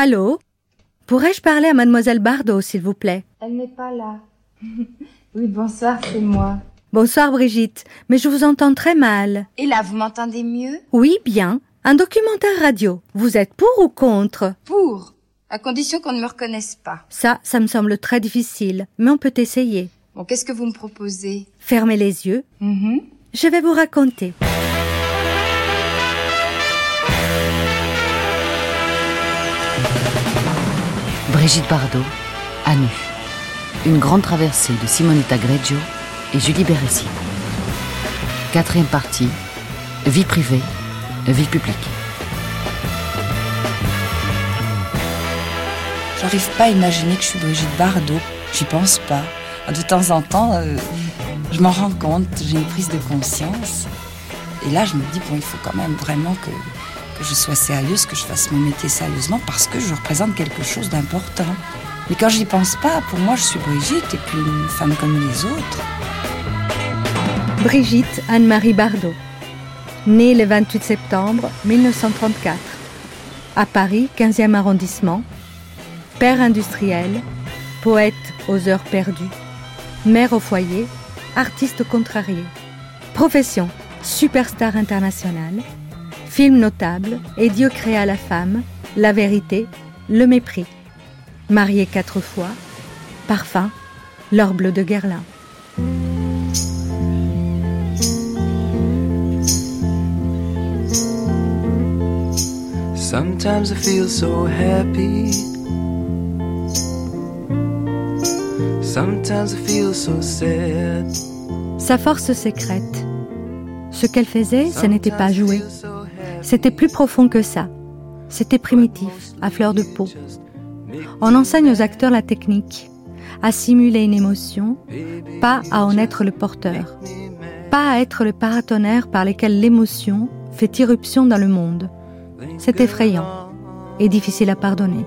Allô? Pourrais-je parler à mademoiselle Bardot, s'il vous plaît? Elle n'est pas là. oui, bonsoir, c'est moi. Bonsoir Brigitte, mais je vous entends très mal. Et là, vous m'entendez mieux? Oui, bien. Un documentaire radio. Vous êtes pour ou contre? Pour, à condition qu'on ne me reconnaisse pas. Ça, ça me semble très difficile, mais on peut essayer. Bon, qu'est-ce que vous me proposez? Fermez les yeux. Mhm. Je vais vous raconter. Brigitte Bardot, à nu. Une grande traversée de Simonetta Greggio et Julie Bérécy. Quatrième partie, vie privée, vie publique. J'arrive pas à imaginer que je suis Brigitte Bardot. J'y pense pas. De temps en temps, euh, je m'en rends compte, j'ai une prise de conscience. Et là, je me dis, bon, il faut quand même vraiment que, je sois sérieuse, que je fasse mon métier sérieusement, parce que je représente quelque chose d'important. Mais quand j'y pense pas, pour moi, je suis Brigitte et puis une femme comme les autres. Brigitte Anne-Marie Bardot. Née le 28 septembre 1934. À Paris, 15e arrondissement. Père industriel, poète aux heures perdues, mère au foyer, artiste contrarié. Profession, superstar internationale. Film notable et Dieu créa la femme, la vérité, le mépris. Mariée quatre fois, parfum, l'or bleu de Guerlain. Sometimes I feel so happy. Sometimes I feel so sad. Sa force secrète. Ce qu'elle faisait, ce n'était pas jouer. C'était plus profond que ça. C'était primitif, à fleur de peau. On enseigne aux acteurs la technique, à simuler une émotion, pas à en être le porteur, pas à être le paratonnerre par lequel l'émotion fait irruption dans le monde. C'est effrayant et difficile à pardonner.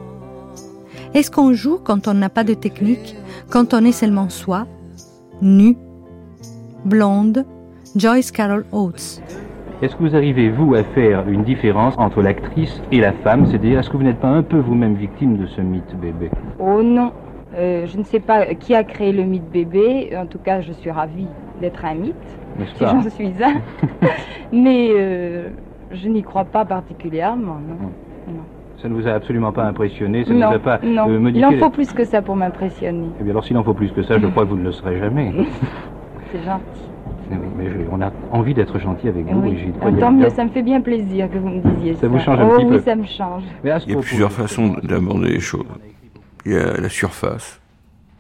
Est-ce qu'on joue quand on n'a pas de technique, quand on est seulement soi, nu, blonde, Joyce Carol Oates Est-ce que vous arrivez, vous, à faire une différence entre l'actrice et la femme? C'est-à-dire, est-ce que vous n'êtes pas un peu vous-même victime de ce mythe bébé? Oh non, Euh, je ne sais pas qui a créé le mythe bébé. En tout cas, je suis ravie d'être un mythe, si j'en suis un. Mais euh, je n'y crois pas particulièrement. Non. Ça ne vous a absolument pas impressionné? Ça ne non, vous a pas non. euh, Il modifié en les- faut plus que ça pour m'impressionner. Eh bien, alors, s'il en faut plus que ça, je crois que vous ne le serez jamais. C'est gentil. Oui, Mais je- on a envie d'être gentil avec vous, Oui. Brigitte. Ah, Tant mieux, ça me fait bien plaisir que vous me disiez ça. Ça vous change un oh, petit oui, peu. ça me change. Mais Il y a plusieurs façons d'aborder les choses. Il y a la surface.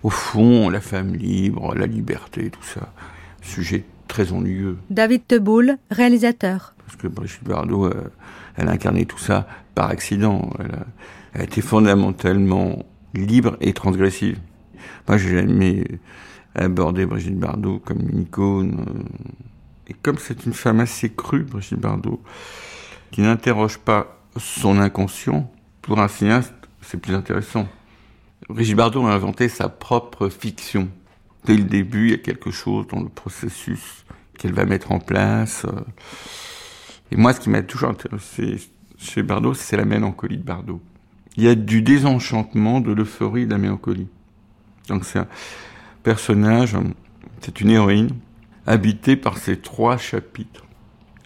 Au fond, la femme libre, la liberté, tout ça. Sujet très ennuyeux. David Teboul, réalisateur. Parce que Brigitte Bardot, euh, elle a incarné tout ça par accident. Elle a, elle a été fondamentalement libre et transgressive. Moi, j'ai jamais abordé Brigitte Bardot comme une icône. euh, Et comme c'est une femme assez crue, Brigitte Bardot, qui n'interroge pas son inconscient, pour un cinéaste, c'est plus intéressant. Brigitte Bardot a inventé sa propre fiction. Dès le début, il y a quelque chose dans le processus qu'elle va mettre en place. euh, et moi, ce qui m'a toujours intéressé chez Bardot, c'est la mélancolie de Bardot. Il y a du désenchantement, de l'euphorie, de la mélancolie. Donc c'est personnage, c'est une héroïne, habitée par ces trois chapitres.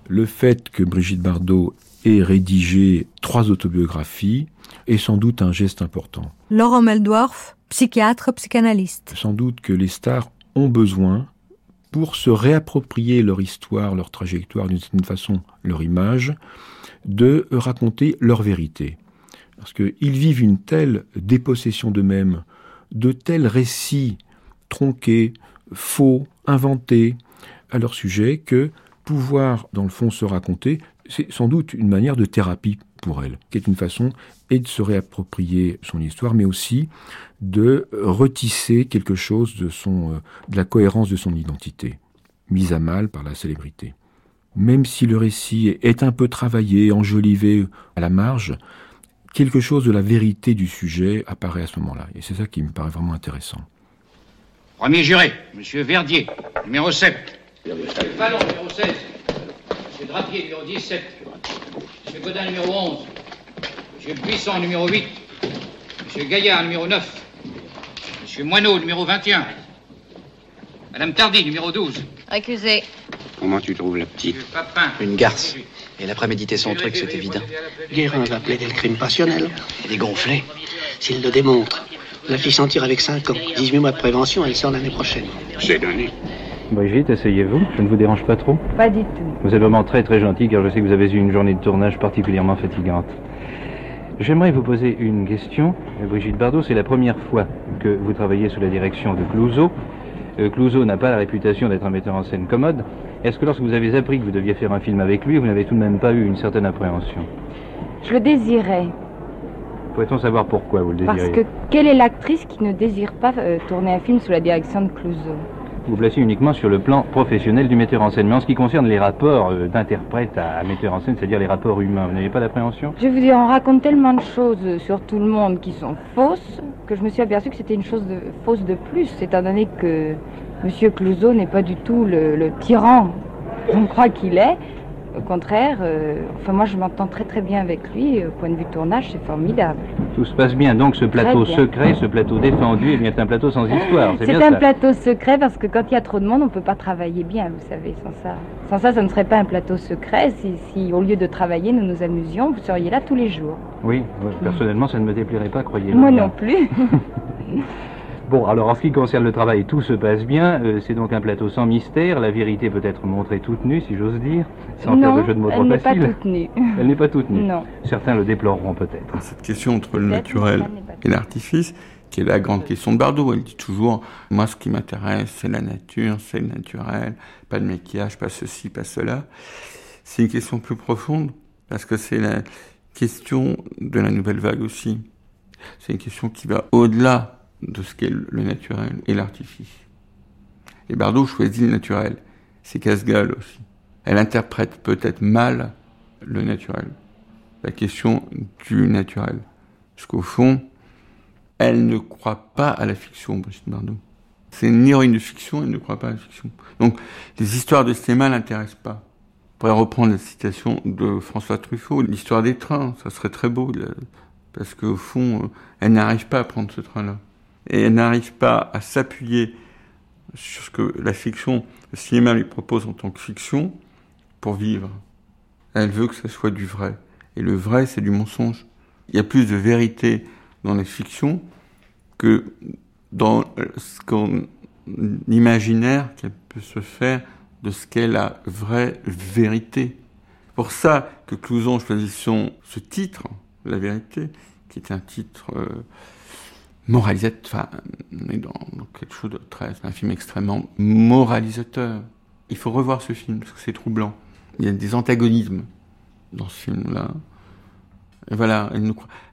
Le fait que Brigitte Bardot ait rédigé trois autobiographies est sans doute un geste important. Laurent Meldorf, psychiatre, psychanalyste. Sans doute que les stars ont besoin, pour se réapproprier leur histoire, leur trajectoire, d'une certaine façon, leur image, de raconter leur vérité. Parce qu'ils vivent une telle dépossession d'eux-mêmes, de tels récits tronqués, faux, inventés à leur sujet, que pouvoir, dans le fond, se raconter, c'est sans doute une manière de thérapie pour elle, qui est une façon et de se réapproprier son histoire, mais aussi de retisser quelque chose de euh, de la cohérence de son identité, mise à mal par la célébrité. Même si le récit est un peu travaillé, enjolivé à la marge, quelque chose de la vérité du sujet apparaît à ce moment-là. Et c'est ça qui me paraît vraiment intéressant. Premier juré, Monsieur Verdier, numéro 7. Monsieur Fallon, numéro 16. Monsieur Drapier, numéro 17. Monsieur Godin, numéro 11. Monsieur Buisson, numéro 8. Monsieur Gaillard, numéro 9. Monsieur Moineau, numéro 21. Madame Tardy, numéro 12. Accusé. Comment tu trouves la petite Papin. Une garce. Elle a prémédité son truc, c'est évident. Guérin va plaider le crime passionnel. Elle est gonflée. S'il le démontre, la fille s'en tire avec 5 ans. 18 mois de prévention, elle sort l'année prochaine. C'est donné. Brigitte, asseyez-vous. Je ne vous dérange pas trop? Pas du tout. Vous êtes vraiment très très gentil car je sais que vous avez eu une journée de tournage particulièrement fatigante. J'aimerais vous poser une question. Brigitte Bardot, c'est la première fois que vous travaillez sous la direction de Clouseau. Euh, Clouseau n'a pas la réputation d'être un metteur en scène commode. Est-ce que lorsque vous avez appris que vous deviez faire un film avec lui, vous n'avez tout de même pas eu une certaine appréhension? Je le désirais. Pourrait-on savoir pourquoi vous le désirez Parce que quelle est l'actrice qui ne désire pas euh, tourner un film sous la direction de Clouseau Vous placez uniquement sur le plan professionnel du metteur en scène. Mais en ce qui concerne les rapports euh, d'interprète à, à metteur en scène, c'est-à-dire les rapports humains, vous n'avez pas d'appréhension? Je vous dire, on raconte tellement de choses sur tout le monde qui sont fausses que je me suis aperçue que c'était une chose de, fausse de plus, étant donné que Monsieur Clouseau n'est pas du tout le, le tyran qu'on croit qu'il est. Au contraire, euh, enfin moi je m'entends très très bien avec lui. Au point de vue tournage, c'est formidable. Tout se passe bien. Donc ce plateau secret, ce plateau défendu, eh bien, c'est un plateau sans histoire. C'est un ça. plateau secret parce que quand il y a trop de monde, on ne peut pas travailler bien, vous savez, sans ça. Sans ça, ça ne serait pas un plateau secret. Si, si au lieu de travailler, nous nous amusions, vous seriez là tous les jours. Oui, personnellement, ça ne me déplairait pas, croyez-le. Moi non plus. Bon, alors en ce qui concerne le travail, tout se passe bien. Euh, c'est donc un plateau sans mystère. La vérité peut être montrée toute nue, si j'ose dire, sans faire non, de jeu de mots elle trop n'est pas facile. toute nue. Elle n'est pas toute nue. Non. Certains le déploreront peut-être. Cette question entre le naturel et l'artifice, qui est la grande question de Bardot. Elle dit toujours, moi ce qui m'intéresse, c'est la nature, c'est le naturel, pas de maquillage, pas ceci, pas cela. C'est une question plus profonde, parce que c'est la question de la nouvelle vague aussi. C'est une question qui va au-delà de ce qu'est le naturel et l'artifice. Et Bardot choisit le naturel. C'est casse-gueule aussi. Elle interprète peut-être mal le naturel. La question du naturel. Parce qu'au fond, elle ne croit pas à la fiction, Brigitte Bardot. C'est une héroïne de fiction, elle ne croit pas à la fiction. Donc, les histoires de cinéma l'intéressent pas. On pourrait reprendre la citation de François Truffaut, l'histoire des trains, ça serait très beau, parce qu'au fond, euh, elle n'arrive pas à prendre ce train-là. Et elle n'arrive pas à s'appuyer sur ce que la fiction, le cinéma lui propose en tant que fiction pour vivre. Elle veut que ce soit du vrai. Et le vrai, c'est du mensonge. Il y a plus de vérité dans la fiction que dans ce qu'on imaginaire qu'elle peut se faire de ce qu'est la vraie vérité. Pour ça que Clouson choisit son, ce titre, La vérité, qui est un titre euh, moralisateur, enfin, on est dans, quelque chose de très, un film extrêmement moralisateur. Il faut revoir ce film parce que c'est troublant. Il y a des antagonismes dans ce film-là. Et voilà,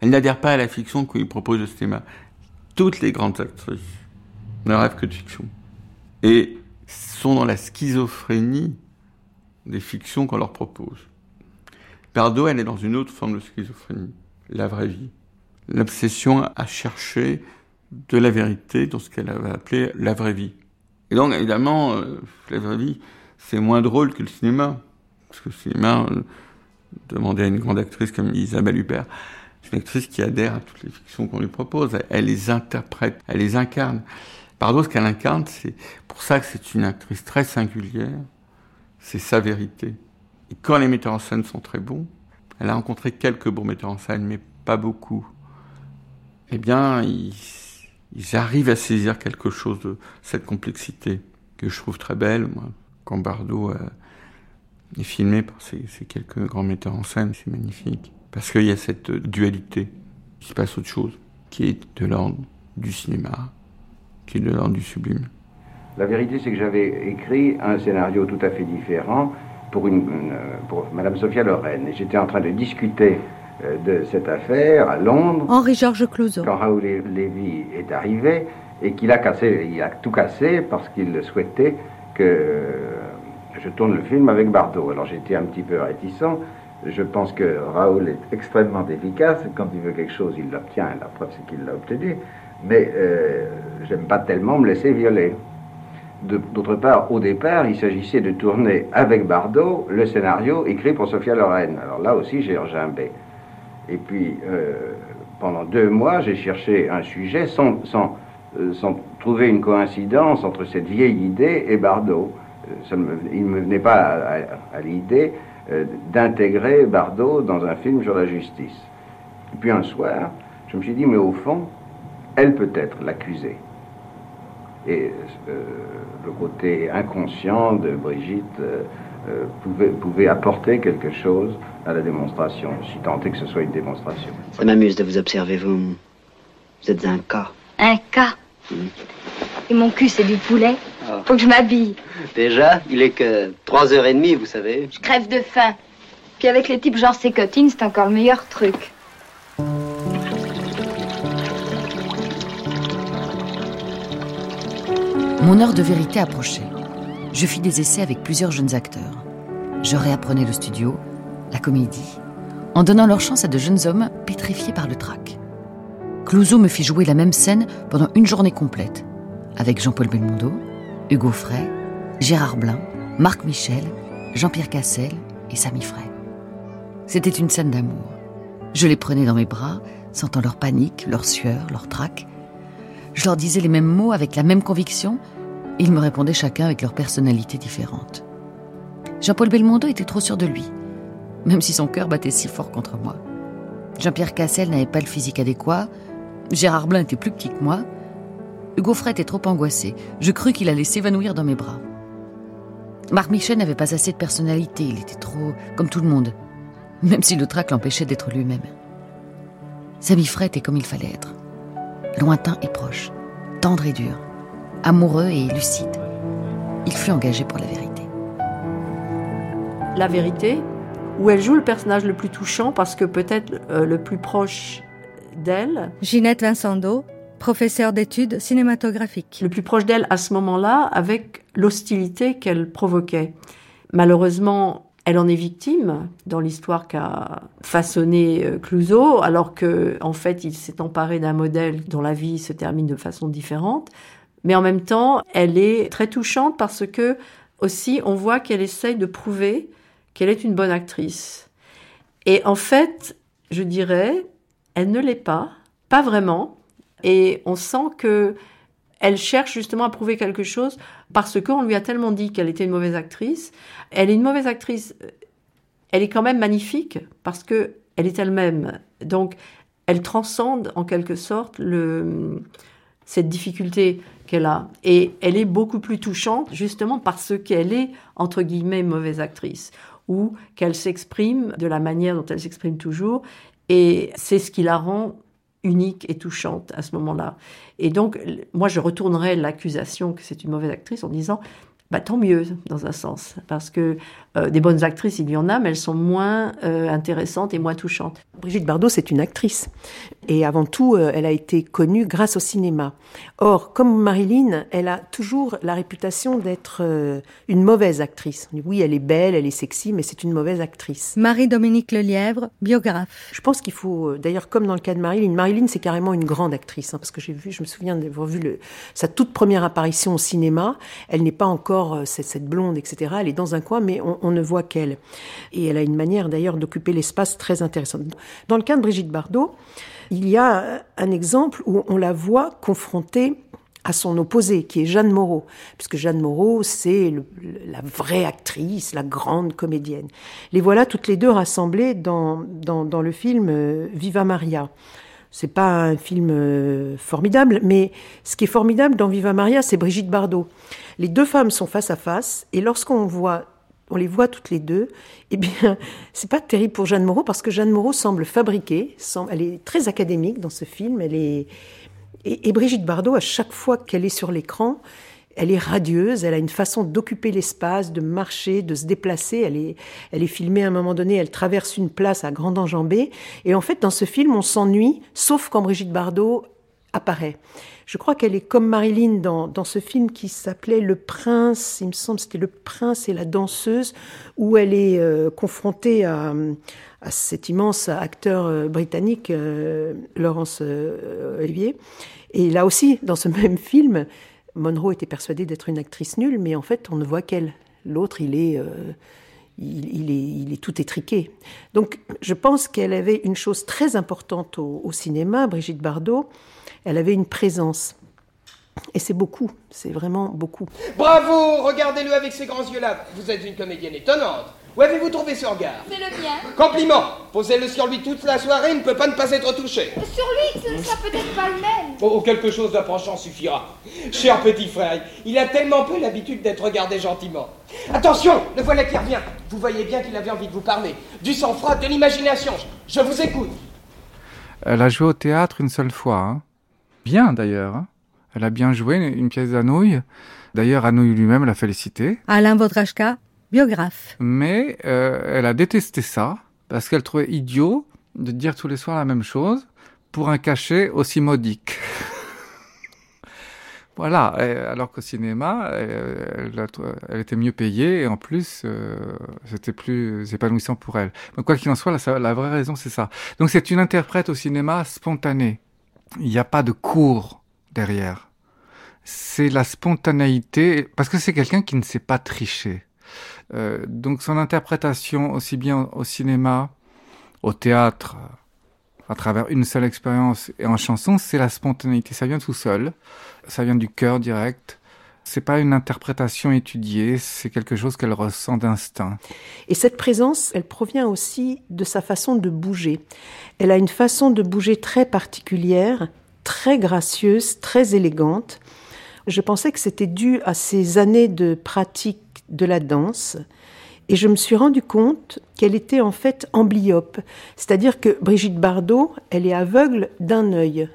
elle n'adhère pas à la fiction qu'il propose le cinéma. Toutes les grandes actrices ne rêvent que de fiction. Et sont dans la schizophrénie des fictions qu'on leur propose. Bardot, elle est dans une autre forme de schizophrénie, la vraie vie. L'obsession à chercher de la vérité dans ce qu'elle avait appelé la vraie vie. Et donc, évidemment, euh, la vraie vie, c'est moins drôle que le cinéma. Parce que le cinéma, euh, à une grande actrice comme Isabelle Huppert, c'est une actrice qui adhère à toutes les fictions qu'on lui propose. Elle, elle les interprète, elle les incarne. Pardon, ce qu'elle incarne, c'est pour ça que c'est une actrice très singulière. C'est sa vérité. Et quand les metteurs en scène sont très bons, elle a rencontré quelques bons metteurs en scène, mais pas beaucoup. Eh bien, ils, arrivent à saisir quelque chose de cette complexité que je trouve très belle. Quand Bardot euh, est filmé par ces, quelques grands metteurs en scène, c'est magnifique. Parce qu'il y a cette dualité. Il se passe autre chose, qui est de l'ordre du cinéma, qui est de l'ordre du sublime. La vérité, c'est que j'avais écrit un scénario tout à fait différent pour, une, pour Madame Sophia Loren. Et j'étais en train de discuter de cette affaire à Londres Henri-Georges Clouzot. quand Raoul Lé- Lévy est arrivé et qu'il a cassé, il a tout cassé parce qu'il souhaitait que euh, je tourne le film avec Bardot. Alors j'étais un petit peu réticent. Je pense que Raoul est extrêmement efficace. Quand il veut quelque chose, il l'obtient. La preuve, c'est qu'il l'a obtenu. Mais euh, j'aime pas tellement me laisser violer. D'autre part, au départ, il s'agissait de tourner avec Bardot le scénario écrit pour Sophia Loren. Alors là aussi, j'ai enjambé. Et puis, euh, pendant deux mois, j'ai cherché un sujet sans, sans, euh, sans, trouver une coïncidence entre cette vieille idée et Bardot. Me, il ne me venait pas à, l'idée d'intégrer Bardot dans un film sur la justice. Et puis un soir, je me suis dit, mais au fond, elle peut être l'accusée. Et euh, le côté inconscient de Brigitte euh, pouvait, pouvait, apporter quelque chose à la démonstration, si tant est que ce soit une démonstration. Ça m'amuse de vous observer, vous. Vous êtes un cas. Un cas mmh. Et mon cul, c'est du poulet oh. Faut que je m'habille. Déjà, il est que 3h30, vous savez. Je crève de faim. Puis avec les types genre Sécotine, c'est encore le meilleur truc. Mon heure de vérité approchait. Je fis des essais avec plusieurs jeunes acteurs. Je réapprenais le studio, la comédie, en donnant leur chance à de jeunes hommes pétrifiés par le trac. Clouseau me fit jouer la même scène pendant une journée complète, avec Jean-Paul Belmondo, Hugo Frey, Gérard Blin, Marc Michel, Jean-Pierre Cassel et Samy Frey. C'était une scène d'amour. Je les prenais dans mes bras, sentant leur panique, leur sueur, leur trac, je leur disais les mêmes mots avec la même conviction, ils me répondaient chacun avec leur personnalité différente. Jean-Paul Belmondo était trop sûr de lui, même si son cœur battait si fort contre moi. Jean-Pierre Cassel n'avait pas le physique adéquat, Gérard Blin était plus petit que moi, Hugo Frey était trop angoissé, je crus qu'il allait s'évanouir dans mes bras. Marc Michel n'avait pas assez de personnalité, il était trop comme tout le monde, même si le trac l'empêchait d'être lui-même. Samy Frey était comme il fallait être lointain et proche, tendre et dur, amoureux et lucide. Il fut engagé pour la vérité. La vérité, où elle joue le personnage le plus touchant parce que peut-être euh, le plus proche d'elle. Ginette Vincendo, professeure d'études cinématographiques. Le plus proche d'elle à ce moment-là avec l'hostilité qu'elle provoquait. Malheureusement, elle en est victime dans l'histoire qu'a façonné euh, Clouseau, alors que en fait il s'est emparé d'un modèle dont la vie se termine de façon différente. Mais en même temps, elle est très touchante parce que aussi on voit qu'elle essaye de prouver qu'elle est une bonne actrice. Et en fait, je dirais, elle ne l'est pas, pas vraiment. Et on sent que elle cherche justement à prouver quelque chose parce qu'on lui a tellement dit qu'elle était une mauvaise actrice. Elle est une mauvaise actrice. Elle est quand même magnifique parce que elle est elle-même. Donc, elle transcende en quelque sorte cette difficulté a. Et elle est beaucoup plus touchante justement parce qu'elle est, entre guillemets, mauvaise actrice ou qu'elle s'exprime de la manière dont elle s'exprime toujours. Et c'est ce qui la rend unique et touchante à ce moment-là. Et donc, moi, je retournerais l'accusation que c'est une mauvaise actrice en disant bah, tant mieux dans un sens, parce que euh, des bonnes actrices, il y en a, mais elles sont moins euh, intéressantes et moins touchantes. Brigitte Bardot, c'est une actrice, et avant tout, euh, elle a été connue grâce au cinéma. Or, comme Marilyn, elle a toujours la réputation d'être une mauvaise actrice. Oui, elle est belle, elle est sexy, mais c'est une mauvaise actrice. Marie-Dominique Lelièvre, biographe. Je pense qu'il faut, d'ailleurs, comme dans le cas de Marilyn, Marilyn, c'est carrément une grande actrice, hein, parce que j'ai vu, je me souviens d'avoir vu le, sa toute première apparition au cinéma. Elle n'est pas encore euh, cette, blonde, etc. Elle est dans un coin, mais on, ne voit qu'elle. Et elle a une manière d'ailleurs d'occuper l'espace très intéressante. Dans le cas de Brigitte Bardot, il y a un exemple où on la voit confrontée à son opposé, qui est Jeanne Moreau, puisque Jeanne Moreau, c'est la vraie actrice, la grande comédienne. Les voilà toutes les deux rassemblées dans, dans, le film euh, Viva Maria. C'est pas un film euh, formidable, mais ce qui est formidable dans Viva Maria, c'est Brigitte Bardot. Les deux femmes sont face à face, et lorsqu'on voit, on les voit toutes les deux, eh bien, c'est pas terrible pour Jeanne Moreau parce que Jeanne Moreau semble fabriquer, elle est très académique dans ce film, elle est et Brigitte Bardot, à chaque fois qu'elle est sur l'écran, elle est radieuse, elle a une façon d'occuper l'espace, de marcher, de se déplacer. Elle est, elle est filmée à un moment donné, elle traverse une place à grande enjambée. Et en fait, dans ce film, on s'ennuie, sauf quand Brigitte Bardot apparaît. Je crois qu'elle est comme Marilyn dans, ce film qui s'appelait Le Prince, il me semble c'était Le Prince et la danseuse, où elle est euh, confrontée à, cet immense acteur euh, britannique, euh, Laurence Olivier. Et là aussi, dans ce même film, Monroe était persuadée d'être une actrice nulle, mais en fait, on ne voit qu'elle. L'autre, il est, il, est, il, est, tout étriqué. Donc je pense qu'elle avait une chose très importante au cinéma, Brigitte Bardot, elle avait une présence. Et c'est beaucoup, c'est vraiment beaucoup. Bravo Regardez-le avec ses grands yeux-là. Vous êtes une comédienne étonnante. Où avez-vous trouvé ce regard C'est le mien. Compliment Posez-le sur lui toute la soirée, il ne peut pas ne pas être touché. Sur lui, ça peut-être pas le même. Oh, quelque chose d'approchant suffira. Cher petit frère, il a tellement peu l'habitude d'être regardé gentiment. Attention, le voilà qui revient. Vous voyez bien qu'il avait envie de vous parler. Du sang-froid, de l'imagination. Je vous écoute. Elle a joué au théâtre une seule fois. Hein. Bien d'ailleurs. Hein. Elle a bien joué une, pièce d'Anouilh. D'ailleurs, Anouilh lui-même l'a félicité. Alain Vodrachka, biographe. Mais euh, elle a détesté ça parce qu'elle trouvait idiot de dire tous les soirs la même chose pour un cachet aussi modique. voilà, alors qu'au cinéma, elle, était mieux payée et en plus, euh, c'était plus épanouissant pour elle. Donc quoi qu'il en soit, la, la vraie raison, c'est ça. Donc c'est une interprète au cinéma spontanée. Il n'y a pas de cours derrière. C'est la spontanéité, parce que c'est quelqu'un qui ne sait pas tricher. Euh, donc son interprétation, aussi bien au cinéma, au théâtre, à travers une seule expérience et en chanson, c'est la spontanéité. Ça vient tout seul, ça vient du cœur direct. C'est pas une interprétation étudiée, c'est quelque chose qu'elle ressent d'instinct. Et cette présence, elle provient aussi de sa façon de bouger. Elle a une façon de bouger très particulière, très gracieuse, très élégante. Je pensais que c'était dû à ses années de pratique de la danse. Et je me suis rendu compte qu'elle était en fait amblyope. C'est-à-dire que Brigitte Bardot, elle est aveugle d'un œil.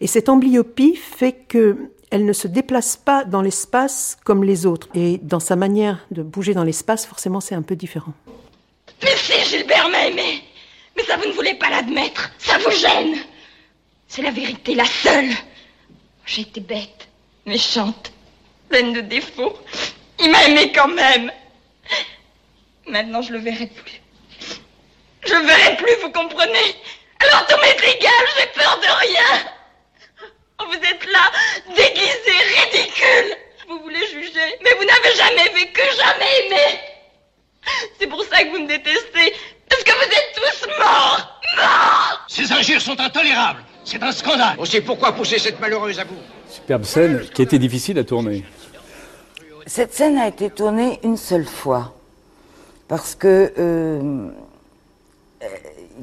Et cette amblyopie fait que elle ne se déplace pas dans l'espace comme les autres. Et dans sa manière de bouger dans l'espace, forcément, c'est un peu différent. Merci, Gilbert m'a aimé. Mais ça, vous ne voulez pas l'admettre. Ça vous gêne. C'est la vérité, la seule. J'ai été bête, méchante, pleine de défauts. Il m'a aimé quand même. Maintenant, je le verrai plus. Je le verrai plus, vous comprenez Alors tout m'est égal, j'ai peur de rien. Vous êtes là, déguisé, ridicule. Vous voulez juger, mais vous n'avez jamais vécu, jamais aimé. C'est pour ça que vous me détestez. Parce que vous êtes tous morts. Morts Ces injures sont intolérables. C'est un scandale. On sait pourquoi pousser cette malheureuse à vous. Superbe scène qui était difficile à tourner. Cette scène a été tournée une seule fois. Parce que euh,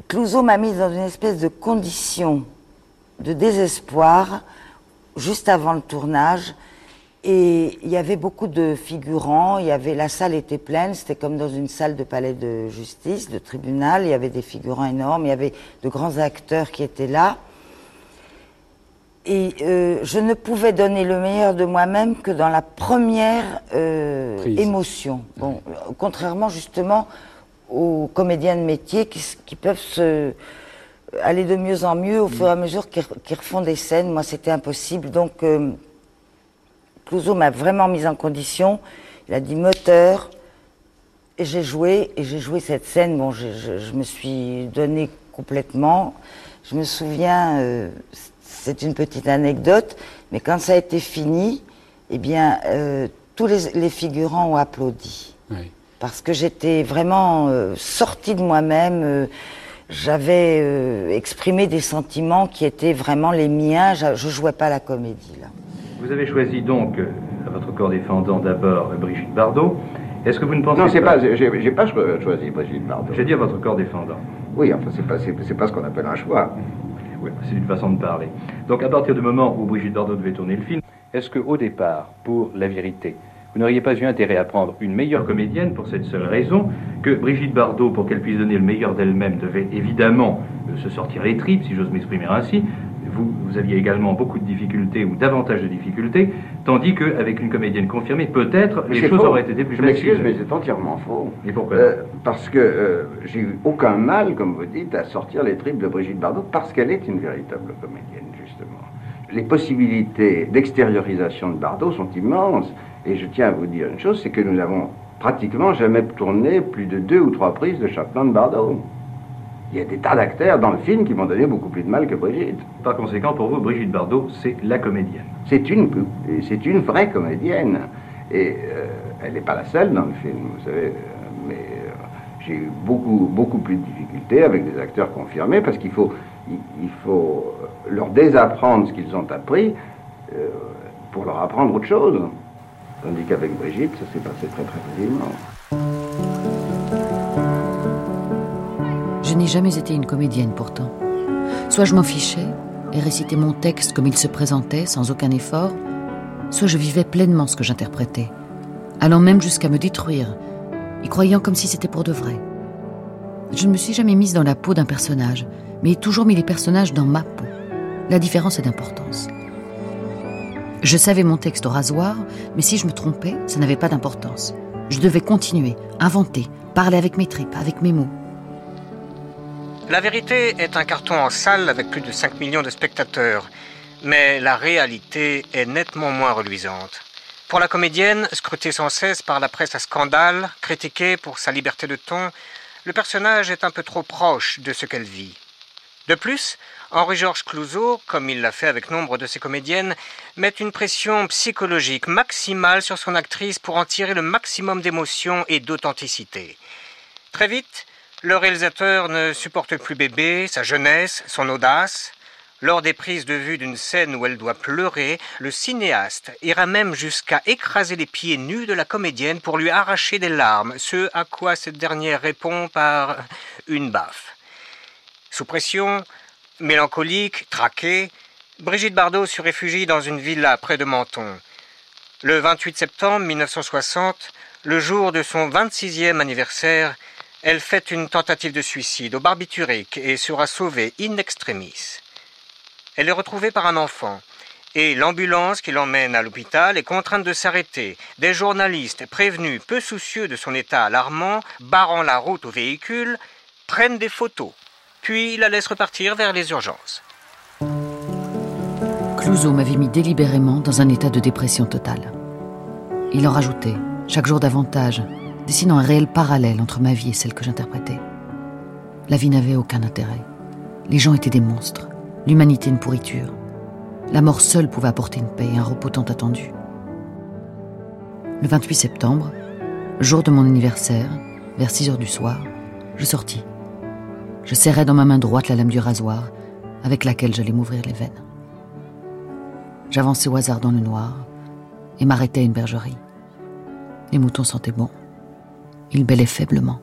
Clouseau m'a mise dans une espèce de condition de désespoir juste avant le tournage. Et il y avait beaucoup de figurants, il y avait, la salle était pleine, c'était comme dans une salle de palais de justice, de tribunal, il y avait des figurants énormes, il y avait de grands acteurs qui étaient là. Et euh, je ne pouvais donner le meilleur de moi-même que dans la première euh, émotion. Bon, contrairement justement aux comédiens de métier qui, qui peuvent se aller de mieux en mieux au fur et à mesure qu'ils refont des scènes. Moi, c'était impossible. Donc, euh, Clouseau m'a vraiment mise en condition. Il a dit moteur. Et j'ai joué, et j'ai joué cette scène. Bon, je, je, me suis donné complètement. Je me souviens, euh, c'est une petite anecdote, mais quand ça a été fini, eh bien, euh, tous les, les, figurants ont applaudi. Oui. Parce que j'étais vraiment euh, sortie de moi-même. Euh, j'avais euh, exprimé des sentiments qui étaient vraiment les miens. Je, je jouais pas la comédie là. Vous avez choisi donc euh, à votre corps défendant d'abord Brigitte Bardot. Est-ce que vous ne pensez non, pas... Non, c'est pas, j'ai pas choisi Brigitte Bardot. J'ai dit à votre corps défendant. Oui, enfin, c'est pas, c'est pas ce qu'on appelle un choix. Oui, c'est une façon de parler. Donc, à partir du moment où Brigitte Bardot devait tourner le film, est-ce qu'au départ, pour la vérité, vous n'auriez pas eu intérêt à prendre une meilleure comédienne pour cette seule raison que Brigitte Bardot, pour qu'elle puisse donner le meilleur d'elle-même, devait évidemment euh, se sortir les tripes, si j'ose m'exprimer ainsi. Vous, vous, aviez également beaucoup de difficultés ou davantage de difficultés, tandis qu'avec une comédienne confirmée, peut-être les choses faux. auraient été plus Je m'excuse, mais c'est entièrement faux. Et pourquoi euh, Parce que euh, j'ai eu aucun mal, comme vous dites, à sortir les tripes de Brigitte Bardot, parce qu'elle est une véritable comédienne, justement. Les possibilités d'extériorisation de Bardot sont immenses. Et je tiens à vous dire une chose, c'est que nous avons pratiquement jamais tourné plus de deux ou trois prises de Chapelain de Bardot. Il y a des tas d'acteurs dans le film qui m'ont donné beaucoup plus de mal que Brigitte. Par conséquent, pour vous, Brigitte Bardot, c'est la comédienne. C'est une, c'est une vraie comédienne. Et euh, elle n'est pas la seule dans le film, vous savez. Mais euh, j'ai eu beaucoup, beaucoup plus de difficultés avec des acteurs confirmés parce qu'il faut, il, faut leur désapprendre ce qu'ils ont appris euh, pour leur apprendre autre chose. Tandis qu'avec Brigitte, ça s'est passé très très facilement. Je n'ai jamais été une comédienne pourtant. Soit je m'en fichais et récitais mon texte comme il se présentait sans aucun effort, soit je vivais pleinement ce que j'interprétais, allant même jusqu'à me détruire, y croyant comme si c'était pour de vrai. Je ne me suis jamais mise dans la peau d'un personnage, mais toujours mis les personnages dans ma peau. La différence est d'importance. Je savais mon texte au rasoir, mais si je me trompais, ça n'avait pas d'importance. Je devais continuer, inventer, parler avec mes tripes, avec mes mots. La vérité est un carton en salle avec plus de 5 millions de spectateurs, mais la réalité est nettement moins reluisante. Pour la comédienne, scrutée sans cesse par la presse à scandale, critiquée pour sa liberté de ton, le personnage est un peu trop proche de ce qu'elle vit. De plus, Henri-Georges Clouzot, comme il l'a fait avec nombre de ses comédiennes, met une pression psychologique maximale sur son actrice pour en tirer le maximum d'émotion et d'authenticité. Très vite, le réalisateur ne supporte plus bébé, sa jeunesse, son audace. Lors des prises de vue d'une scène où elle doit pleurer, le cinéaste ira même jusqu'à écraser les pieds nus de la comédienne pour lui arracher des larmes, ce à quoi cette dernière répond par une baffe. Sous pression, mélancolique, traquée, Brigitte Bardot se réfugie dans une villa près de Menton. Le 28 septembre 1960, le jour de son 26e anniversaire, elle fait une tentative de suicide au barbiturique et sera sauvée in extremis. Elle est retrouvée par un enfant, et l'ambulance qui l'emmène à l'hôpital est contrainte de s'arrêter. Des journalistes prévenus, peu soucieux de son état alarmant, barrant la route au véhicule, prennent des photos puis la laisse repartir vers les urgences. Clouseau m'avait mis délibérément dans un état de dépression totale. Il en rajoutait, chaque jour davantage, dessinant un réel parallèle entre ma vie et celle que j'interprétais. La vie n'avait aucun intérêt. Les gens étaient des monstres, l'humanité une pourriture. La mort seule pouvait apporter une paix et un repos tant attendu. Le 28 septembre, jour de mon anniversaire, vers 6 heures du soir, je sortis. Je serrais dans ma main droite la lame du rasoir avec laquelle j'allais m'ouvrir les veines. J'avançais au hasard dans le noir et m'arrêtais à une bergerie. Les moutons sentaient bon. Ils bêlaient faiblement.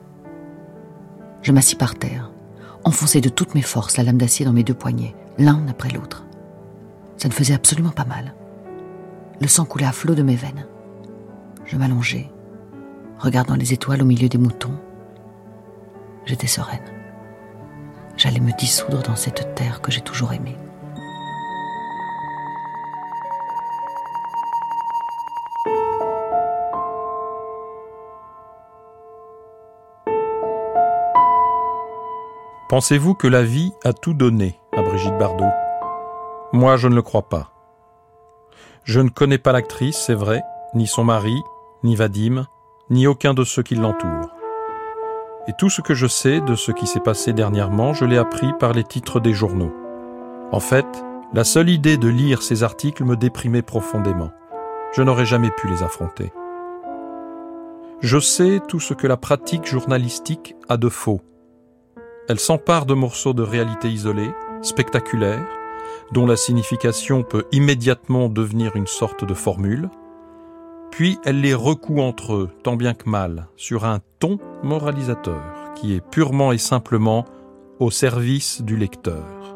Je m'assis par terre, enfonçais de toutes mes forces la lame d'acier dans mes deux poignets, l'un après l'autre. Ça ne faisait absolument pas mal. Le sang coulait à flot de mes veines. Je m'allongeais, regardant les étoiles au milieu des moutons. J'étais sereine j'allais me dissoudre dans cette terre que j'ai toujours aimée. Pensez-vous que la vie a tout donné à Brigitte Bardot? Moi, je ne le crois pas. Je ne connais pas l'actrice, c'est vrai, ni son mari, ni Vadim, ni aucun de ceux qui l'entourent. Et tout ce que je sais de ce qui s'est passé dernièrement, je l'ai appris par les titres des journaux. En fait, la seule idée de lire ces articles me déprimait profondément. Je n'aurais jamais pu les affronter. Je sais tout ce que la pratique journalistique a de faux. Elle s'empare de morceaux de réalité isolés, spectaculaires, dont la signification peut immédiatement devenir une sorte de formule, puis elle les recoue entre eux, tant bien que mal, sur un ton moralisateur qui est purement et simplement au service du lecteur.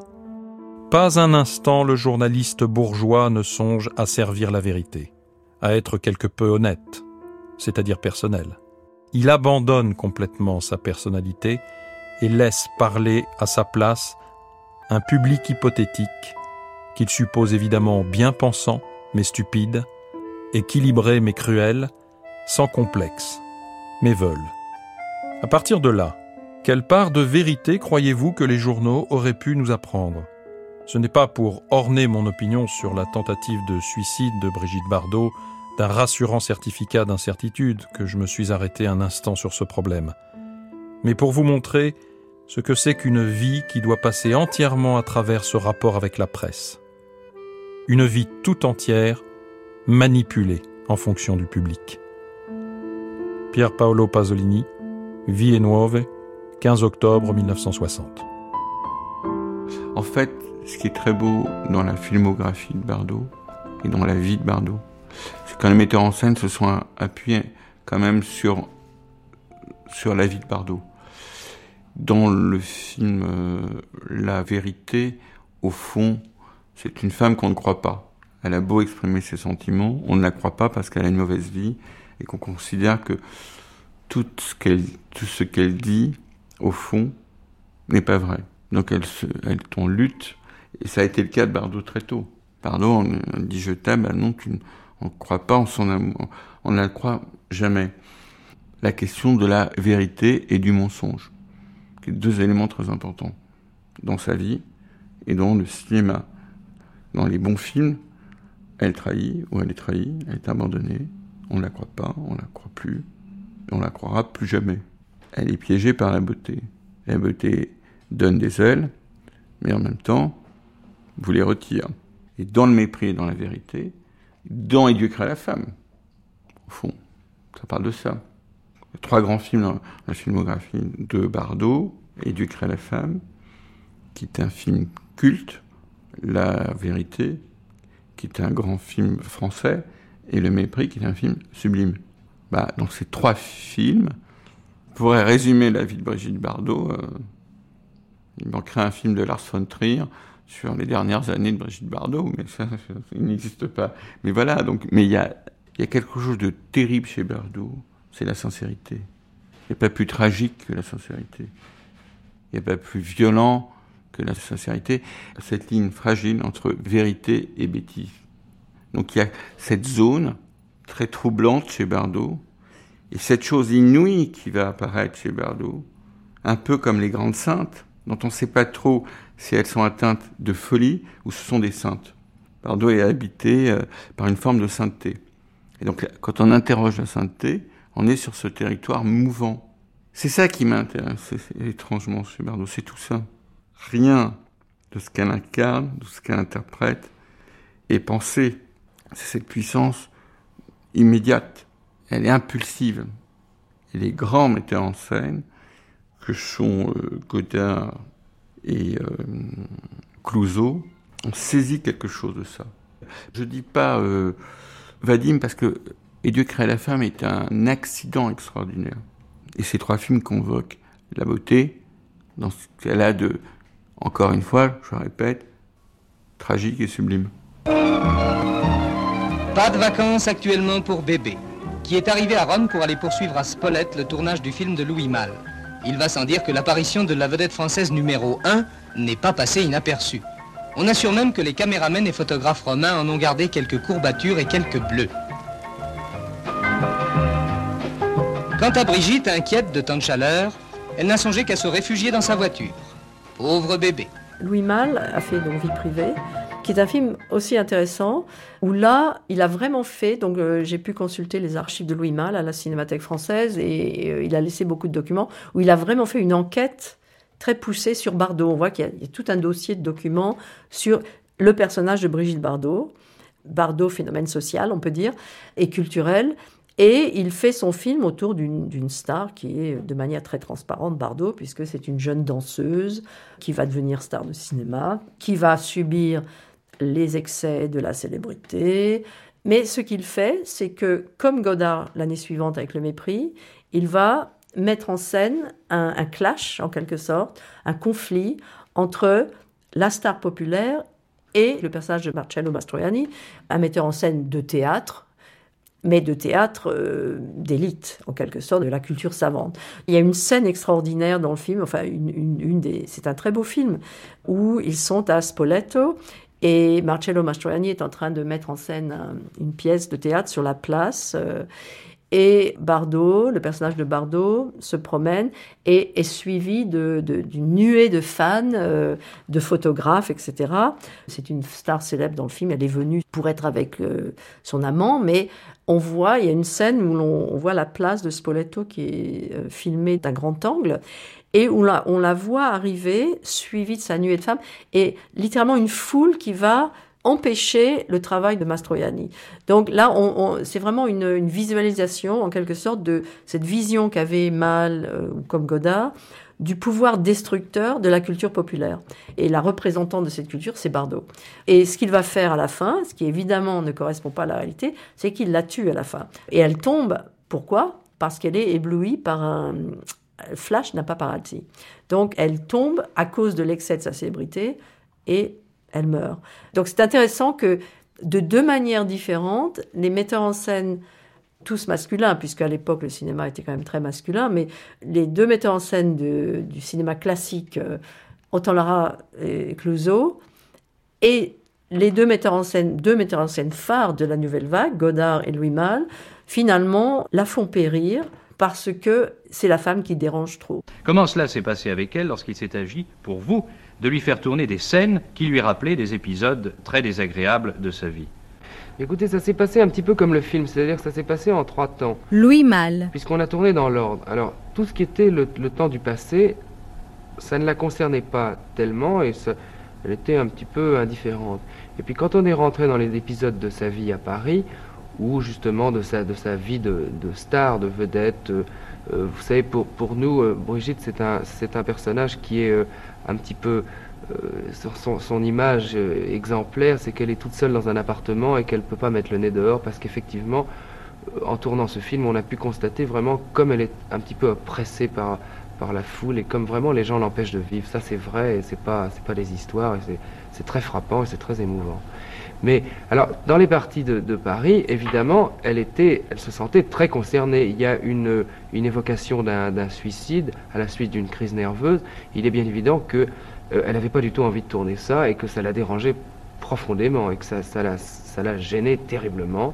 Pas un instant le journaliste bourgeois ne songe à servir la vérité, à être quelque peu honnête, c'est-à-dire personnel. Il abandonne complètement sa personnalité et laisse parler à sa place un public hypothétique qu'il suppose évidemment bien pensant mais stupide, équilibré mais cruel, sans complexe, mais veulent. À partir de là, quelle part de vérité croyez-vous que les journaux auraient pu nous apprendre? Ce n'est pas pour orner mon opinion sur la tentative de suicide de Brigitte Bardot d'un rassurant certificat d'incertitude que je me suis arrêté un instant sur ce problème, mais pour vous montrer ce que c'est qu'une vie qui doit passer entièrement à travers ce rapport avec la presse. Une vie tout entière manipulé en fonction du public. Pier Paolo Pasolini, Vie et Nuove, 15 octobre 1960. En fait, ce qui est très beau dans la filmographie de Bardot et dans la vie de Bardot, c'est quand les metteurs en scène se sont appuyés quand même sur, sur la vie de Bardot. Dans le film euh, La vérité, au fond, c'est une femme qu'on ne croit pas. Elle a beau exprimer ses sentiments, on ne la croit pas parce qu'elle a une mauvaise vie et qu'on considère que tout ce qu'elle, dit, au fond, n'est pas vrai. Donc elle, se, elle lutte, et ça a été le cas de Bardot très tôt. Bardot, on, dit je t'aime, ben non, tu, on ne croit pas en son amour, on ne la croit jamais. La question de la vérité et du mensonge, qui deux éléments très importants dans sa vie et dans le cinéma. Dans les bons films, elle trahit ou elle est trahie, elle est abandonnée, on ne la croit pas, on ne la croit plus, et on la croira plus jamais. Elle est piégée par la beauté. La beauté donne des ailes, mais en même temps, vous les retire. Et dans le mépris et dans la vérité, dans Éduquer la femme, au fond, ça parle de ça. Il y a trois grands films dans la filmographie de Bardot, Éduquer la femme, qui est un film culte, La vérité, qui est un grand film français, et Le mépris, qui est un film sublime. Bah, dans ces trois films, on pourrait résumer la vie de Brigitte Bardot. Euh, il manquerait un film de Lars von Trier sur les dernières années de Brigitte Bardot, mais ça, il n'existe pas. Mais voilà, donc, mais il y a quelque chose de terrible chez Bardot, c'est la sincérité. Il n'y a pas plus tragique que la sincérité. Il n'y a pas plus violent que la sincérité. Cette ligne fragile entre vérité et bêtise. Donc il y a cette zone très troublante chez Bardot, et cette chose inouïe qui va apparaître chez Bardot, un peu comme les grandes saintes, dont on ne sait pas trop si elles sont atteintes de folie ou ce sont des saintes. Bardot est habité euh, par une forme de sainteté. Et donc quand on interroge la sainteté, on est sur ce territoire mouvant. C'est ça qui m'intéresse étrangement chez Bardot, c'est tout ça. Rien de ce qu'elle incarne, de ce qu'elle interprète, est pensé. C'est cette puissance immédiate, elle est impulsive. Les grands metteurs en scène, que sont euh, Godard et euh, Clouseau, ont saisi quelque chose de ça. Je dis pas euh, Vadim parce que Et Dieu crée la femme est un accident extraordinaire. Et ces trois films convoquent la beauté dans ce qu'elle a de, encore une fois, je répète, tragique et sublime. Pas de vacances actuellement pour Bébé, qui est arrivé à Rome pour aller poursuivre à Spolète le tournage du film de Louis Malle. Il va sans dire que l'apparition de la vedette française numéro 1 n'est pas passée inaperçue. On assure même que les caméramens et photographes romains en ont gardé quelques courbatures et quelques bleus. Quant à Brigitte, inquiète de tant de chaleur, elle n'a songé qu'à se réfugier dans sa voiture. Pauvre bébé. Louis Malle a fait donc Vie privée, qui est un film aussi intéressant, où là, il a vraiment fait, donc euh, j'ai pu consulter les archives de Louis Malle à la Cinémathèque française, et euh, il a laissé beaucoup de documents, où il a vraiment fait une enquête très poussée sur Bardot. On voit qu'il y, y a tout un dossier de documents sur le personnage de Brigitte Bardot, Bardot, phénomène social, on peut dire, et culturel. Et il fait son film autour d'une star qui est de manière très transparente Bardot, puisque c'est une jeune danseuse qui va devenir star de cinéma, qui va subir les excès de la célébrité. Mais ce qu'il fait, c'est que, comme Godard l'année suivante avec Le Mépris, il va mettre en scène un, un clash, en quelque sorte, un conflit entre la star populaire et le personnage de Marcello Mastroianni, un metteur en scène de théâtre, mais de théâtre euh, d'élite, en quelque sorte, de la culture savante. Il y a une scène extraordinaire dans le film, enfin, une, des, c'est un très beau film, où ils sont à Spoleto et Marcello Mastroianni est en train de mettre en scène un- une pièce de théâtre sur la place. euh, et Bardot, le personnage de Bardot, se promène et est suivi de- de- d'une nuée de fans, euh, de photographes, etc. C'est une star célèbre dans le film. Elle est venue pour être avec son amant, mais on voit, il y a une scène où l'on on voit la place de Spoleto qui est euh, filmée d'un grand angle et où on la voit arriver, suivie de sa nuée de femmes, et littéralement une foule qui va empêcher le travail de Mastroianni. Donc là, c'est vraiment une, visualisation, en quelque sorte, de cette vision qu'avait Mal, euh, comme Godard, du pouvoir destructeur de la culture populaire. Et la représentante de cette culture, c'est Bardot. Et ce qu'il va faire à la fin, ce qui évidemment ne correspond pas à la réalité, c'est qu'il la tue à la fin. Et elle tombe, pourquoi? Parce qu'elle est éblouie par un... Flash n'a pas paradis. Donc elle tombe à cause de l'excès de sa célébrité et elle meurt. Donc c'est intéressant que de deux manières différentes, les metteurs en scène tous masculins, puisqu'à l'époque le cinéma était quand même très masculin, mais les deux metteurs en scène du cinéma classique, euh, Lara et Clouseau, et les deux metteurs en scène, deux metteurs en scène phares de la nouvelle vague, Godard et Louis Malle, finalement la font périr parce que c'est la femme qui dérange trop. Comment cela s'est passé avec elle lorsqu'il s'est agi, pour vous, de lui faire tourner des scènes qui lui rappelaient des épisodes très désagréables de sa vie? Écoutez, ça s'est passé un petit peu comme le film, c'est-à-dire que ça s'est passé en trois temps. Louis Mal. Puisqu'on a tourné dans l'ordre. Alors, tout ce qui était le, temps du passé, ça ne la concernait pas tellement et elle était un petit peu indifférente. Et puis quand on est rentré dans les épisodes de sa vie à Paris, ou justement de sa, de sa vie de, star, de vedette, euh, euh, vous savez, pour, pour nous, euh, Brigitte, c'est un, c'est un personnage qui est un petit peu euh, son, image euh, exemplaire, c'est qu'elle est toute seule dans un appartement et qu'elle ne peut pas mettre le nez dehors parce qu'effectivement, euh, en tournant ce film, on a pu constater vraiment comme elle est un petit peu oppressée par, par la foule et comme vraiment les gens l'empêchent de vivre. Ça, c'est vrai et c'est pas, c'est pas des histoires et c'est très frappant et c'est très émouvant. Mais alors, dans les parties de, Paris, évidemment, elle était, elle se sentait très concernée. Il y a une, une évocation d'un suicide à la suite d'une crise nerveuse. Il est bien évident que euh, elle n'avait pas du tout envie de tourner ça et que ça la dérangeait profondément et que ça, ça, la, ça la gênait terriblement.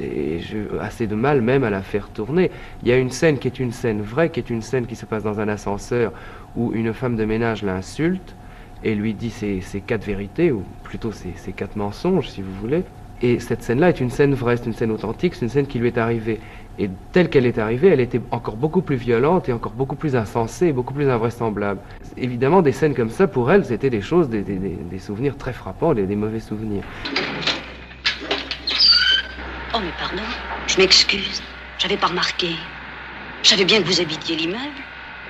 Et j'ai assez de mal même à la faire tourner. Il y a une scène qui est une scène vraie, qui est une scène qui se passe dans un ascenseur où une femme de ménage l'insulte et lui dit ses, quatre vérités, ou plutôt ses, quatre mensonges, si vous voulez. Et cette scène-là est une scène vraie, c'est une scène authentique, c'est une scène qui lui est arrivée. Et telle qu'elle est arrivée, elle était encore beaucoup plus violente et encore beaucoup plus insensée beaucoup plus invraisemblable. Évidemment, des scènes comme ça, pour elle, c'était des choses, des, souvenirs très frappants, des, mauvais souvenirs. Oh, mais pardon, je m'excuse. J'avais pas remarqué. Je savais bien que vous habitiez l'immeuble.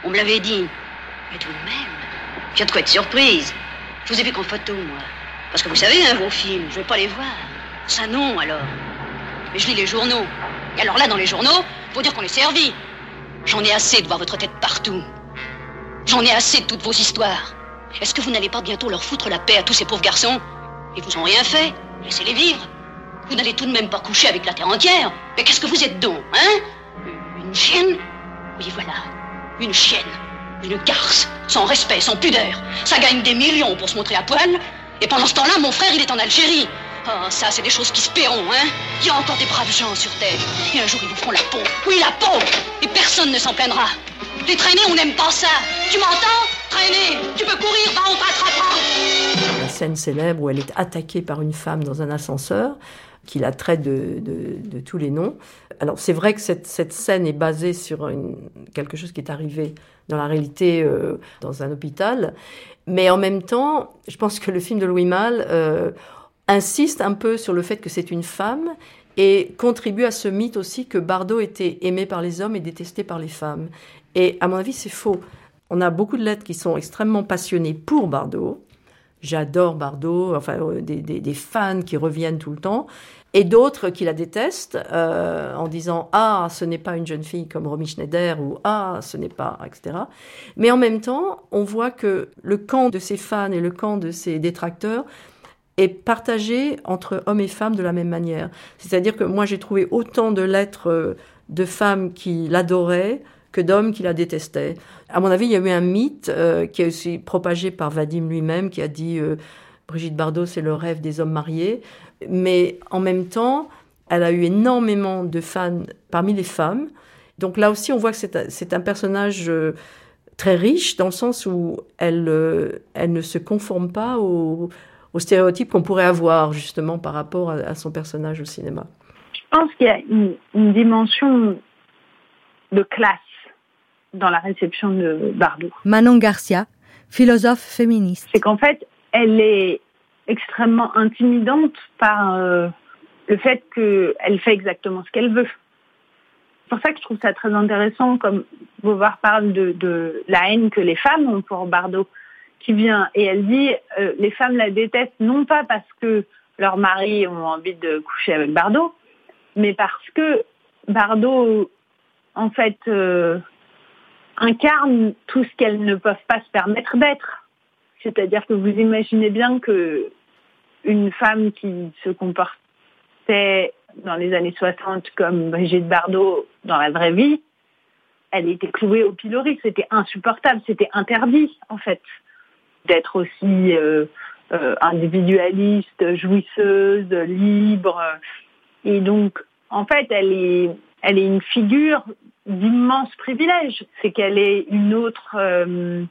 On me l'avait dit. Mais tout de même, il de quoi être surprise. Je vous ai vu qu'en photo, moi. Parce que vous savez, hein, vos films, je vais pas les voir. Ça non, alors. Mais je lis les journaux. Et alors là, dans les journaux, faut dire qu'on est servi. J'en ai assez de voir votre tête partout. J'en ai assez de toutes vos histoires. Est-ce que vous n'allez pas bientôt leur foutre la paix à tous ces pauvres garçons? Ils vous ont rien fait. Laissez-les vivre. Vous n'allez tout de même pas coucher avec la terre entière. Mais qu'est-ce que vous êtes donc, hein? Une chienne? Oui, voilà. Une chienne. Une garce. Sans respect, sans pudeur. Ça gagne des millions pour se montrer à poil. Et pendant ce temps-là, mon frère, il est en Algérie. Oh, ça, c'est des choses qui se paieront, hein Il y a encore des braves gens sur Terre. Et un jour, ils vous feront la peau. Oui, la peau Et personne ne s'en plaindra. Les traîner, on n'aime pas ça. Tu m'entends? Traîner Tu peux courir, bah on t'attrapera La scène célèbre où elle est attaquée par une femme dans un ascenseur, qui la traite de, tous les noms. Alors, c'est vrai que cette, scène est basée sur quelque chose qui est arrivé dans la réalité euh, dans un hôpital. Mais en même temps, je pense que le film de Louis Malle... Euh, insiste un peu sur le fait que c'est une femme et contribue à ce mythe aussi que Bardot était aimé par les hommes et détesté par les femmes. Et à mon avis, c'est faux. On a beaucoup de lettres qui sont extrêmement passionnées pour Bardot. J'adore Bardot, enfin euh, des, fans qui reviennent tout le temps, et d'autres qui la détestent euh, en disant ah ce n'est pas une jeune fille comme Romy Schneider ou ah ce n'est pas etc. Mais en même temps, on voit que le camp de ses fans et le camp de ses détracteurs est partagé entre hommes et femmes de la même manière. C'est-à-dire que moi, j'ai trouvé autant de lettres euh, de femmes qui l'adoraient que d'hommes qui la détestaient. À mon avis, il y a eu un mythe euh, qui est aussi propagé par Vadim lui-même, qui a dit euh, Brigitte Bardot, c'est le rêve des hommes mariés. Mais en même temps, elle a eu énormément de fans parmi les femmes. Donc là aussi, on voit que c'est un personnage très riche dans le sens où elle, elle ne se conforme pas aux, aux stéréotypes qu'on pourrait avoir justement par rapport à, son personnage au cinéma. Je pense qu'il y a une, dimension de classe dans la réception de Bardot. Manon Garcia, philosophe féministe. C'est qu'en fait, elle est extrêmement intimidante par euh, le fait qu'elle fait exactement ce qu'elle veut. C'est pour ça que je trouve ça très intéressant, comme Beauvoir parle de, de, la haine que les femmes ont pour Bardot, qui vient et elle dit euh, les femmes la détestent non pas parce que leurs maris ont envie de coucher avec Bardot, mais parce que Bardot, en fait, euh, incarne tout ce qu'elles ne peuvent pas se permettre d'être. C'est-à-dire que vous imaginez bien que une femme qui se comportait dans les années 60 comme Brigitte Bardot dans la vraie vie, elle était clouée au pilori. C'était insupportable, c'était interdit en fait d'être aussi euh, euh, individualiste, jouisseuse, libre. Et donc, en fait, elle est, elle est une figure d'immense privilège. C'est qu'elle est une autre euh,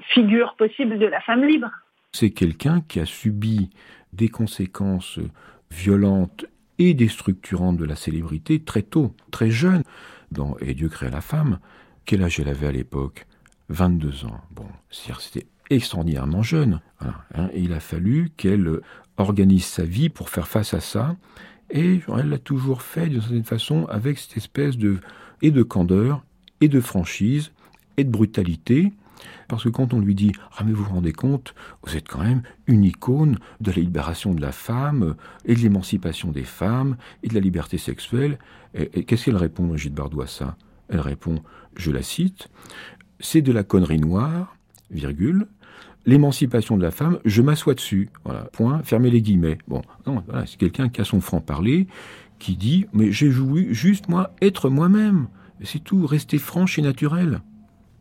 figure possible de la femme libre. C'est quelqu'un qui a subi des conséquences violentes et déstructurantes de la célébrité très tôt, très jeune. Dans Et Dieu créa la femme, quel âge elle avait à l'époque? 22 ans. Bon, c'était extraordinairement jeune. Hein, et il a fallu qu'elle organise sa vie pour faire face à ça. Et elle l'a toujours fait d'une certaine façon avec cette espèce de et de candeur et de franchise et de brutalité. Parce que quand on lui dit Ah, mais vous vous rendez compte, vous êtes quand même une icône de la libération de la femme et de l'émancipation des femmes et de la liberté sexuelle, et, qu'est-ce qu'elle répond, Brigitte Bardot, à ça? Elle répond Je la cite C'est de la connerie noire, virgule, l'émancipation de la femme, je m'assois dessus. Voilà, point, fermez les guillemets. Bon, non, voilà, c'est quelqu'un qui a son franc-parler, qui dit, mais j'ai voulu juste, moi, être moi-même. C'est tout, rester franche et naturel.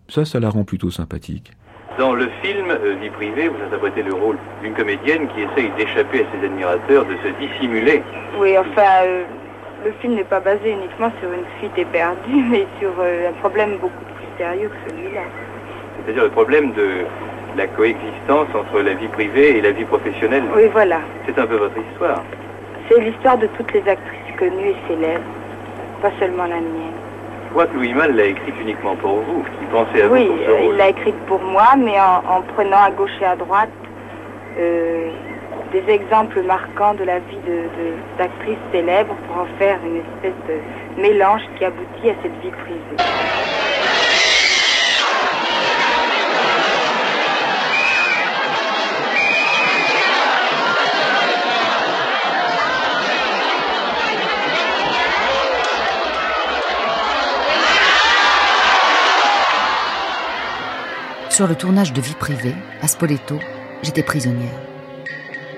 Ça, ça la rend plutôt sympathique. Dans le film euh, Vie privée, vous interprétez le rôle d'une comédienne qui essaye d'échapper à ses admirateurs, de se dissimuler. Oui, enfin, euh, le film n'est pas basé uniquement sur une fuite éperdue, mais sur euh, un problème beaucoup plus sérieux que celui-là. C'est-à-dire le problème de la coexistence entre la vie privée et la vie professionnelle. Oui, voilà. C'est un peu votre histoire. C'est l'histoire de toutes les actrices connues et célèbres, pas seulement la mienne. Je crois que Louis Malle l'a écrite uniquement pour vous. Il pensait à oui, vous. Oui, il l'a écrite pour moi, mais en, prenant à gauche et à droite euh, des exemples marquants de la vie d'actrices de, célèbres pour en faire une espèce de mélange qui aboutit à cette vie privée. Sur le tournage de Vie privée, à Spoleto, j'étais prisonnière.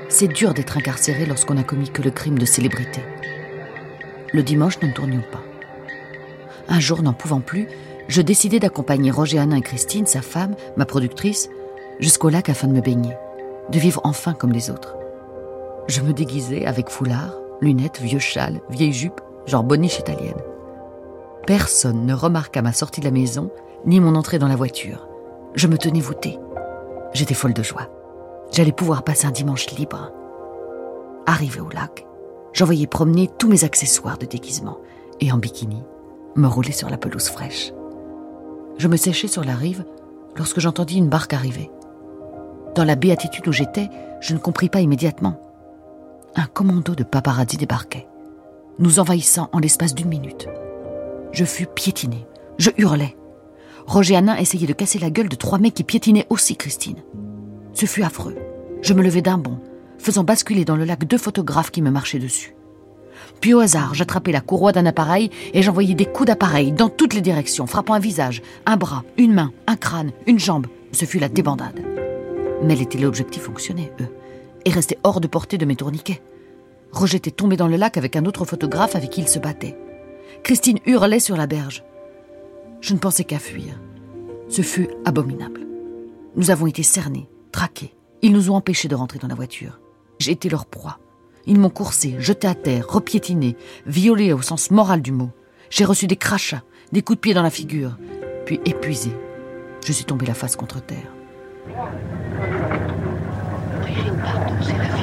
C'est dur d'être incarcéré lorsqu'on n'a commis que le crime de célébrité. Le dimanche, nous ne tournions pas. Un jour, n'en pouvant plus, je décidai d'accompagner Roger Hanin et Christine, sa femme, ma productrice, jusqu'au lac afin de me baigner, de vivre enfin comme les autres. Je me déguisais avec foulard, lunettes, vieux châle, vieille jupe, genre boniche italienne. Personne ne remarqua ma sortie de la maison, ni mon entrée dans la voiture. Je me tenais voûtée. J'étais folle de joie. J'allais pouvoir passer un dimanche libre. Arrivé au lac, j'envoyais promener tous mes accessoires de déguisement et en bikini, me rouler sur la pelouse fraîche. Je me séchais sur la rive lorsque j'entendis une barque arriver. Dans la béatitude où j'étais, je ne compris pas immédiatement. Un commando de paparazzi débarquait, nous envahissant en l'espace d'une minute. Je fus piétinée, je hurlais. Roger Hanin essayait de casser la gueule de trois mecs qui piétinaient aussi Christine. Ce fut affreux. Je me levai d'un bond, faisant basculer dans le lac deux photographes qui me marchaient dessus. Puis au hasard, j'attrapais la courroie d'un appareil et j'envoyais des coups d'appareil dans toutes les directions, frappant un visage, un bras, une main, un crâne, une jambe. Ce fut la débandade. Mais les téléobjectifs fonctionnaient, eux, et restaient hors de portée de mes tourniquets. Roger était tombé dans le lac avec un autre photographe avec qui il se battait. Christine hurlait sur la berge. Je ne pensais qu'à fuir. Ce fut abominable. Nous avons été cernés, traqués. Ils nous ont empêchés de rentrer dans la voiture. J'ai été leur proie. Ils m'ont coursé, jeté à terre, repiétiné, violé au sens moral du mot. J'ai reçu des crachats, des coups de pied dans la figure. Puis épuisé, je suis tombé la face contre terre.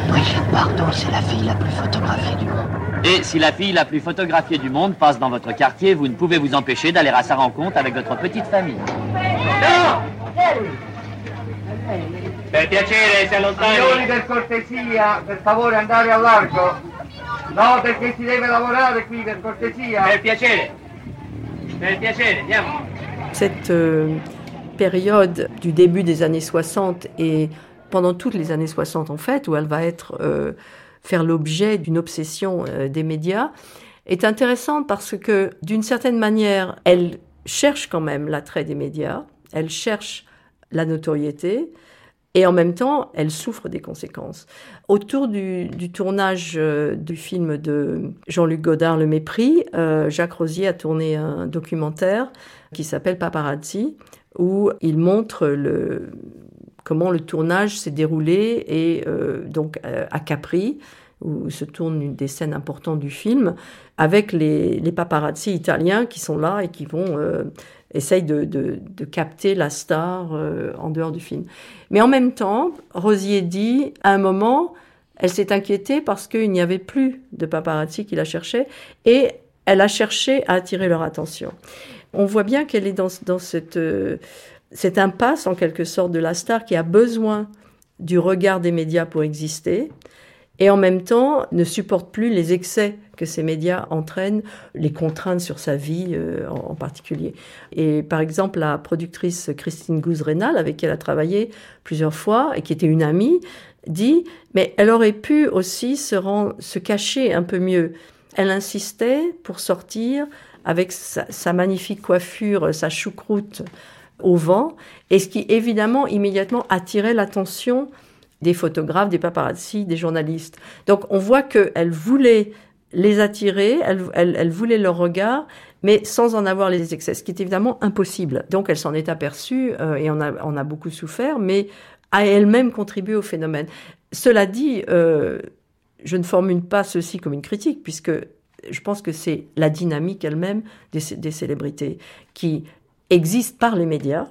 Brigitte Bardot, c'est la fille. La plus photographiée du monde. Et si la fille la plus photographiée du monde passe dans votre quartier, vous ne pouvez vous empêcher d'aller à sa rencontre avec votre petite famille. Per piacere, si allontani. Signori, per cortesia, per favore andare a largo. No, perché si deve lavorare qui, per cortesia. Per piacere. Per piacere, andiamo. Cette euh, période du début des années 60 et pendant toutes les années 60 en fait, où elle va être euh, faire l'objet d'une obsession euh, des médias, est intéressante parce que d'une certaine manière, elle cherche quand même l'attrait des médias, elle cherche la notoriété, et en même temps, elle souffre des conséquences. Autour du, tournage euh, du film de Jean-Luc Godard, Le Mépris, Jacques Rosier a tourné un documentaire qui s'appelle Paparazzi, où il montre le, comment le tournage s'est déroulé et euh, donc euh, à Capri, où se tourne une des scènes importantes du film, avec les, les paparazzi italiens qui sont là et qui vont euh, essayer de, capter la star en dehors du film. Mais en même temps, Rosier dit, à un moment, elle s'est inquiétée parce qu'il n'y avait plus de paparazzi qui la cherchaient et elle a cherché à attirer leur attention. On voit bien qu'elle est dans, cette, cette impasse, en quelque sorte, de la star qui a besoin du regard des médias pour exister et en même temps ne supporte plus les excès que ces médias entraînent, les contraintes sur sa vie euh, en, particulier. Et par exemple, la productrice Christine Gouze-Rénal, avec qui elle a travaillé plusieurs fois et qui était une amie, dit mais elle aurait pu aussi se, cacher un peu mieux. Elle insistait pour sortir avec sa magnifique coiffure, sa choucroute au vent, et ce qui évidemment immédiatement attirait l'attention des photographes, des paparazzi, des journalistes. Donc on voit qu'elle voulait les attirer, elle, elle, voulait leur regard, mais sans en avoir les excès, ce qui est évidemment impossible. Donc elle s'en est aperçue euh, et on a, on a beaucoup souffert, mais a elle-même contribué au phénomène. Cela dit, euh, je ne formule pas ceci comme une critique, puisque je pense que c'est la dynamique elle-même des, des célébrités qui existent par les médias,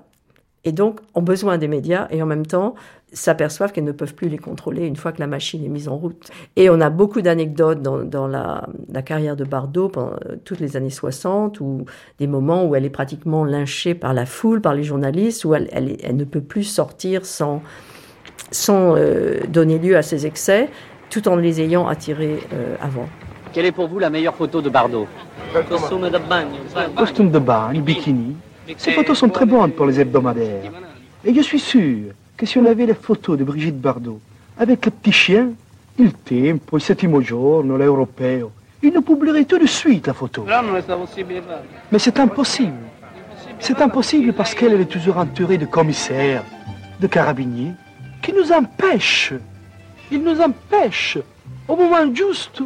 et donc ont besoin des médias et en même temps s'aperçoivent qu'elles ne peuvent plus les contrôler une fois que la machine est mise en route. Et on a beaucoup d'anecdotes dans, dans la, la, carrière de Bardot pendant toutes les années 60, ou des moments où elle est pratiquement lynchée par la foule, par les journalistes, où elle, elle, elle ne peut plus sortir sans, sans euh, donner lieu à ses excès, tout en les ayant attirés euh, avant. Quelle est pour vous la meilleure photo de Bardot? Costume de bagne. Costume de bagne, bikini. Ces photos sont très bonnes pour les hebdomadaires. Et je suis sûr que si on avait les photos de Brigitte Bardot avec le petit chien, il tempo, il settimo giorno, l'europeo, il nous publierait tout de suite la photo. Mais c'est impossible. C'est impossible parce qu'elle est toujours entourée de commissaires, de carabiniers, qui nous empêchent. Ils nous empêchent au moment juste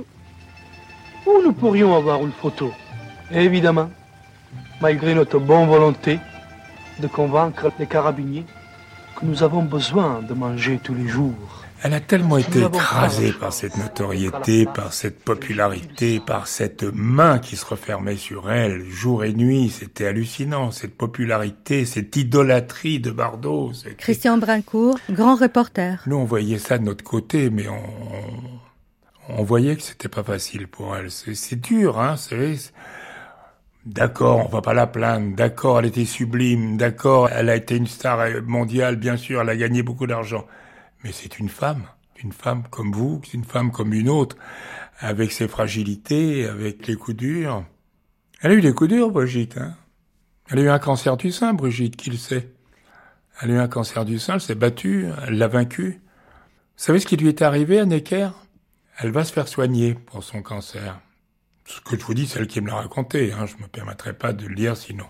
où nous pourrions avoir une photo. Évidemment, malgré notre bonne volonté de convaincre les carabiniers que nous avons besoin de manger tous les jours. Elle a tellement été écrasée par cette notoriété, par cette popularité, par cette main qui se refermait sur elle jour et nuit. C'était hallucinant, cette popularité, cette idolâtrie de Bardot. Christian Brincourt, grand reporter. Nous, on voyait ça de notre côté, mais on, on voyait que c'était pas facile pour elle. C'est dur, hein, c'est D'accord, on va pas la plaindre. D'accord, elle était sublime. D'accord, elle a été une star mondiale, bien sûr, elle a gagné beaucoup d'argent. Mais c'est une femme. Une femme comme vous, une femme comme une autre, avec ses fragilités, avec les coups durs. Elle a eu des coups durs, Brigitte. Hein elle a eu un cancer du sein, Brigitte, qui le sait. Elle a eu un cancer du sein, elle s'est battue, elle l'a vaincu. Vous savez ce qui lui est arrivé à Necker? Elle va se faire soigner pour son cancer. Ce que je vous dis, c'est elle qui me l'a raconté. Hein, je me permettrai pas de le dire sinon.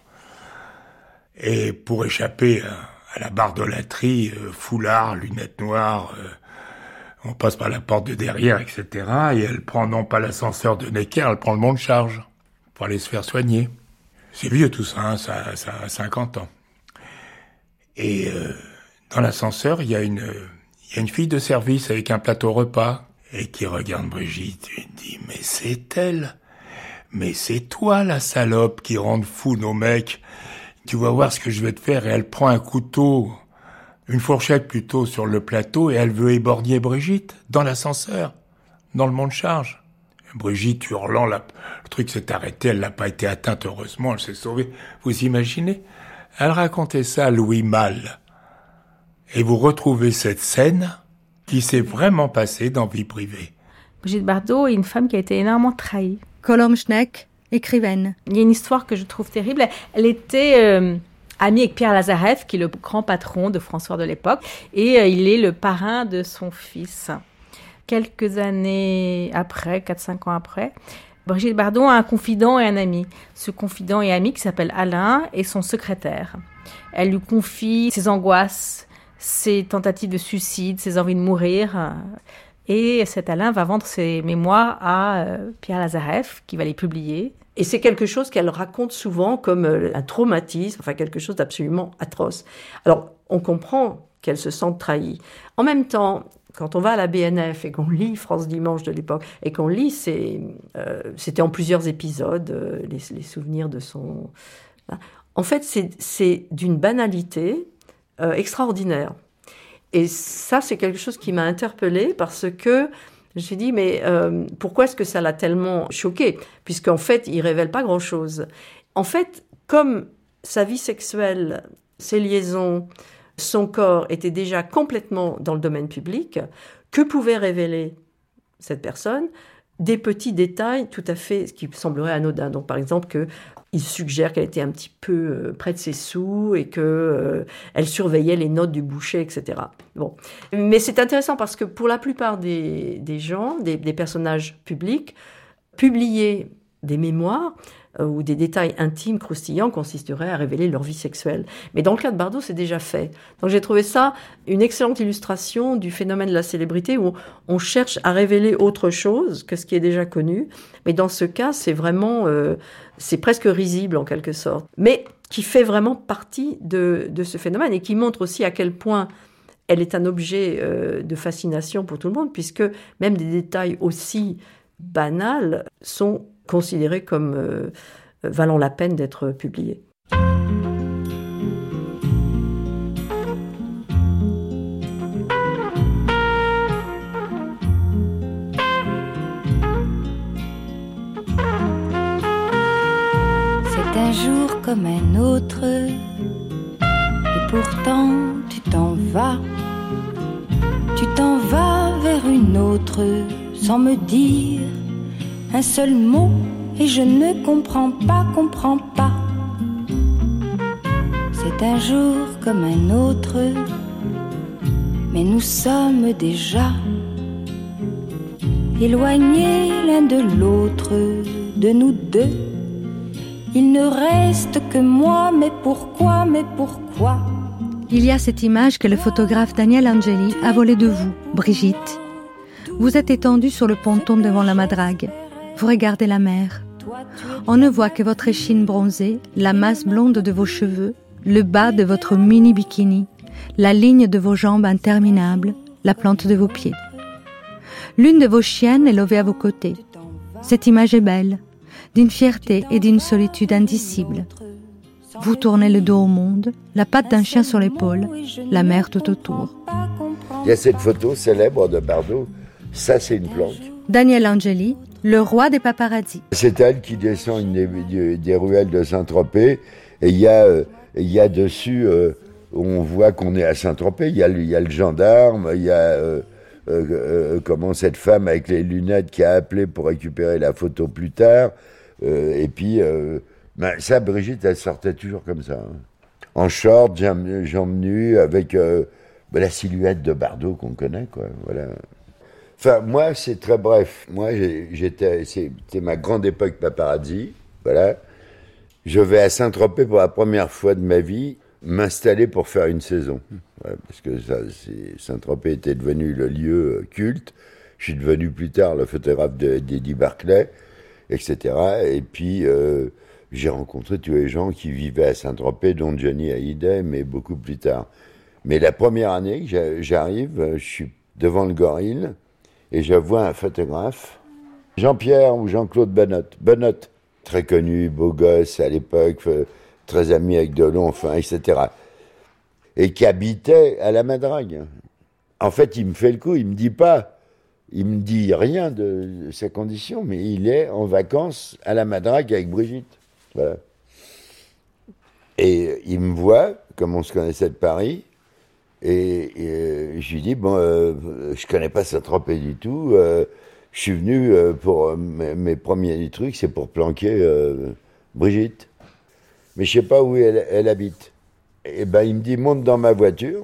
Et pour échapper à, la bardolâtrie, euh, foulard, lunettes noires, euh, on passe par la porte de derrière, etc. Et elle prend non pas l'ascenseur de Necker, elle prend le de charge pour aller se faire soigner. C'est vieux tout ça, hein, ça, ça a 50 ans. Et euh, dans l'ascenseur, il y il y a une fille de service avec un plateau repas et qui regarde Brigitte et dit mais c'est elle. Mais c'est toi la salope qui rend fou nos mecs. Tu vas voir ce que je vais te faire. Et elle prend un couteau, une fourchette plutôt sur le plateau et elle veut éborgner Brigitte dans l'ascenseur, dans le monde charge. Brigitte hurlant, la, le truc s'est arrêté, elle n'a pas été atteinte heureusement, elle s'est sauvée. Vous imaginez? Elle racontait ça à Louis Malle. et vous retrouvez cette scène qui s'est vraiment passée dans vie privée. Brigitte Bardot est une femme qui a été énormément trahie. Colombe Schneck, écrivaine. Il y a une histoire que je trouve terrible. Elle était euh, amie avec Pierre Lazareff, qui est le grand patron de François de l'époque, et euh, il est le parrain de son fils. Quelques années après, 4-5 ans après, Brigitte Bardot a un confident et un ami. Ce confident et ami qui s'appelle Alain est son secrétaire. Elle lui confie ses angoisses, ses tentatives de suicide, ses envies de mourir. Et cet Alain va vendre ses mémoires à euh, Pierre Lazareff, qui va les publier. Et c'est quelque chose qu'elle raconte souvent comme euh, un traumatisme, enfin quelque chose d'absolument atroce. Alors, on comprend qu'elle se sente trahie. En même temps, quand on va à la BNF et qu'on lit France Dimanche de l'époque, et qu'on lit, euh, c'était en plusieurs épisodes, les, souvenirs de son... En fait, c'est d'une banalité extraordinaire. Et ça, c'est quelque chose qui m'a interpellée parce que je me suis dit, mais euh, pourquoi est-ce que ça l'a tellement choqué Puisqu'en fait, il révèle pas grand-chose. En fait, comme sa vie sexuelle, ses liaisons, son corps étaient déjà complètement dans le domaine public, que pouvait révéler cette personne? Des petits détails tout à fait qui semblerait anodin. Donc par exemple que il suggère qu'elle était un petit peu euh, près de ses sous et que euh, elle surveillait les notes du boucher, etc. Bon, mais c'est intéressant parce que pour la plupart des, gens, des, personnages publics, publier des mémoires, euh, ou des détails intimes, croustillants, consisteraient à révéler leur vie sexuelle. Mais dans le cas de Bardot, c'est déjà fait. Donc j'ai trouvé ça une excellente illustration du phénomène de la célébrité où on cherche à révéler autre chose que ce qui est déjà connu. Mais dans ce cas, c'est vraiment, c'est presque risible en quelque sorte. Mais qui fait vraiment partie de, de, ce phénomène et qui montre aussi à quel point elle est un objet euh, de fascination pour tout le monde, puisque même des détails aussi banals sont considérés comme euh, valant la peine d'être publiés. Jour comme un autre, et pourtant tu t'en vas. Tu t'en vas vers une autre sans me dire un seul mot et je ne comprends pas, comprends pas. C'est un jour comme un autre, mais nous sommes déjà éloignés l'un de l'autre, de nous deux. Il ne reste que moi, mais pourquoi, mais pourquoi? Il y a cette image que le photographe Daniel Angeli a volée de vous, Brigitte. Vous êtes étendue sur le ponton devant la madrague. Vous regardez la mer. On ne voit que votre échine bronzée, la masse blonde de vos cheveux, le bas de votre mini bikini, la ligne de vos jambes interminables, la plante de vos pieds. L'une de vos chiennes est levée à vos côtés. Cette image est belle, d'une fierté et d'une solitude indicible. Vous tournez le dos au monde, la patte d'un chien sur l'épaule, la mer tout autour. Il y a cette photo célèbre de Bardot. Ça, c'est une planque. Daniel Angeli, le roi des paparazzis. C'est elle qui descend une des, ruelles de Saint-Tropez et il y a, euh, il y a dessus, euh, on voit qu'on est à Saint-Tropez, il y, a, il y a le gendarme, il y a euh, comment cette femme avec les lunettes qui a appelé pour récupérer la photo plus tard. Et puis, ben, ça, Brigitte, elle sortait toujours comme ça. Hein. En short, jambes nues, avec ben, la silhouette de Bardot qu'on connaît, quoi. Voilà. Enfin, moi, c'est très bref. Moi, j'étais, c'était ma grande époque paparazzi. Voilà. Je vais à Saint-Tropez pour la première fois de ma vie m'installer pour faire une saison. parce que Saint-Tropez était devenu le lieu euh, culte. Je suis devenu plus tard le photographe d'Eddie Barclay, etc. Et puis, euh, j'ai rencontré tous les gens qui vivaient à Saint-Tropez, dont Johnny Hallyday, mais beaucoup plus tard. Mais la première année que j'arrive, je suis devant le Gorille et je vois un photographe, Jean-Pierre ou Jean-Claude Benot. Benot, très connu, beau gosse à l'époque, euh, très ami avec Delon, enfin, etc. Et qui habitait à la Madrague. En fait, il me fait le coup, il me dit pas, il me dit rien de sa condition, mais il est en vacances à la Madrague avec Brigitte. Voilà. Et il me voit, comme on se connaissait de Paris, Et, et je lui dis, bon, euh, je connais pas Saint-Tropez du tout. euh, je suis venu euh, pour euh, mes, premiers trucs, c'est pour planquer euh, Brigitte. Mais je sais pas où elle, habite. Et ben, il me dit, monte dans ma voiture.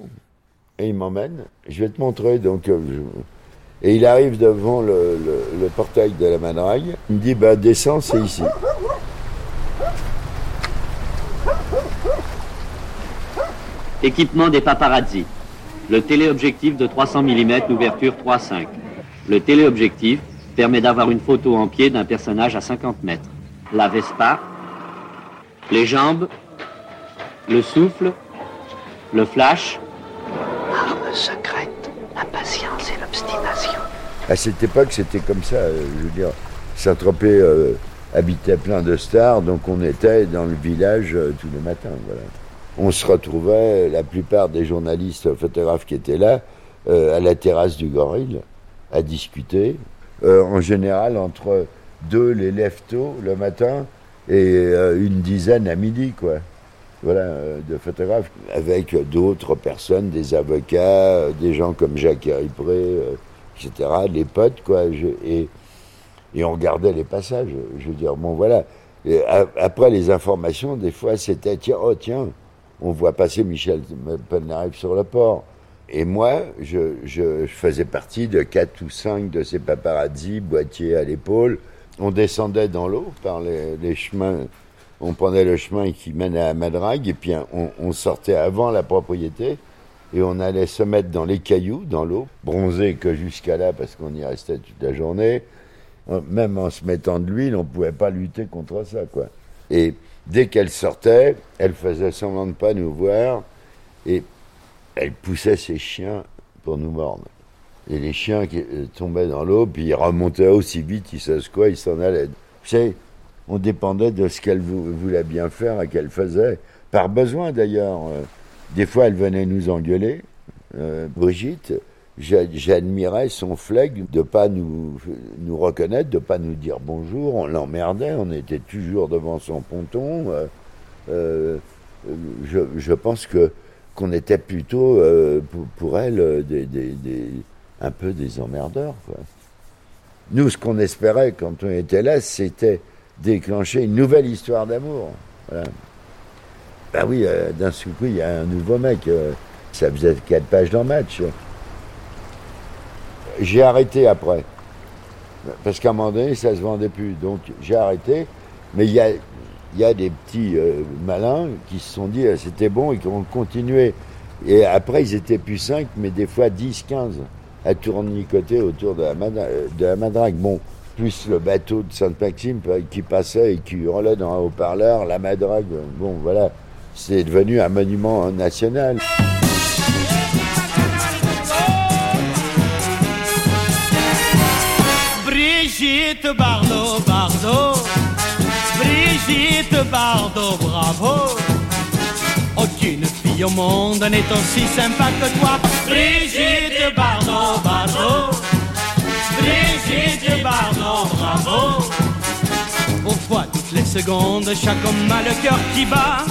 Et il m'emmène. Je vais te montrer. Donc, euh, Et il arrive devant le, le- le portail de la Madrague. Il me dit, bah, descends, c'est ici. Équipement des paparazzi. Le téléobjectif de 300 mm d'ouverture 3.5. Le téléobjectif permet d'avoir une photo en pied d'un personnage à 50 mètres. La Vespa, les jambes, le souffle, le flash, Arme secrète, la patience et l'obstination. À cette époque, c'était comme ça. euh, Je veux dire, Saint-Tropez euh, habitait plein de stars, donc on était dans le village euh, tous les matins. Voilà. On se retrouvait, la plupart des journalistes photographes qui étaient là, à la terrasse du Gorille, à discuter. En général, entre deux les lève-tôt le matin et une dizaine à midi, quoi. Voilà, euh, de photographes avec d'autres personnes, des avocats, euh, des gens comme Jacques Héripré, euh, etc., les potes, quoi. Je- et, et on regardait les passages. Je veux dire, bon, voilà. Et après, les informations, des fois, c'était tiens, oh, tiens, on voit passer Michel Polnareff sur le port. Et moi, je, je faisais partie de quatre ou cinq de ces paparazzi, boîtiers à l'épaule. On descendait dans l'eau par les, les chemins. On prenait le chemin qui mène à Madrague et puis on, on sortait avant la propriété et on allait se mettre dans les cailloux, dans l'eau, bronzé que jusqu'à là parce qu'on y restait toute la journée. Euh, Même en se mettant de l'huile, on ne pouvait pas lutter contre ça, quoi. Et dès qu'elle sortait, elle faisait semblant de pas nous voir et elle poussait ses chiens pour nous mordre. Et les chiens qui euh, tombaient dans l'eau, puis ils remontaient aussi vite, ils savent quoi, ils s'en allaient. Vous on dépendait de ce qu'elle vou- voulait bien faire et qu'elle faisait, par besoin d'ailleurs. Euh, Des fois, elle venait nous engueuler. Euh, Brigitte, j'a- j'admirais son flegme de pas nous, nous reconnaître, de pas nous dire bonjour. On l'emmerdait, on était toujours devant son ponton. Euh, je, pense que qu'on était plutôt pour, elle un peu des emmerdeurs. Nous, ce qu'on espérait quand on était là, c'était déclencher une nouvelle histoire d'amour. Ben oui, euh, d'un coup, il y a un nouveau mec. euh, ça faisait quatre pages dans le match. J'ai arrêté après. Parce qu'à un moment donné, ça se vendait plus. Donc j'ai arrêté. Mais il y a, des petits euh, malins qui se sont dit c'était bon et qui ont continué. Et après, ils étaient plus 5, mais des fois 10, 15 à tournicoter autour de la, de la Madrague. Bon, plus le bateau de Sainte-Maxime qui passait et qui hurlait dans un haut-parleur, la Madrague. Bon, voilà, c'est devenu un monument national. Brigitte Bardot, Bardot, Brigitte Bardot, bravo. Aucune fille au monde n'est aussi sympa que toi. Brigitte Bardot, Bardot, Brigitte Bardot, bravo. Pourquoi toutes les secondes, chaque homme a le cœur qui bat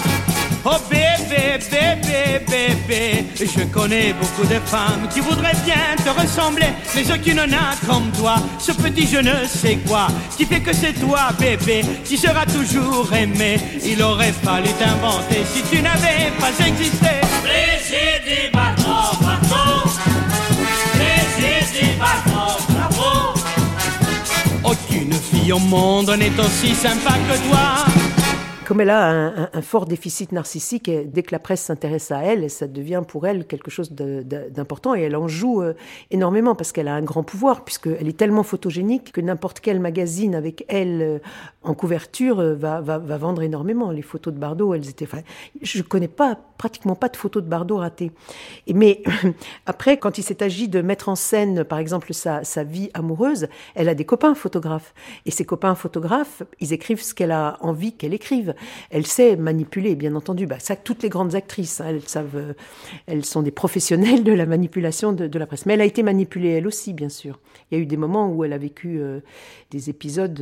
Oh bébé, bébé, bébé, je connais beaucoup de femmes qui voudraient bien te ressembler, mais aucune n'a comme toi, ce petit je ne sais quoi, qui fait que c'est toi, bébé, qui sera toujours aimé. Il aurait fallu t'inventer si tu n'avais pas existé. Brigitte. Aucune Comme elle a un, fort déficit narcissique, dès que la presse s'intéresse à elle, ça devient pour elle quelque chose d'important et elle en joue euh, énormément parce qu'elle a un grand pouvoir puisqu'elle est tellement photogénique que n'importe quel magazine avec elle euh, en couverture euh, va, vendre énormément. Les photos de Bardot, elles étaient. Enfin, je connais pas pratiquement pas de photos de Bardot ratées. Mais après, quand il s'est agi de mettre en scène, par exemple, sa, vie amoureuse, elle a des copains photographes. Et ces copains photographes, ils écrivent ce qu'elle a envie qu'elle écrive. Elle sait manipuler, bien entendu. Bah, ça, toutes les grandes actrices, hein, euh, elles sont des professionnelles de la manipulation de, la presse. Mais elle a été manipulée elle aussi, bien sûr. Il y a eu des moments où elle a vécu euh, des épisodes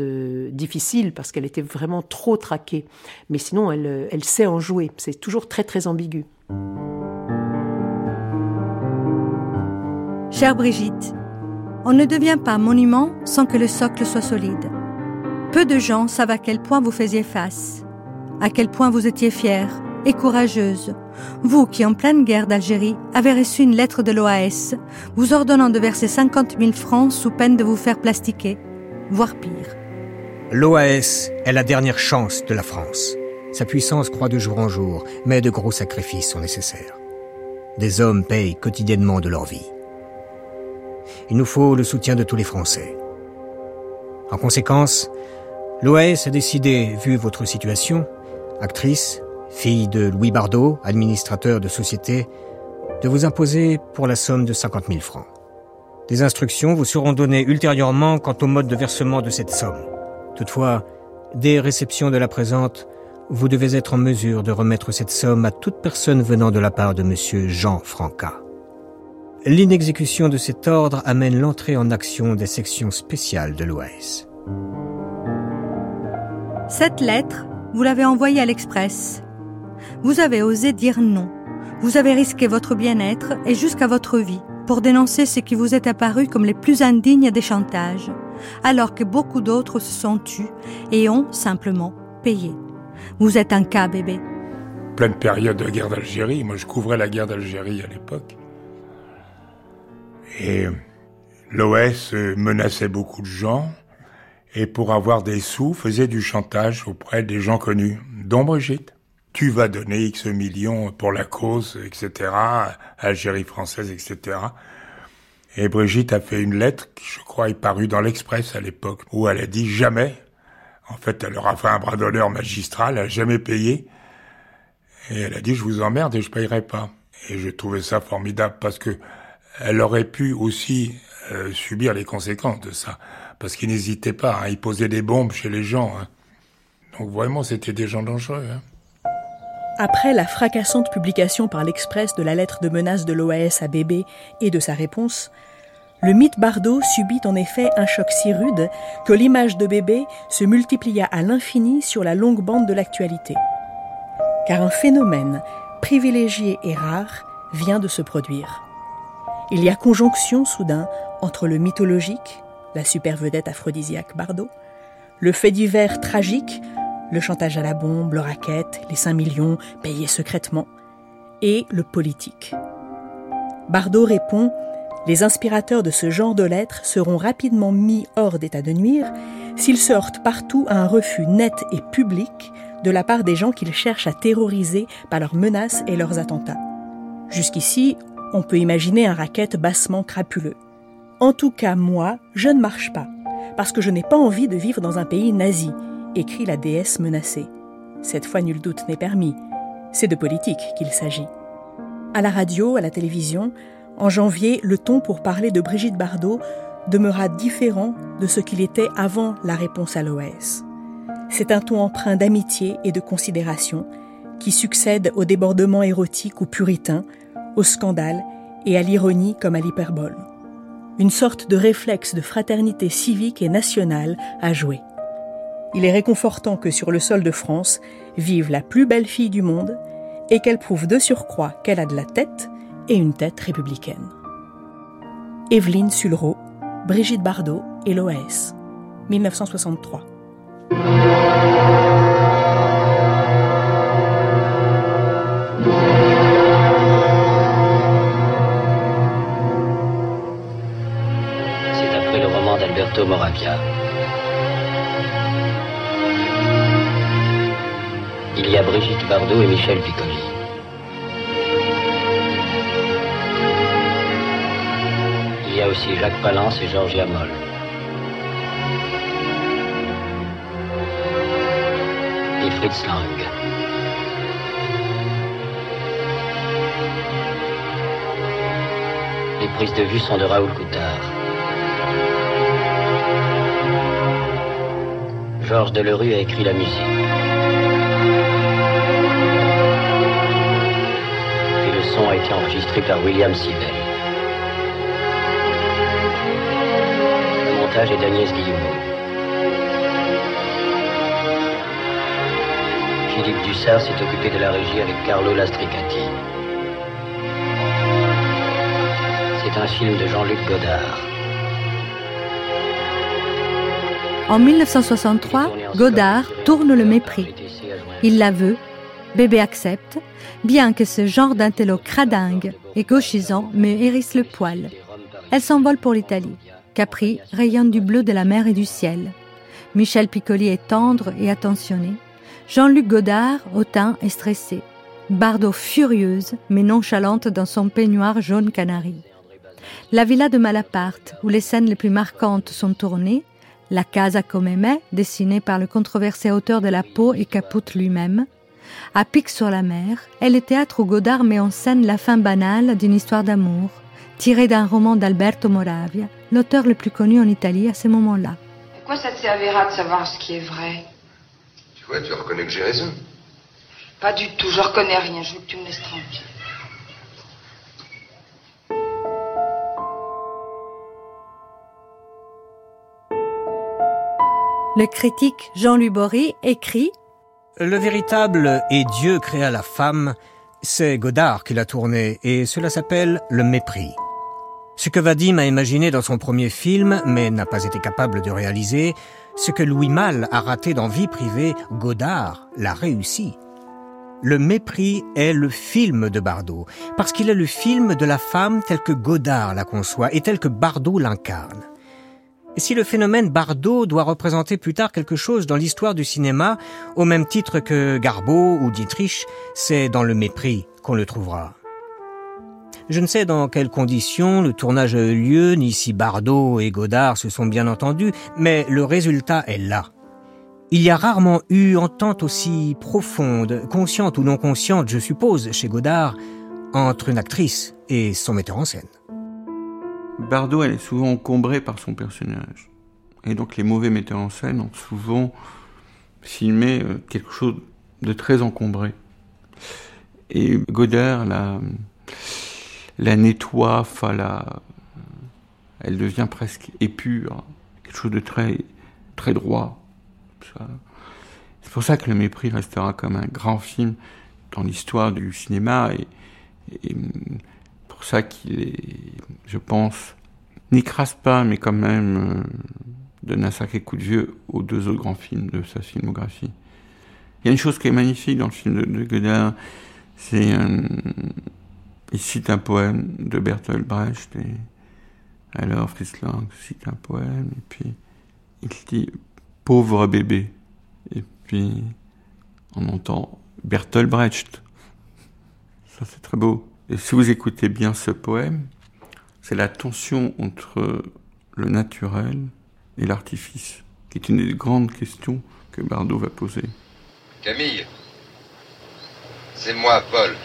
difficiles parce qu'elle était vraiment trop traquée. Mais sinon, elle, euh, elle sait en jouer. C'est toujours très, très ambigu. Chère Brigitte, on ne devient pas monument sans que le socle soit solide. Peu de gens savent à quel point vous faisiez face, à quel point vous étiez fière et courageuse. Vous qui, en pleine guerre d'Algérie, avez reçu une lettre de l'OAS, vous ordonnant de verser 50 000 francs sous peine de vous faire plastiquer, voire pire. L'OAS est la dernière chance de la France. Sa puissance croît de jour en jour, mais de gros sacrifices sont nécessaires. Des hommes payent quotidiennement de leur vie. Il nous faut le soutien de tous les Français. En conséquence, l'OAS a décidé, vu votre situation, actrice, fille de Louis Bardot, administrateur de société, de vous imposer pour la somme de 50 000 francs. Des instructions vous seront données ultérieurement quant au mode de versement de cette somme. Toutefois, dès réception de la présente, vous devez être en mesure de remettre cette somme à toute personne venant de la part de monsieur Jean Franca. L'inexécution de cet ordre amène l'entrée en action des sections spéciales de l'OAS. Cette lettre, vous l'avez envoyée à l'Express. Vous avez osé dire non. Vous avez risqué votre bien-être et jusqu'à votre vie pour dénoncer ce qui vous est apparu comme les plus indignes des chantages, alors que beaucoup d'autres se sont tus et ont simplement payé. Vous êtes un cas, bébé. Pleine période de guerre d'Algérie. Moi, je couvrais la guerre d'Algérie à l'époque. Et l'OS menaçait beaucoup de gens et pour avoir des sous faisait du chantage auprès des gens connus, dont Brigitte. Tu vas donner X millions pour la cause, etc., Algérie française, etc. Et Brigitte a fait une lettre qui, je crois, est parue dans l'Express à l'époque, où elle a dit jamais. En fait, elle leur a fait un bras d'honneur magistral, elle a jamais payé. Et elle a dit, je vous emmerde et je payerai pas. Et je trouvais ça formidable parce que elle aurait pu aussi euh, subir les conséquences de ça, parce qu'il n'hésitait pas, à y poser des bombes chez les gens. Hein. Donc vraiment, c'était des gens dangereux. Hein. Après la fracassante publication par l'Express de la lettre de menace de l'OAS à Bébé et de sa réponse, le mythe Bardot subit en effet un choc si rude que l'image de Bébé se multiplia à l'infini sur la longue bande de l'actualité. Car un phénomène privilégié et rare vient de se produire. Il y a conjonction soudain entre le mythologique, la super vedette aphrodisiaque Bardot, le fait divers tragique, le chantage à la bombe, le racket, les 5 millions payés secrètement, et le politique. Bardot répond Les inspirateurs de ce genre de lettres seront rapidement mis hors d'état de nuire s'ils sortent partout à un refus net et public de la part des gens qu'ils cherchent à terroriser par leurs menaces et leurs attentats. Jusqu'ici, on peut imaginer un racket bassement crapuleux. En tout cas, moi, je ne marche pas, parce que je n'ai pas envie de vivre dans un pays nazi, écrit la déesse menacée. Cette fois, nul doute n'est permis. C'est de politique qu'il s'agit. À la radio, à la télévision, en janvier, le ton pour parler de Brigitte Bardot demeura différent de ce qu'il était avant la réponse à l'OS. C'est un ton empreint d'amitié et de considération qui succède au débordement érotique ou puritain au scandale et à l'ironie comme à l'hyperbole. Une sorte de réflexe de fraternité civique et nationale à jouer. Il est réconfortant que sur le sol de France vive la plus belle fille du monde et qu'elle prouve de surcroît qu'elle a de la tête et une tête républicaine. Evelyne Sulro, Brigitte Bardot et l'OAS, 1963. Alberto Moravia. Il y a Brigitte Bardot et Michel Piccoli. Aussi Jacques Palance et Georges Moll. Et Fritz Lang. Les prises de vue sont de Raoul Coutard. Georges Delerue a écrit la musique. Et le son a été enregistré par William Sivell. Le montage est d'Agnès Guillemot. Philippe Dussard s'est occupé de la régie avec Carlo Lastricati. C'est un film de Jean-Luc Godard. En 1963, Godard tourne Le Mépris. Il la veut, bébé accepte, bien que ce genre d'intello cradingue et gauchisant me hérisse le poil. Elle s'envole pour l'Italie. Capri rayonne du bleu de la mer et du ciel. Michel Piccoli est tendre et attentionné. Jean-Luc Godard, hautain et stressé. Bardot furieuse, mais nonchalante dans son peignoir jaune canari. La villa de Malaparte, où les scènes les plus marquantes sont tournées, la Casa Comeme, dessinée par le controversé auteur de La Peau et Caput lui-même, à Pic-sur-la-Mer est le théâtre où Godard met en scène la fin banale d'une histoire d'amour, tirée d'un roman d'Alberto Moravia, l'auteur le plus connu en Italie à ce moment-là. Pourquoi ça te servira de savoir ce qui est vrai? Tu vois, tu reconnais que j'ai raison. Pas du tout, je reconnais rien, je veux que tu me laisses tranquille. Le critique Jean-Louis Bory écrit Le véritable Et Dieu créa la femme, c'est Godard qui l'a tourné, et cela s'appelle Le mépris. Ce que Vadim a imaginé dans son premier film, mais n'a pas été capable de réaliser, ce que Louis Malle a raté dans Vie privée, Godard l'a réussi. Le mépris est le film de Bardot, parce qu'il est le film de la femme tel que Godard la conçoit et tel que Bardot l'incarne. Et si le phénomène Bardot doit représenter plus tard quelque chose dans l'histoire du cinéma, au même titre que Garbeau ou Dietrich, c'est dans le mépris qu'on le trouvera. Je ne sais dans quelles conditions le tournage a eu lieu, ni si Bardot et Godard se sont bien entendus, mais le résultat est là. Il y a rarement eu entente aussi profonde, consciente ou non consciente, je suppose, chez Godard, entre une actrice et son metteur en scène. Bardot, elle est souvent encombrée par son personnage. Et donc les mauvais metteurs en scène ont souvent filmé euh, quelque chose de très encombré. Et Godard la, la nettoie, enfin elle devient presque épure, quelque chose de très, très droit. C'est pour ça que Le Mépris restera comme un grand film dans l'histoire du cinéma et, et pour ça qu'il est, je pense, n'écrase pas, mais quand même euh, donne un sacré coup de vieux aux deux autres grands films de sa filmographie. Il y a une chose qui est magnifique dans le film de, de Godard, c'est euh, il cite un poème de Bertolt Brecht et alors Fritz Lang cite un poème et puis il dit pauvre bébé et puis on entend Bertolt Brecht. Ça c'est très beau. Et si vous écoutez bien ce poème, c'est la tension entre le naturel et l'artifice, qui est une des grandes questions que Bardot va poser. Camille, c'est moi, Paul.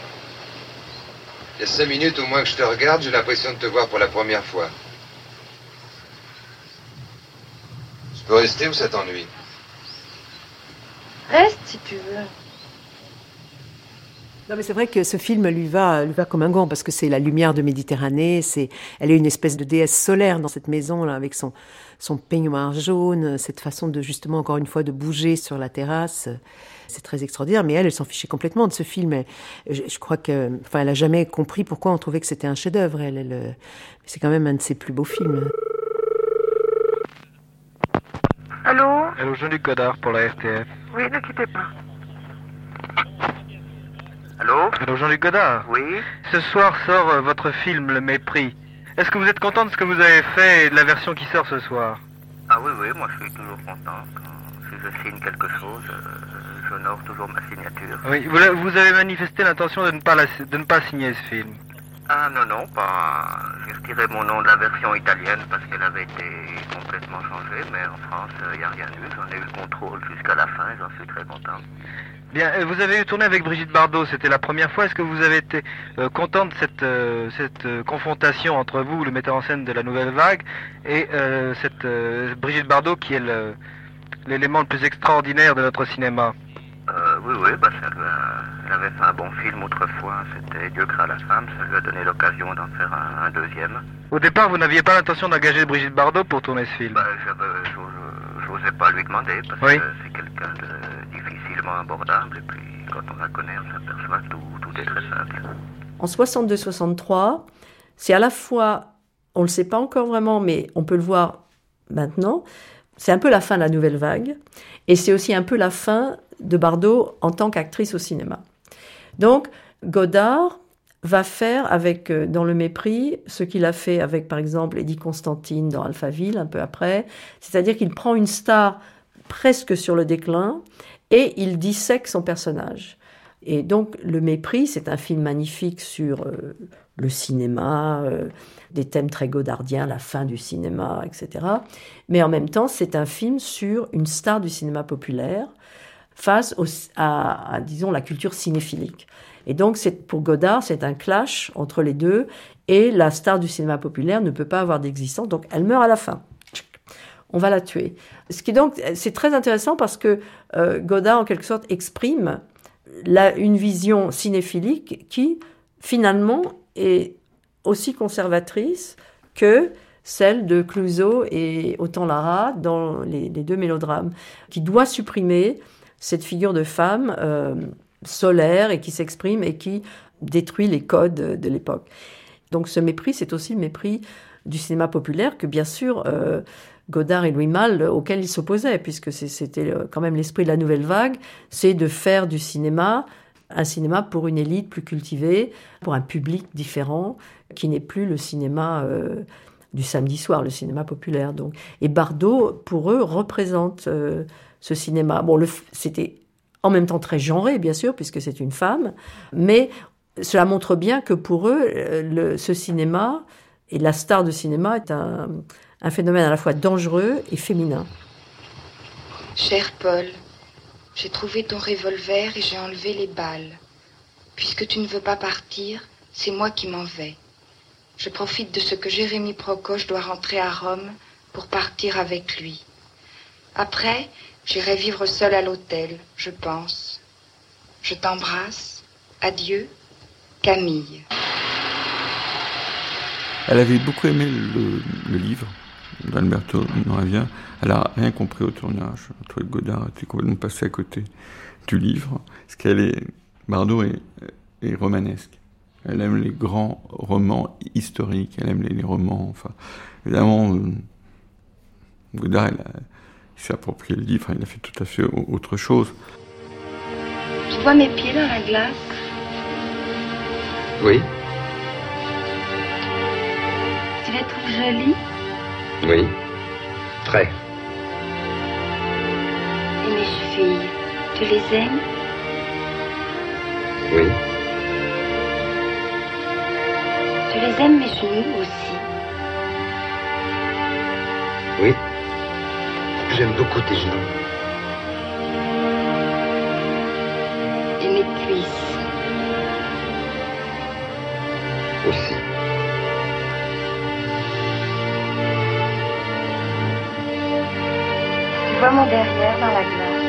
Il y a cinq minutes au moins que je te regarde, j'ai l'impression de te voir pour la première fois. Je peux rester ou ça t'ennuie? Reste si tu veux. Non, mais c'est vrai que ce film lui va, lui va comme un gant parce que c'est la lumière de Méditerranée. C'est, elle est une espèce de déesse solaire dans cette maison là, avec son son peignoir jaune, cette façon de justement encore une fois de bouger sur la terrasse. C'est très extraordinaire. Mais elle, elle s'en fichait complètement de ce film. Je, je, crois que, enfin, elle a jamais compris pourquoi on trouvait que c'était un chef-d'œuvre. Elle, elle c'est quand même un de ses plus beaux films. Allô? Allô, Jean-Luc Godard pour la RTF. Oui, ne quittez pas. Allô? Allô, Jean-Luc Godard? Oui? Ce soir sort euh, votre film Le Mépris. Est-ce que vous êtes content de ce que vous avez fait et de la version qui sort ce soir? Ah oui, oui, moi je suis toujours content. Quand, si je signe quelque chose, euh, toujours ma signature. Oui, vous, vous avez manifesté l'intention de, ne pas la, de ne pas signer ce film. Ah non, non, pas. J'ai retiré mon nom de la version italienne parce qu'elle avait été complètement changée, mais en France, il n'y a rien eu. J'en ai eu le contrôle jusqu'à la fin et j'en suis très content. Bien, vous avez tourné avec Brigitte Bardot, c'était la première fois. Est-ce que vous avez été euh, content de cette, euh, cette euh, confrontation entre vous, le metteur en scène de la Nouvelle Vague, et cette Brigitte Bardot qui est l'élément le, le, plus extraordinaire de notre cinéma? Oui, oui, bah, ça lui a, elle avait fait un bon film autrefois, c'était Dieu créa la femme, ça lui a donné l'occasion d'en faire un, un, deuxième. Au départ, vous n'aviez pas l'intention d'engager Brigitte Bardot pour tourner ce film bah, J'osais pas lui demander parce oui. que c'est quelqu'un de difficilement abordable et puis quand on la connaît, on s'aperçoit tout, tout est très simple. En 62-63, c'est à la fois on ne le sait pas encore vraiment, mais on peut le voir maintenant. C'est un peu la fin de la nouvelle vague, et c'est aussi un peu la fin de Bardot en tant qu'actrice au cinéma. Donc, Godard va faire avec euh, dans le mépris ce qu'il a fait avec par exemple Eddie Constantine dans Alphaville un peu après, c'est-à-dire qu'il prend une star presque sur le déclin et il dissèque son personnage. Et donc le mépris, c'est un film magnifique sur euh, le cinéma, euh, des thèmes très godardiens, la fin du cinéma, etc. Mais en même temps, c'est un film sur une star du cinéma populaire face à, disons, la culture cinéphilique. Et donc, pour Godard, c'est un clash entre les deux, et la star du cinéma populaire ne peut pas avoir d'existence, donc elle meurt à la fin. On va la tuer. Ce qui donc, c'est très intéressant parce que euh, Godard, en quelque sorte, exprime une vision cinéphilique qui, finalement, est aussi conservatrice que celle de Clouseau et Autant Lara dans les, deux mélodrames, qui doit supprimer cette figure de femme euh, solaire et qui s'exprime et qui détruit les codes de l'époque. Donc ce mépris, c'est aussi le mépris du cinéma populaire que bien sûr euh, Godard et Louis Malle, auquel ils s'opposaient, puisque c'était euh, quand même l'esprit de la nouvelle vague, c'est de faire du cinéma un cinéma pour une élite plus cultivée, pour un public différent, qui n'est plus le cinéma euh, du samedi soir, le cinéma populaire. Donc. Et Bardot, pour eux, représente ce cinéma. Bon, c'était en même temps très genré, bien sûr, puisque c'est une femme, mais cela montre bien que pour eux, ce cinéma et la star de cinéma est un phénomène à la fois dangereux et féminin. Cher Paul, j'ai trouvé ton revolver et j'ai enlevé les balles. Puisque tu ne veux pas partir, c'est moi qui m'en vais. Je profite de ce que Jérémie Procoche doit rentrer à Rome pour partir avec lui. Après, J'irai vivre seule à l'hôtel, je pense. Je t'embrasse. Adieu, Camille. Elle avait beaucoup aimé le, livre d'Alberto Moravia. Elle a rien compris au tournage. Toi, Godard était complètement passé à côté du livre. Ce qu'elle est, Bardot est, romanesque. Elle aime les grands romans historiques. Elle aime les, romans. Enfin, évidemment, euh, Godard, il s'est approprié le livre, il a fait tout à fait autre chose. Tu vois mes pieds dans la glace Oui. Tu les trouves jolis Oui. Très. Et mes filles, tu les aimes? Oui. Tu les aimes mes genoux aussi? Oui. J'aime beaucoup tes genoux. Et mes cuisses. Aussi. Mon derrière dans la glace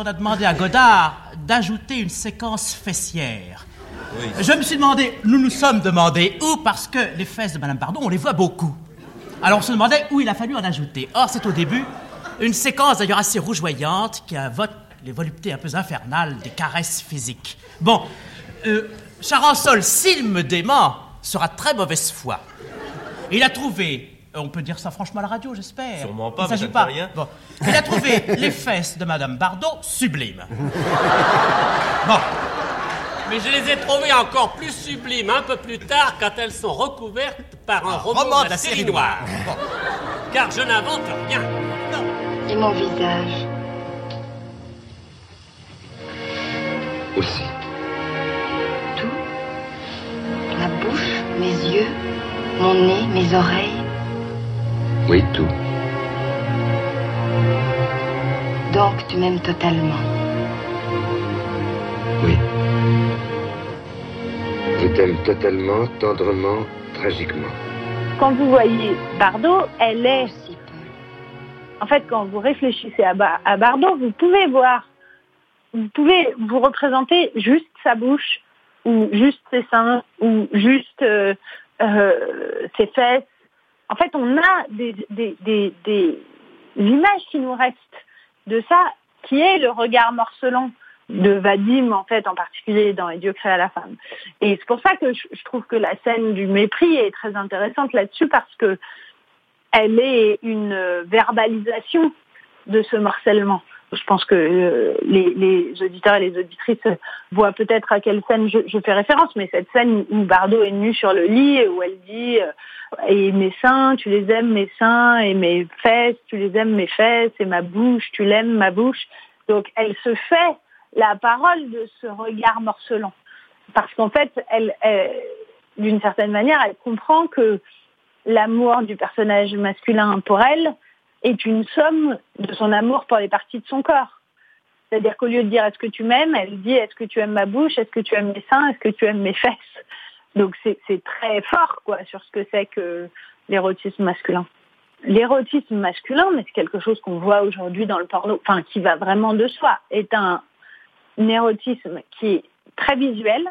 Qu'on a demandé à Godard d'ajouter une séquence fessière. Je me suis demandé, nous nous sommes demandé où, parce que les fesses de Madame Bardot, on les voit beaucoup. Alors on se demandait où il a fallu en ajouter. Or, c'est au début une séquence d'ailleurs assez rougeoyante qui invoque les voluptés un peu infernales des caresses physiques. Bon, euh, Charansol, s'il me dément, sera très mauvaise foi. Il a trouvé on peut dire ça franchement à la radio, j'espère. Sûrement pas, Il mais pas. rien. Bon. Il a trouvé les fesses de Madame Bardot sublimes. Bon. Mais je les ai trouvées encore plus sublimes un peu plus tard quand elles sont recouvertes par un, roman, de la série noire. Car je n'invente rien. Et mon visage Aussi. Ma bouche, mes yeux, mon nez, mes oreilles Oui, tout. Donc tu m'aimes totalement. Oui. Je t'aime totalement, tendrement, tragiquement. Quand vous voyez Bardot, elle est... En fait, quand vous réfléchissez à, Ba- à Bardot, vous pouvez voir, vous pouvez vous représenter juste sa bouche, ou juste ses seins, ou juste euh, euh, ses fesses. En fait, on a des, des, images qui nous restent de ça, qui est le regard morcelant de Vadim, en fait, en particulier dans Les dieux créés à la femme. Et c'est pour ça que je, trouve que la scène du mépris est très intéressante là-dessus, parce que elle est une verbalisation de ce morcellement. Je pense que euh, les, les auditeurs et les auditrices voient peut-être à quelle scène je, je fais référence, mais cette scène où Bardot est nue sur le lit, où elle dit euh, et mes seins, tu les aimes mes seins, et mes fesses, tu les aimes mes fesses, et ma bouche, tu l'aimes ma bouche. Donc elle se fait la parole de ce regard morcelant, parce qu'en fait, elle, elle d'une certaine manière, elle comprend que l'amour du personnage masculin pour elle est une somme de son amour pour les parties de son corps. C'est-à-dire qu'au lieu de dire est-ce que tu m'aimes, elle dit est-ce que tu aimes ma bouche, est-ce que tu aimes mes seins, est-ce que tu aimes mes fesses. Donc c'est très fort quoi sur ce que c'est que l'érotisme masculin. L'érotisme masculin, mais c'est quelque chose qu'on voit aujourd'hui dans le porno, enfin qui va vraiment de soi, est un, un érotisme qui est très visuel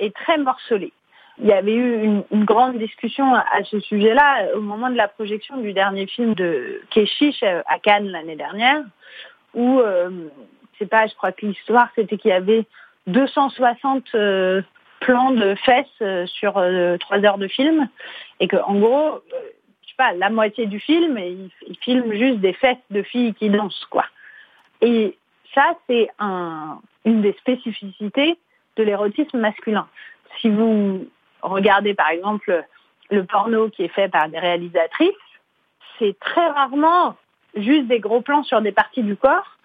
et très morcelé. Il y avait eu une, une grande discussion à, ce sujet-là au moment de la projection du dernier film de Keshish euh, à Cannes l'année dernière, où, euh, je sais pas, je crois que l'histoire c'était qu'il y avait 260 euh, plans de fesses euh, sur trois heures de film, et que en gros, je sais pas, la moitié du film, il, il filme juste des fesses de filles qui dansent, quoi. Et ça, c'est un, une des spécificités de l'érotisme masculin. Si vous regardez par exemple le porno qui est fait par des réalisatrices, c'est très rarement juste des gros plans sur des parties du corps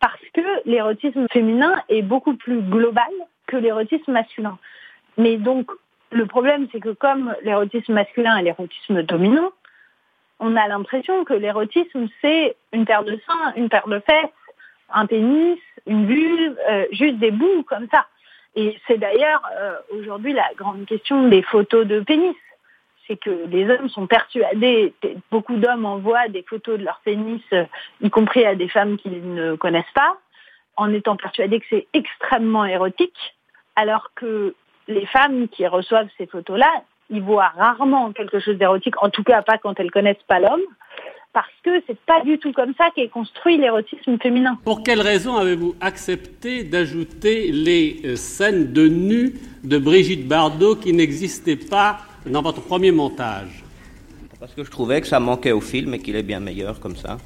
parce que l'érotisme féminin est beaucoup plus global que l'érotisme masculin. Mais donc le problème c'est que comme l'érotisme masculin est l'érotisme dominant, on a l'impression que l'érotisme c'est une paire de seins, une paire de fesses, un pénis, une vulve, euh, juste des bouts comme ça. Et c'est d'ailleurs euh, aujourd'hui la grande question des photos de pénis. C'est que les hommes sont persuadés, beaucoup d'hommes envoient des photos de leur pénis, euh, y compris à des femmes qu'ils ne connaissent pas, en étant persuadés que c'est extrêmement érotique, alors que les femmes qui reçoivent ces photos-là, ils voient rarement quelque chose d'érotique, en tout cas pas quand elles connaissent pas l'homme, parce que c'est pas du tout comme ça qu'est construit l'érotisme féminin. Pour quelle raison avez-vous accepté d'ajouter les euh, scènes de nu de Brigitte Bardot qui n'existaient pas dans votre premier montage? Parce que je trouvais que ça manquait au film et qu'il est bien meilleur comme ça.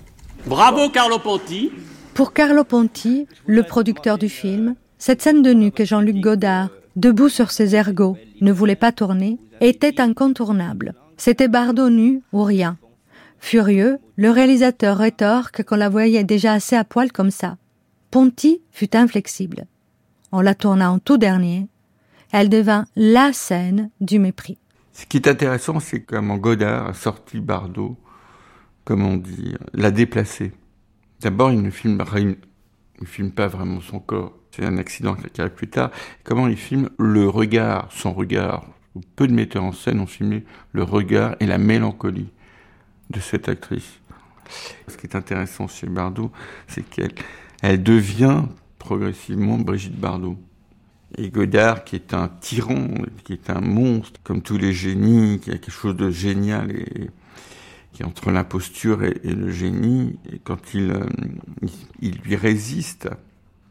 Bravo Carlo Ponti. Pour Carlo Ponti, le producteur du film, cette scène de nu que Jean-Luc Godard, debout sur ses ergots, ne voulait pas tourner, était incontournable. C'était Bardot nu ou rien. Furieux, le réalisateur rétorque qu'on la voyait déjà assez à poil comme ça. Ponty fut inflexible. En la tournant en tout dernier, elle devint la scène du mépris. Ce qui est intéressant, c'est comment Godard a sorti Bardot, comment dire, l'a déplacé. D'abord, il ne filme il ne filme pas vraiment son corps. C'est un accident qui arrive plus tard. Comment il filme le regard, son regard? Peu de metteurs en scène ont filmé le regard et la mélancolie de cette actrice. Ce qui est intéressant chez Bardot, c'est qu'elle elle devient progressivement Brigitte Bardot. Et Godard, qui est un tyran, qui est un monstre, comme tous les génies, qui a quelque chose de génial et qui est entre l'imposture et, le génie, et quand il, euh, il, il, lui résiste,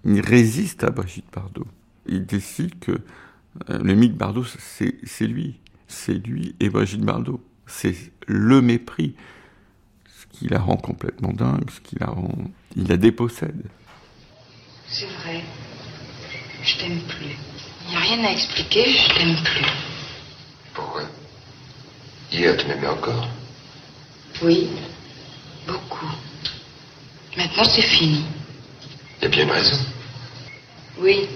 il résiste à Brigitte Bardot. Il décide que euh, le mythe Bardot, c'est lui. C'est lui et Brigitte Bardot. C'est le mépris. Ce qui la rend complètement dingue, ce qui la rend. Il la dépossède. C'est vrai. Je t'aime plus. Il n'y a rien à expliquer, je t'aime plus. Pourquoi Hier, tu m'aimais encore Oui, beaucoup. Maintenant, c'est fini. Il y a bien une raison. Oui,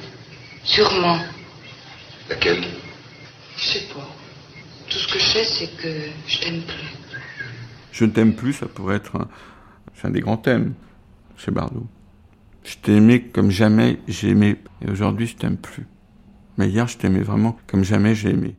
sûrement. Laquelle? Je sais pas. Tout ce que je sais, c'est que je t'aime plus. Je ne t'aime plus, ça pourrait être un, c'est un des grands thèmes chez Bardot. Je t'aimais comme jamais j'ai aimé, et aujourd'hui je t'aime plus. Mais hier je t'aimais vraiment comme jamais j'ai aimé.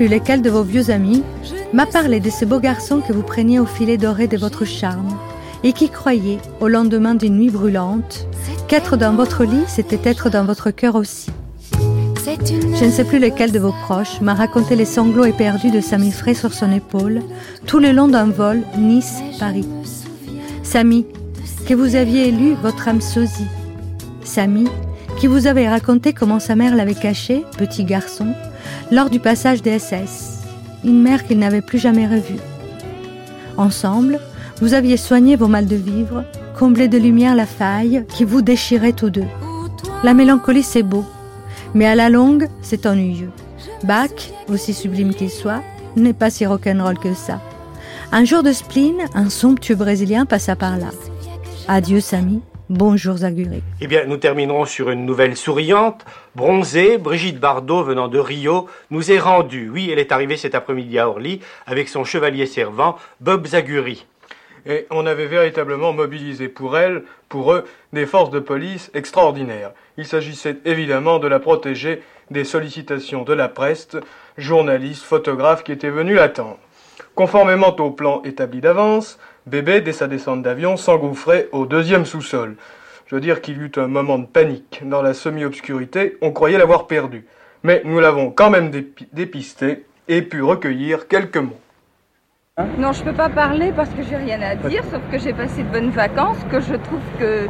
Plus lequel de vos vieux amis m'a parlé de ce beau garçon que vous preniez au filet doré de votre charme et qui croyait, au lendemain d'une nuit brûlante, qu'être dans votre lit, c'était être dans votre cœur aussi. Je ne sais plus lequel de vos proches m'a raconté les sanglots éperdus de Samy Frey sur son épaule, tout le long d'un vol Nice-Paris. Samy, que vous aviez élu votre âme sosie. Samy, qui vous avait raconté comment sa mère l'avait caché, petit garçon, lors du passage des SS, une mère qu'il n'avait plus jamais revue. Ensemble, vous aviez soigné vos mal de vivre, comblé de lumière la faille qui vous déchirait tous deux. La mélancolie, c'est beau, mais à la longue, c'est ennuyeux. Bach, aussi sublime qu'il soit, n'est pas si rock'n'roll que ça. Un jour de spleen, un somptueux Brésilien passa par là. Adieu, Samy. Bonjour, Zaguri. Eh bien, nous terminerons sur une nouvelle souriante. Bronzée, Brigitte Bardot, venant de Rio, nous est rendue. Oui, elle est arrivée cet après-midi à Orly avec son chevalier servant, Bob Zaguri. Et on avait véritablement mobilisé pour elle, pour eux, des forces de police extraordinaires. Il s'agissait évidemment de la protéger des sollicitations de la presse, journalistes, photographes qui étaient venus l'attendre. Conformément au plan établi d'avance, Bébé, dès sa descente d'avion, s'engouffrait au deuxième sous-sol. Je veux dire qu'il y eut un moment de panique. Dans la semi-obscurité, on croyait l'avoir perdu. Mais nous l'avons quand même dépi- dépisté et pu recueillir quelques mots. Non, je peux pas parler parce que j'ai rien à dire, sauf que j'ai passé de bonnes vacances, que je trouve que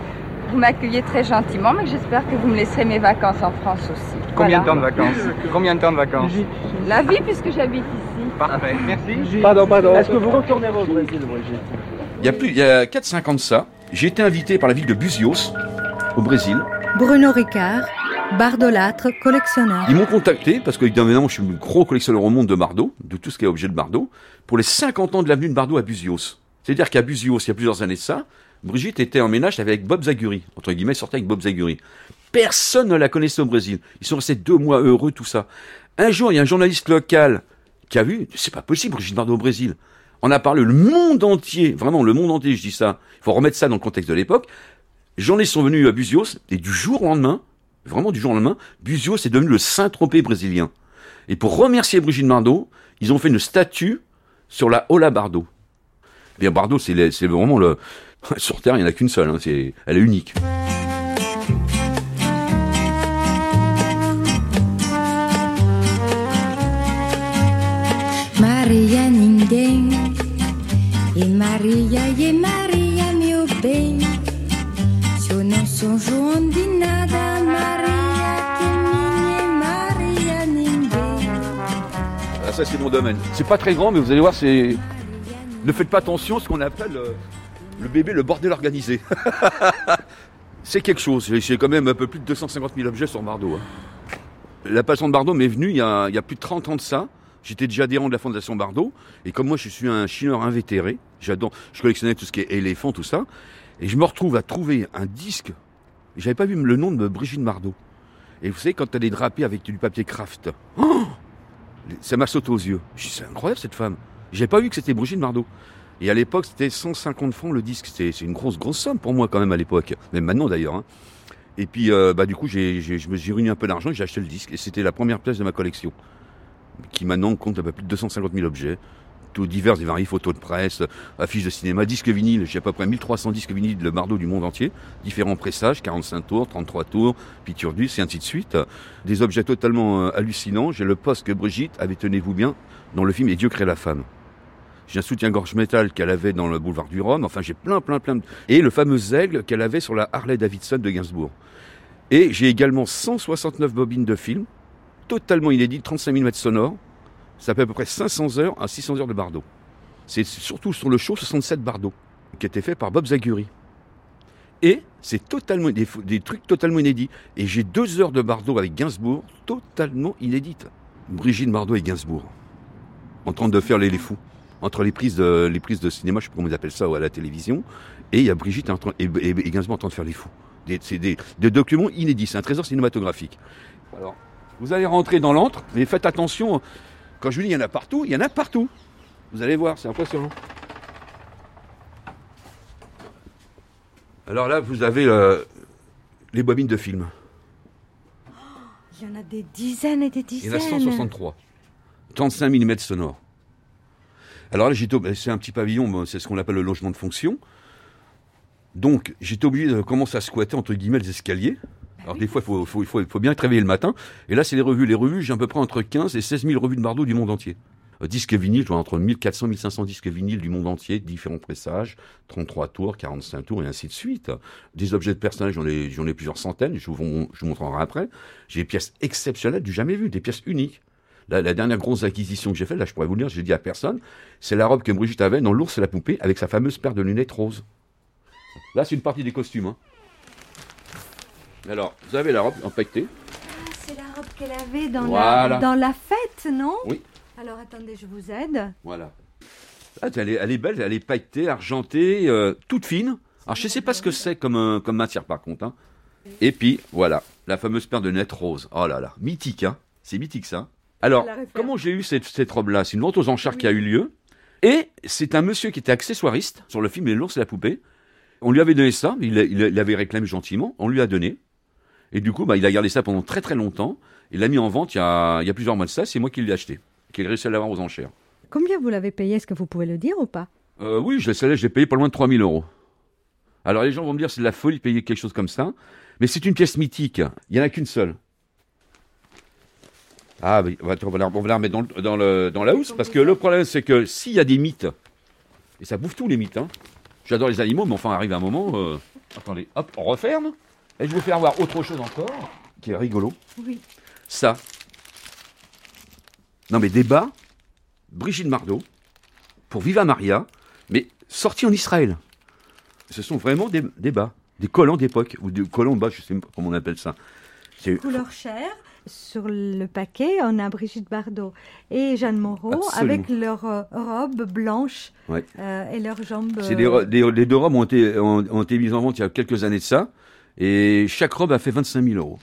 vous m'accueillez très gentiment, mais que j'espère que vous me laisserez mes vacances en France aussi. Combien Voilà. de temps de vacances? Combien de temps de vacances? La vie, puisque j'habite ici. Parfait, merci. Pardon, pardon. Est-ce que vous retournez au Brésil, Brigitte Il y a plus, il y a 4-5 ans de ça, j'ai été invité par la ville de Buzios, au Brésil. Bruno Ricard, bardolâtre, collectionneur. Ils m'ont contacté, parce que évidemment, je suis le gros collectionneur au monde de Bardot, de tout ce qui est objet de Bardot, pour les 50 ans de l'avenue de Bardot à Buzios. C'est-à-dire qu'à Buzios, il y a plusieurs années de ça, Brigitte était en ménage avec Bob Zaguri, entre guillemets, sortait avec Bob Zaguri. Personne ne la connaissait au Brésil. Ils sont restés deux mois heureux, tout ça. Un jour, il y a un journaliste local qui a vu, c'est pas possible, Brigitte Bardot au Brésil. On a parlé le monde entier, vraiment le monde entier, je dis ça. Il faut remettre ça dans le contexte de l'époque. Les journalistes sont venus à Buzios, et du jour au lendemain, vraiment du jour au lendemain, Buzios est devenu le Saint-Tropez brésilien. Et pour remercier Brigitte Bardot, ils ont fait une statue sur la Ola Bardot. Eh Bien, Bardot, c'est vraiment le. Sur Terre, il n'y en a qu'une seule, hein, elle est unique. Maria, e Maria meu bem Se eu não sou João de nada Maria que Maria ninguém Ah, ça, c'est mon domaine. C'est pas très grand, mais vous allez voir, c'est. Ne faites pas attention à ce qu'on appelle euh, le bébé, le bordel organisé. c'est quelque chose. J'ai- quand même un peu plus de 250 000 objets sur Bardot. hein. La passion de Bardot m'est venue il y, a, il y a plus de 30 ans de ça. J'étais déjà adhérent de la fondation Bardot. Et comme moi, je suis un chineur invétéré, j'adore, je collectionnais tout ce qui est éléphant, tout ça. Et je me retrouve à trouver un disque. J'avais pas vu le nom de Brigitte Bardot. Et vous savez, quand elle est drapée avec du papier craft. Ça m'a sauté aux yeux. Je c'est incroyable cette femme. J'avais pas vu que c'était Brigitte Bardot. Et à l'époque, c'était 150 francs le disque. C'est une grosse, grosse somme pour moi quand même à l'époque. Même maintenant d'ailleurs. hein. Et puis, euh, bah, du coup, j'ai, j'ai- je me suis réuni un peu d'argent et j'ai acheté le disque. Et c'était la première pièce de ma collection. Qui maintenant compte un peu plus de 250 000 objets. Divers et variés, photos de presse, affiches de cinéma, disques vinyles. J'ai à peu près 1300 disques vinyles de Bardot du monde entier. Différents pressages, 45 tours, 33 tours, Piturdus et ainsi de suite. Des objets totalement euh, hallucinants. J'ai le poste que Brigitte avait, tenez-vous bien, dans le film Et Dieu crée la femme. J'ai un soutien-gorge métal qu'elle avait dans le boulevard du Rhum. Enfin, j'ai plein, plein, plein. Et le fameux aigle qu'elle avait sur la Harley Davidson de Gainsbourg. Et j'ai également 169 bobines de film, totalement inédites, 35 mm sonores. Ça fait à peu près 500 heures à 600 heures de Bardot. C'est surtout sur le show 67 Bardot, qui a été fait par Bob Zaguri. Et c'est totalement des, trucs totalement inédits. Et j'ai deux heures de Bardot avec Gainsbourg, totalement inédites. Brigitte Bardot et Gainsbourg, en train de faire les, fous. Entre les prises, de, cinéma, je sais pas comment ils appellent ça, ou à la télévision, et il y a Brigitte et Gainsbourg en train de faire les fous. C'est des, des, documents inédits, c'est un trésor cinématographique. Alors, vous allez rentrer dans l'antre, mais faites attention, quand je vous dis il y en a partout, il y en a partout. Vous allez voir, c'est impressionnant. Alors là, vous avez euh, les bobines de film. Il y en a des dizaines et des dizaines. Il y en a 163. 35 mm sonores. Alors là, c'est un petit pavillon, c'est ce qu'on appelle le logement de fonction. Donc, j'étais obligé de commencer à squatter, entre guillemets, les escaliers. Alors, des fois, il faut, bien être réveillé le matin. Et là, c'est les revues. Les revues, j'ai à peu près entre 15 et 16 000 revues de Bardot du monde entier. Euh, disques vinyles, je vois entre 1400 et 1500 disques vinyles du monde entier, différents pressages, 33 tours, 45 tours et ainsi de suite. Des objets de personnages, j'en ai, plusieurs centaines, je vous, je montrerai après. J'ai des pièces exceptionnelles du jamais vu, des pièces uniques. La, la, dernière grosse acquisition que j'ai faite, là je pourrais vous le dire, j'ai dit à personne, c'est la robe que Brigitte avait dans L'ours et la poupée avec sa fameuse paire de lunettes roses. Là c'est une partie des costumes. Hein. Alors, vous avez la robe. Ah, c'est la robe qu'elle avait dans, voilà. la, dans la fête, non Oui. Alors attendez, je vous aide. Voilà. Ah, elle, est, elle, est, belle, elle est pailletée, argentée, euh, toute fine. Alors je ne sais pas ce que c'est comme, euh, comme matière par contre. Hein. Et puis voilà, la fameuse paire de lunettes roses. Oh là là, mythique, hein C'est mythique ça. Alors, comment j'ai eu cette, cette robe-là? C'est une vente aux enchères oui. qui a eu lieu. Et c'est un monsieur qui était accessoiriste sur le film Les l'ours et la poupée. On lui avait donné ça, il, il, il avait réclamé gentiment, on lui a donné. Et du coup, bah, il a gardé ça pendant très très longtemps. Il l'a mis en vente il y, a, il y a plusieurs mois de ça, c'est moi qui l'ai acheté, qui ai réussi à l'avoir aux enchères. Combien vous l'avez payé? Est-ce que vous pouvez le dire ou pas? Euh, Oui, je l'ai payé pas loin de 3000 euros. Alors les gens vont me dire c'est de la folie de payer quelque chose comme ça, mais c'est une pièce mythique. Il n'y en a qu'une seule. Ah, on va, on va, la, on va la remettre dans, le, dans, le, dans la housse, parce que le problème, c'est que s'il y a des mythes, et ça bouffe tous les mythes, hein. j'adore les animaux, mais enfin, arrive un moment, euh, attendez, hop, on referme, et je vous fais voir autre chose encore, qui est rigolo. Oui. Ça. Non, mais débat, Brigitte Bardot, pour Viva Maria, mais sorti en Israël. Ce sont vraiment des débats, des collants d'époque, ou des collants bas, je sais pas comment on appelle ça. Couleur chair sur le paquet, on a Brigitte Bardot et Jeanne Moreau Absolument. avec leurs euh, robes blanches Ouais. euh, et leurs jambes. C'est des ro- des- les deux robes ont été, ont, ont été mises en vente il y a quelques années de ça, et chaque robe a fait 25 000 euros.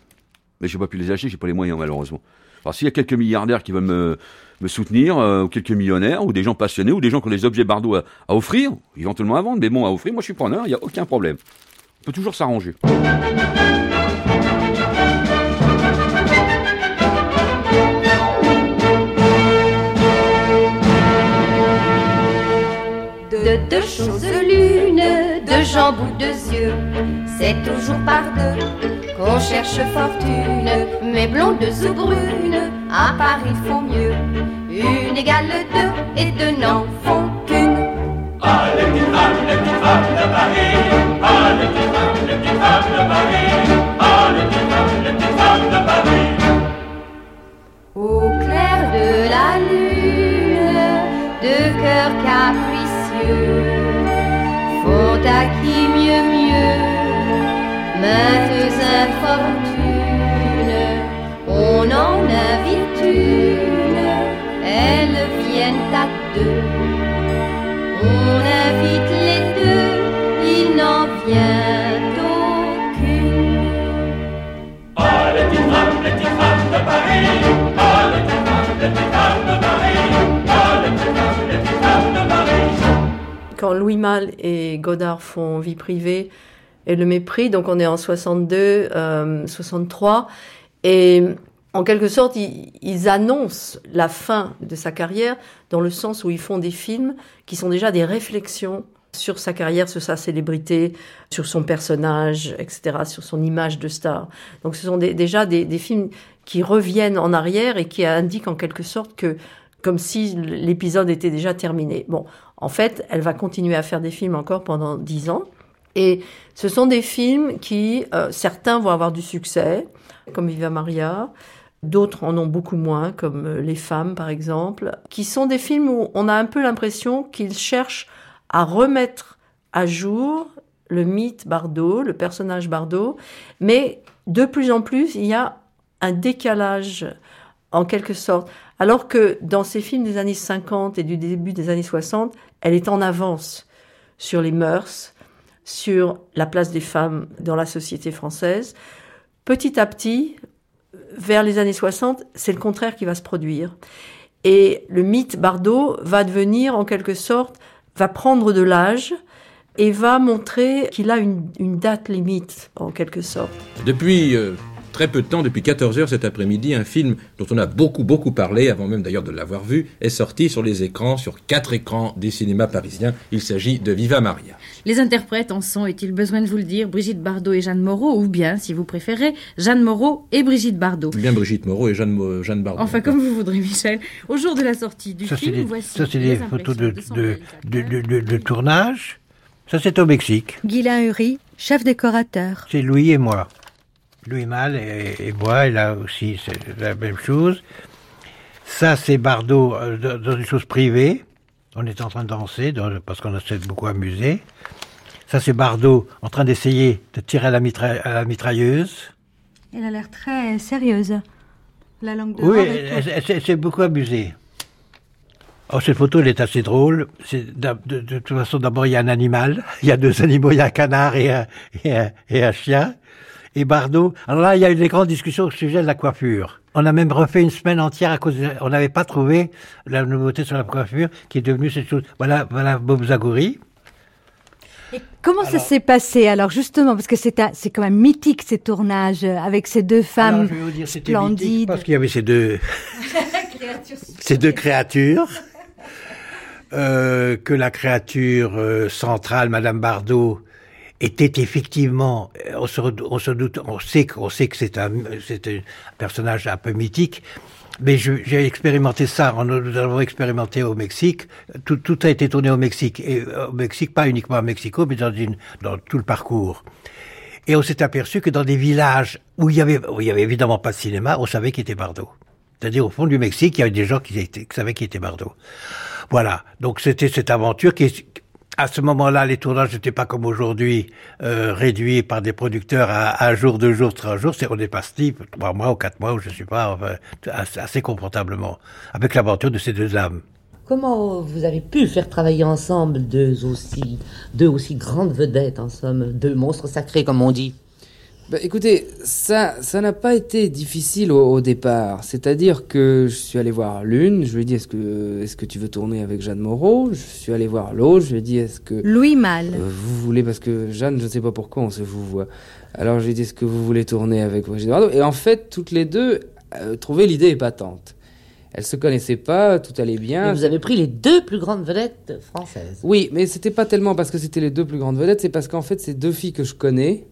Mais j'ai pas pu les acheter, j'ai pas les moyens malheureusement. Alors s'il y a quelques milliardaires qui veulent me, me soutenir, euh, ou quelques millionnaires, ou des gens passionnés, ou des gens qui ont des objets Bardot à, à offrir, éventuellement à vendre, mais bon, à offrir, moi je suis preneur, il n'y a aucun problème. On peut toujours s'arranger. De deux choses deux jambes ou deux yeux, c'est toujours par deux qu'on cherche fortune. Mais blondes ou brunes, à Paris font mieux. Une égale deux et deux n'en font qu'une. Ah, les petites femmes, les petites femmes de Paris. Ah, les petites femmes, les petites femmes de Paris. Ah, les petites femmes, les petites femmes de Paris. Au clair de la lune, deux cœurs capricieux maintes infortunes. On en invite une, elles viennent à deux. On invite les deux, il n'en vient aucune. Ah, les petites femmes, les petites femmes de Paris. Ah, les petites femmes, les petites femmes de Paris. Ah, les petites femmes, les petites femmes de Paris. Quand Louis Malle et Godard font Vie privée et Le Mépris, donc on est en 62, euh, 63, et en quelque sorte, ils, annoncent la fin de sa carrière dans le sens où ils font des films qui sont déjà des réflexions sur sa carrière, sur sa célébrité, sur son personnage, etc., sur son image de star. Donc ce sont déjà des films qui reviennent en arrière et qui indiquent en quelque sorte que comme si l'épisode était déjà terminé. Bon, en fait, elle va continuer à faire des films encore pendant dix ans. Et ce sont des films qui, euh, certains vont avoir du succès, comme Viva Maria, d'autres en ont beaucoup moins, comme euh, Les femmes par exemple, qui sont des films où on a un peu l'impression qu'ils cherchent à remettre à jour le mythe Bardot, le personnage Bardot, mais de plus en plus, il y a un décalage en quelque sorte. Alors que dans ces films des années 50 et du début des années 60, elle est en avance sur les mœurs, sur la place des femmes dans la société française. Petit à petit, vers les années 60, c'est le contraire qui va se produire. Et le mythe Bardot va devenir en quelque sorte, va prendre de l'âge et va montrer qu'il a une, date limite en quelque sorte. Depuis euh, très peu de temps, depuis 14 heures cet après-midi, un film dont on a beaucoup, beaucoup parlé, avant même d'ailleurs de l'avoir vu, est sorti sur les écrans, sur quatre écrans des cinémas parisiens. Il s'agit de Viva Maria. Les interprètes en sont, est-il besoin de vous le dire, Brigitte Bardot et Jeanne Moreau, ou bien, si vous préférez, Jeanne Moreau et Brigitte Bardot? Bien Brigitte Moreau et Jeanne, Jeanne Bardot. Enfin, comme vous voudrez, Michel. Au jour de la sortie du ça, film, des, voici Ça, c'est des photos de, de, de, de, tournage. Ça, c'est au Mexique. Guylain Uri, chef décorateur. C'est Louis et moi. Louis Mal et, et moi, et là aussi, c'est la même chose. Ça, c'est Bardot euh, dans une chose privée. On est en train de danser dans, parce qu'on s'est beaucoup amusé. Ça, c'est Bardot en train d'essayer de tirer à la, mitra à la, mitrailleuse. Elle a l'air très sérieuse. La langue de Oui, s'est beaucoup amusée. Oh, cette photo, elle est assez drôle. C'est, de, de, de, toute façon, d'abord, il y a un animal. Il y a deux animaux. Il y a un canard et un, et un, et un chien. Et Bardot. Alors là, il y a eu des grandes discussions au sujet de la coiffure. On a même refait une semaine entière à cause de, on n'avait pas trouvé la nouveauté sur la coiffure qui est devenue cette chose. Voilà, voilà Bob Zagouri. Et comment alors, ça s'est passé alors justement? Parce que c'est c'est quand même mythique ces tournages avec ces deux femmes alors, je vais vous dire, splendides. Parce qu'il y avait ces deux ces deux créatures. Euh, que la créature euh, centrale, Madame Bardot, était effectivement, on se, on se doute, on sait qu'on sait que c'est un, c'est un personnage un peu mythique, mais j'ai expérimenté ça, nous avons expérimenté au Mexique, tout, tout, a été tourné au Mexique, et au Mexique, pas uniquement à Mexico, mais dans, une, dans tout le parcours. Et on s'est aperçu que dans des villages où il y avait, où il y avait évidemment pas de cinéma, on savait qu'il était Bardot. C'est-à-dire au fond du Mexique, il y avait des gens qui, étaient, qui savaient qu'il était Bardot. Voilà, donc c'était cette aventure qui, à ce moment-là, les tournages n'étaient pas comme aujourd'hui euh, réduits par des producteurs à un jour, deux jours, trois jours. C'est on est parti trois mois ou quatre mois, je sais pas, assez confortablement, avec l'aventure de ces deux âmes. Comment vous avez pu faire travailler ensemble deux aussi, deux aussi grandes vedettes, en somme, deux monstres sacrés, comme on dit? Bah, écoutez, ça, ça n'a pas été difficile au, au départ. C'est-à-dire que je suis allé voir l'une, je lui ai dit est-ce que, est-ce que tu veux tourner avec Jeanne Moreau? Je suis allé voir l'autre, je lui ai dit est-ce que Louis Mal. Euh, vous voulez parce que Jeanne, je ne sais pas pourquoi on se vous voit. Alors je lui ai dit est-ce que vous voulez tourner avec Brigitte Bardot Et en fait, toutes les deux euh, trouvaient l'idée épatante. Elles se connaissaient pas, tout allait bien. Vous avez pris les deux plus grandes vedettes françaises. Oui, mais c'était pas tellement parce que c'était les deux plus grandes vedettes, c'est parce qu'en fait, c'est deux filles que je connais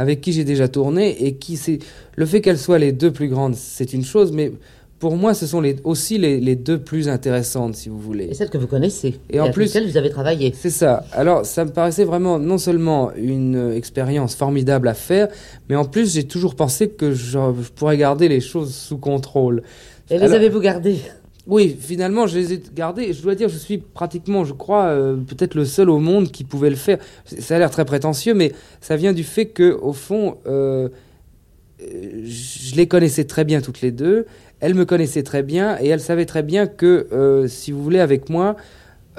avec qui j'ai déjà tourné et qui c'est le fait qu'elles soient les deux plus grandes, c'est une chose, mais pour moi, ce sont les, aussi les, les, deux plus intéressantes, si vous voulez. Et celles que vous connaissez. Et, et en plus, celles vous avez travaillé. C'est ça. Alors, ça me paraissait vraiment non seulement une expérience formidable à faire, mais en plus, j'ai toujours pensé que je, je, pourrais garder les choses sous contrôle. Et Alors, les avez-vous gardées? Oui, finalement, je les ai gardés. Je dois dire, je suis pratiquement, je crois, euh, peut-être le seul au monde qui pouvait le faire. Ça a l'air très prétentieux, mais ça vient du fait que, au fond, euh, je les connaissais très bien toutes les deux. Elles me connaissaient très bien et elles savaient très bien que, euh, si vous voulez, avec moi,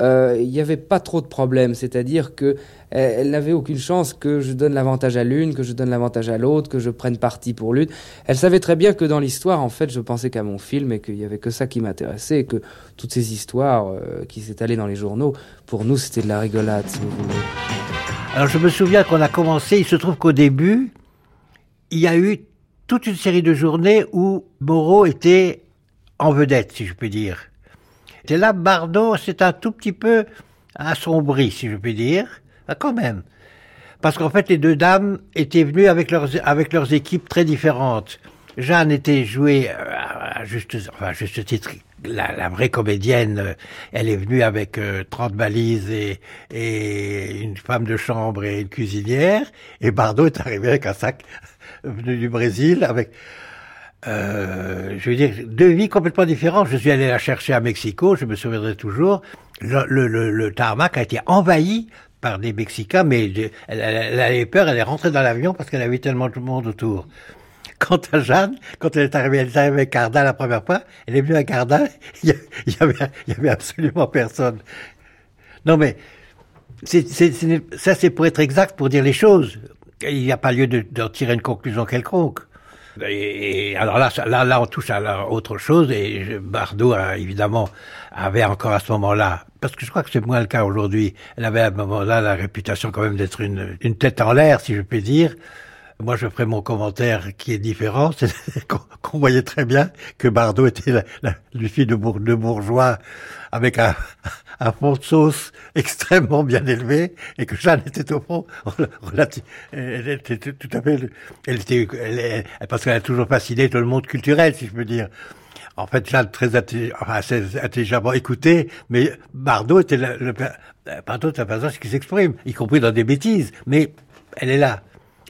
il n'y avait pas trop de problèmes. C'est-à-dire que elle n'avait aucune chance que je donne l'avantage à l'une, que je donne l'avantage à l'autre, que je prenne parti pour l'une. Elle savait très bien que dans l'histoire, en fait, je pensais qu'à mon film et qu'il y avait que ça qui m'intéressait et que toutes ces histoires euh, qui s'étalaient dans les journaux, pour nous, c'était de la rigolade, si vous voulez. Alors, je me souviens qu'on a commencé, il se trouve qu'au début, il y a eu toute une série de journées où Moreau était en vedette, si je puis dire. Et là, Bardot, c'est un tout petit peu assombri, si je puis dire. Ah, quand même. Parce qu'en fait, les deux dames étaient venues avec leurs, avec leurs équipes très différentes. Jeanne était jouée à juste, enfin, juste titre la, vraie comédienne, euh, elle est venue avec euh, 30 valises et, et une femme de chambre et une cuisinière. Et Bardot est arrivé avec un sac venu du Brésil avec... Euh, je veux dire, deux vies complètement différentes. Je suis allé la chercher à Mexico, je me souviendrai toujours. Le, le, le, le tarmac a été envahi par des Mexicains, mais elle, elle, elle avait peur, elle est rentrée dans l'avion parce qu'elle avait tellement de monde autour. Quant à Jeanne, quand elle est arrivée, elle est arrivée avec Cardin la première fois, elle est venue à Cardin, il y, avait, y avait absolument personne. Non mais, c'est, c'est, c'est, ça c'est pour être exact, pour dire les choses. Il n'y a pas lieu de, de tirer une conclusion quelconque. Et, alors là, là, là, on touche à autre chose, et Bardot, évidemment, avait encore à ce moment-là, parce que je crois que c'est moins le cas aujourd'hui, elle avait à ce moment-là la réputation quand même d'être une, tête en l'air, si je puis dire. Moi, je ferai mon commentaire qui est différent. C'est qu'on voyait très bien que Bardot était la, la, bour, de bourgeois avec un, un, fond de sauce extrêmement bien élevé et que Jeanne était au fond relative. Elle était tout à fait. Elle était, elle, parce qu'elle a toujours fasciné tout le monde culturel, si je peux dire. En fait, Jeanne très intelligemment écouté, mais Bardot était le Bardot est un personnage qui s'exprime, y compris dans des bêtises, mais elle est là.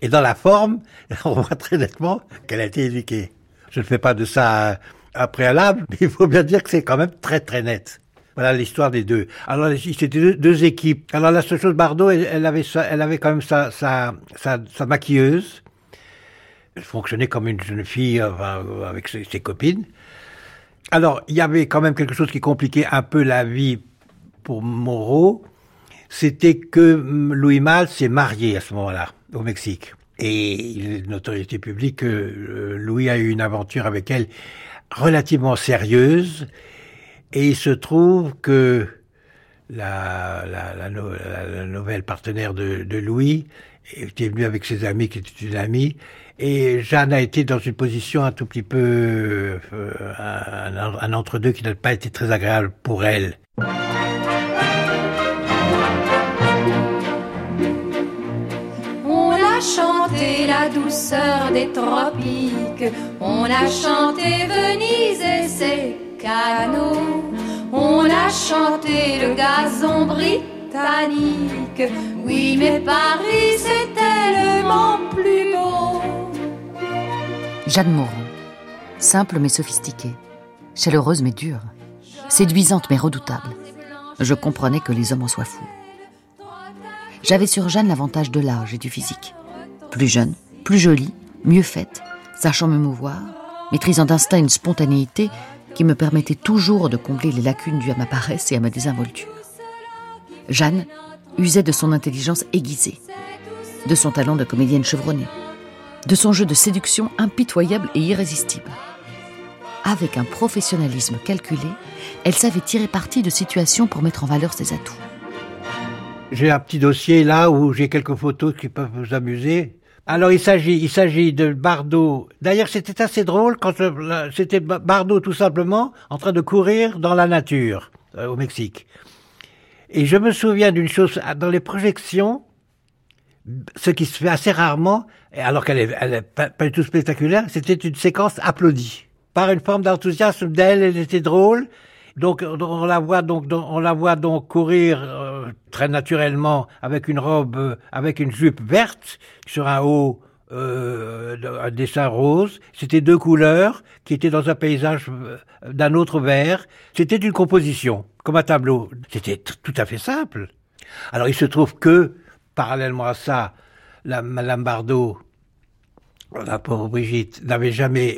Et dans la forme, on voit très nettement qu'elle a été éduquée. Je ne fais pas de ça un préalable, mais il faut bien dire que c'est quand même très très net. Voilà l'histoire des deux. Alors c'était deux, équipes. Alors la seule chose, Bardot, elle, avait, quand même sa, maquilleuse. Elle fonctionnait comme une jeune fille avec ses, copines. Alors il y avait quand même quelque chose qui compliquait un peu la vie pour Moreau. C'était que Louis Malle s'est marié à ce moment-là au Mexique. Et il est une autorité publique que euh, Louis a eu une aventure avec elle relativement sérieuse. Et il se trouve que la, nouvelle partenaire de, Louis était venue avec ses amis, qui était une amie, et Jeanne a été dans une position un tout petit peu, euh, un, un entre-deux qui n'a pas été très agréable pour elle. chanté la douceur des tropiques, on a chanté le gazon britannique. Oui, mais Paris c'est tellement plus beau. Jeanne Moreau, simple mais sophistiquée, chaleureuse mais dure, séduisante mais redoutable. Je comprenais que les hommes en soient fous. J'avais sur Jeanne l'avantage de l'âge et du physique plus jeune, plus jolie, mieux faite, sachant me mouvoir, maîtrisant d'instinct une spontanéité qui me permettait toujours de combler les lacunes dues à ma paresse et à ma désinvolture. Jeanne usait de son intelligence aiguisée, de son talent de comédienne chevronnée, de son jeu de séduction impitoyable et irrésistible. Avec un professionnalisme calculé, elle savait tirer parti de situations pour mettre en valeur ses atouts. J'ai un petit dossier là où j'ai quelques photos qui peuvent vous amuser. Alors il s'agit, il s'agit de Bardot. D'ailleurs, c'était assez drôle quand c'était Bardot tout simplement en train de courir dans la nature euh, au Mexique. Et je me souviens d'une chose dans les projections, ce qui se fait assez rarement, alors qu'elle est, elle est pas, pas, du tout spectaculaire, c'était une séquence applaudie par une forme d'enthousiasme d'elle. Elle était drôle. Donc on la voit donc on la voit donc courir euh, très naturellement avec une robe euh, avec une jupe verte sur un haut euh, un dessin rose. C'était deux couleurs qui étaient dans un paysage d'un autre vert. C'était une composition comme un tableau. C'était tout à fait simple. Alors il se trouve que parallèlement à ça, la Madame Bardot la pauvre Brigitte n'avait jamais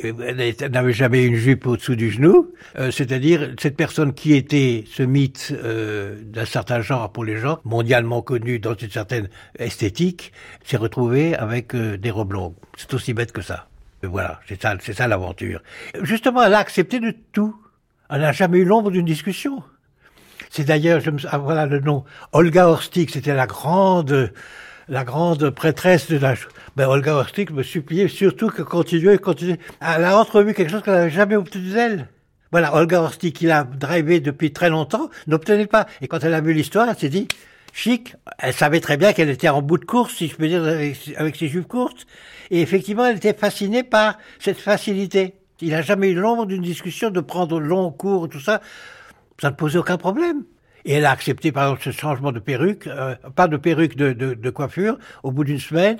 n'avait jamais une jupe au-dessous du genou, euh, c'est-à-dire cette personne qui était ce mythe euh, d'un certain genre pour les gens, mondialement connu dans une certaine esthétique, s'est retrouvée avec euh, des robes longues. C'est aussi bête que ça. Et voilà, c'est ça, c'est ça l'aventure. Justement, elle a accepté de tout. Elle n'a jamais eu l'ombre d'une discussion. C'est d'ailleurs, je me, ah, voilà le nom, Olga Horstik, c'était la grande la grande prêtresse de la... Ben, Olga Ostik me suppliait surtout que continuer, continuer. Elle a entrevu quelque chose qu'elle n'avait jamais obtenu d'elle. Voilà, Olga Ostik, qui l'a drivé depuis très longtemps, n'obtenait pas. Et quand elle a vu l'histoire, elle s'est dit, chic, elle savait très bien qu'elle était en bout de course, si je peux dire, avec, avec ses jupes courtes. Et effectivement, elle était fascinée par cette facilité. Il n'a jamais eu l'ombre d'une discussion de prendre long cours, tout ça. Ça ne posait aucun problème. Et elle a accepté, par exemple, ce changement de perruque, euh, pas de perruque, de, de, de coiffure, au bout d'une semaine,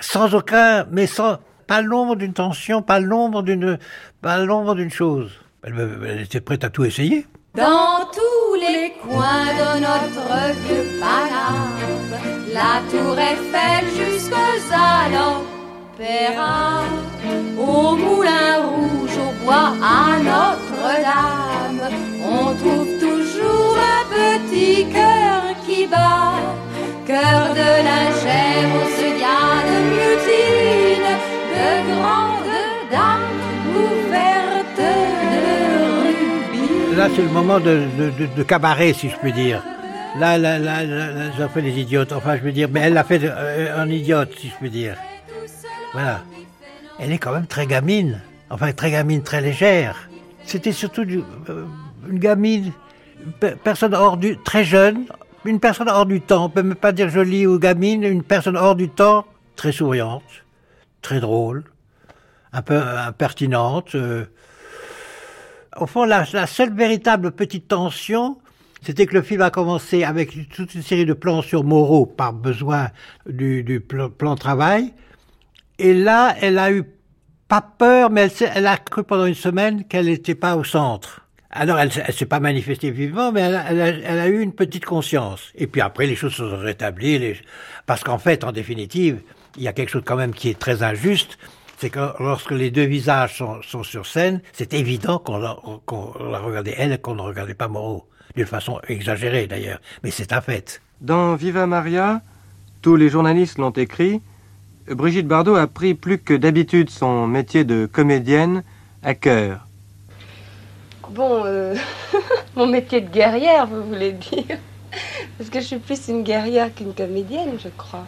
sans aucun, mais sans, pas l'ombre d'une tension, pas l'ombre d'une, pas l'ombre d'une chose. Elle, était prête à tout essayer. Dans tous les coins de notre vieux Paname, la tour Eiffel jusqu'aux l'opéra, au moulin rouge, au bois, à Notre-Dame, on trouve petit cœur qui bat, cœur de lingère où se de mutine, de grandes dames couvertes de rubis. Là, c'est le moment de, de, cabaret, si je puis dire. Là, là, là, là, j'ai fait des idiotes. Enfin, je veux dire, mais elle l'a fait euh, un idiote, si je puis dire. Voilà. Elle est quand même très gamine. Enfin, très gamine, très légère. C'était surtout euh, une gamine, personne hors du, très jeune, une personne hors du temps. On peut même pas dire jolie ou gamine, une personne hors du temps, très souriante, très drôle, un peu impertinente. Euh. Au fond, la, seule véritable petite tension, c'était que le film a commencé avec toute une série de plans sur Moreau par besoin du, plan, travail. Et là, elle a eu pas peur, mais elle a cru pendant une semaine qu'elle n'était pas au centre. Alors, elle, elle s'est pas manifestée vivement, mais elle a, elle, a, elle a, eu une petite conscience. Et puis après, les choses se sont rétablies, les... parce qu'en fait, en définitive, il y a quelque chose quand même qui est très injuste, c'est que lorsque les deux visages sont, sont sur scène, c'est évident qu'on la, qu regardait elle et qu'on ne regardait pas Moreau, d'une façon exagérée d'ailleurs, mais c'est un fait. Dans Viva Maria, tous les journalistes l'ont écrit, Brigitte Bardot a pris plus que d'habitude son métier de comédienne à cœur. Bon, euh, mon métier de guerrière, vous voulez dire Parce que je suis plus une guerrière qu'une comédienne, je crois.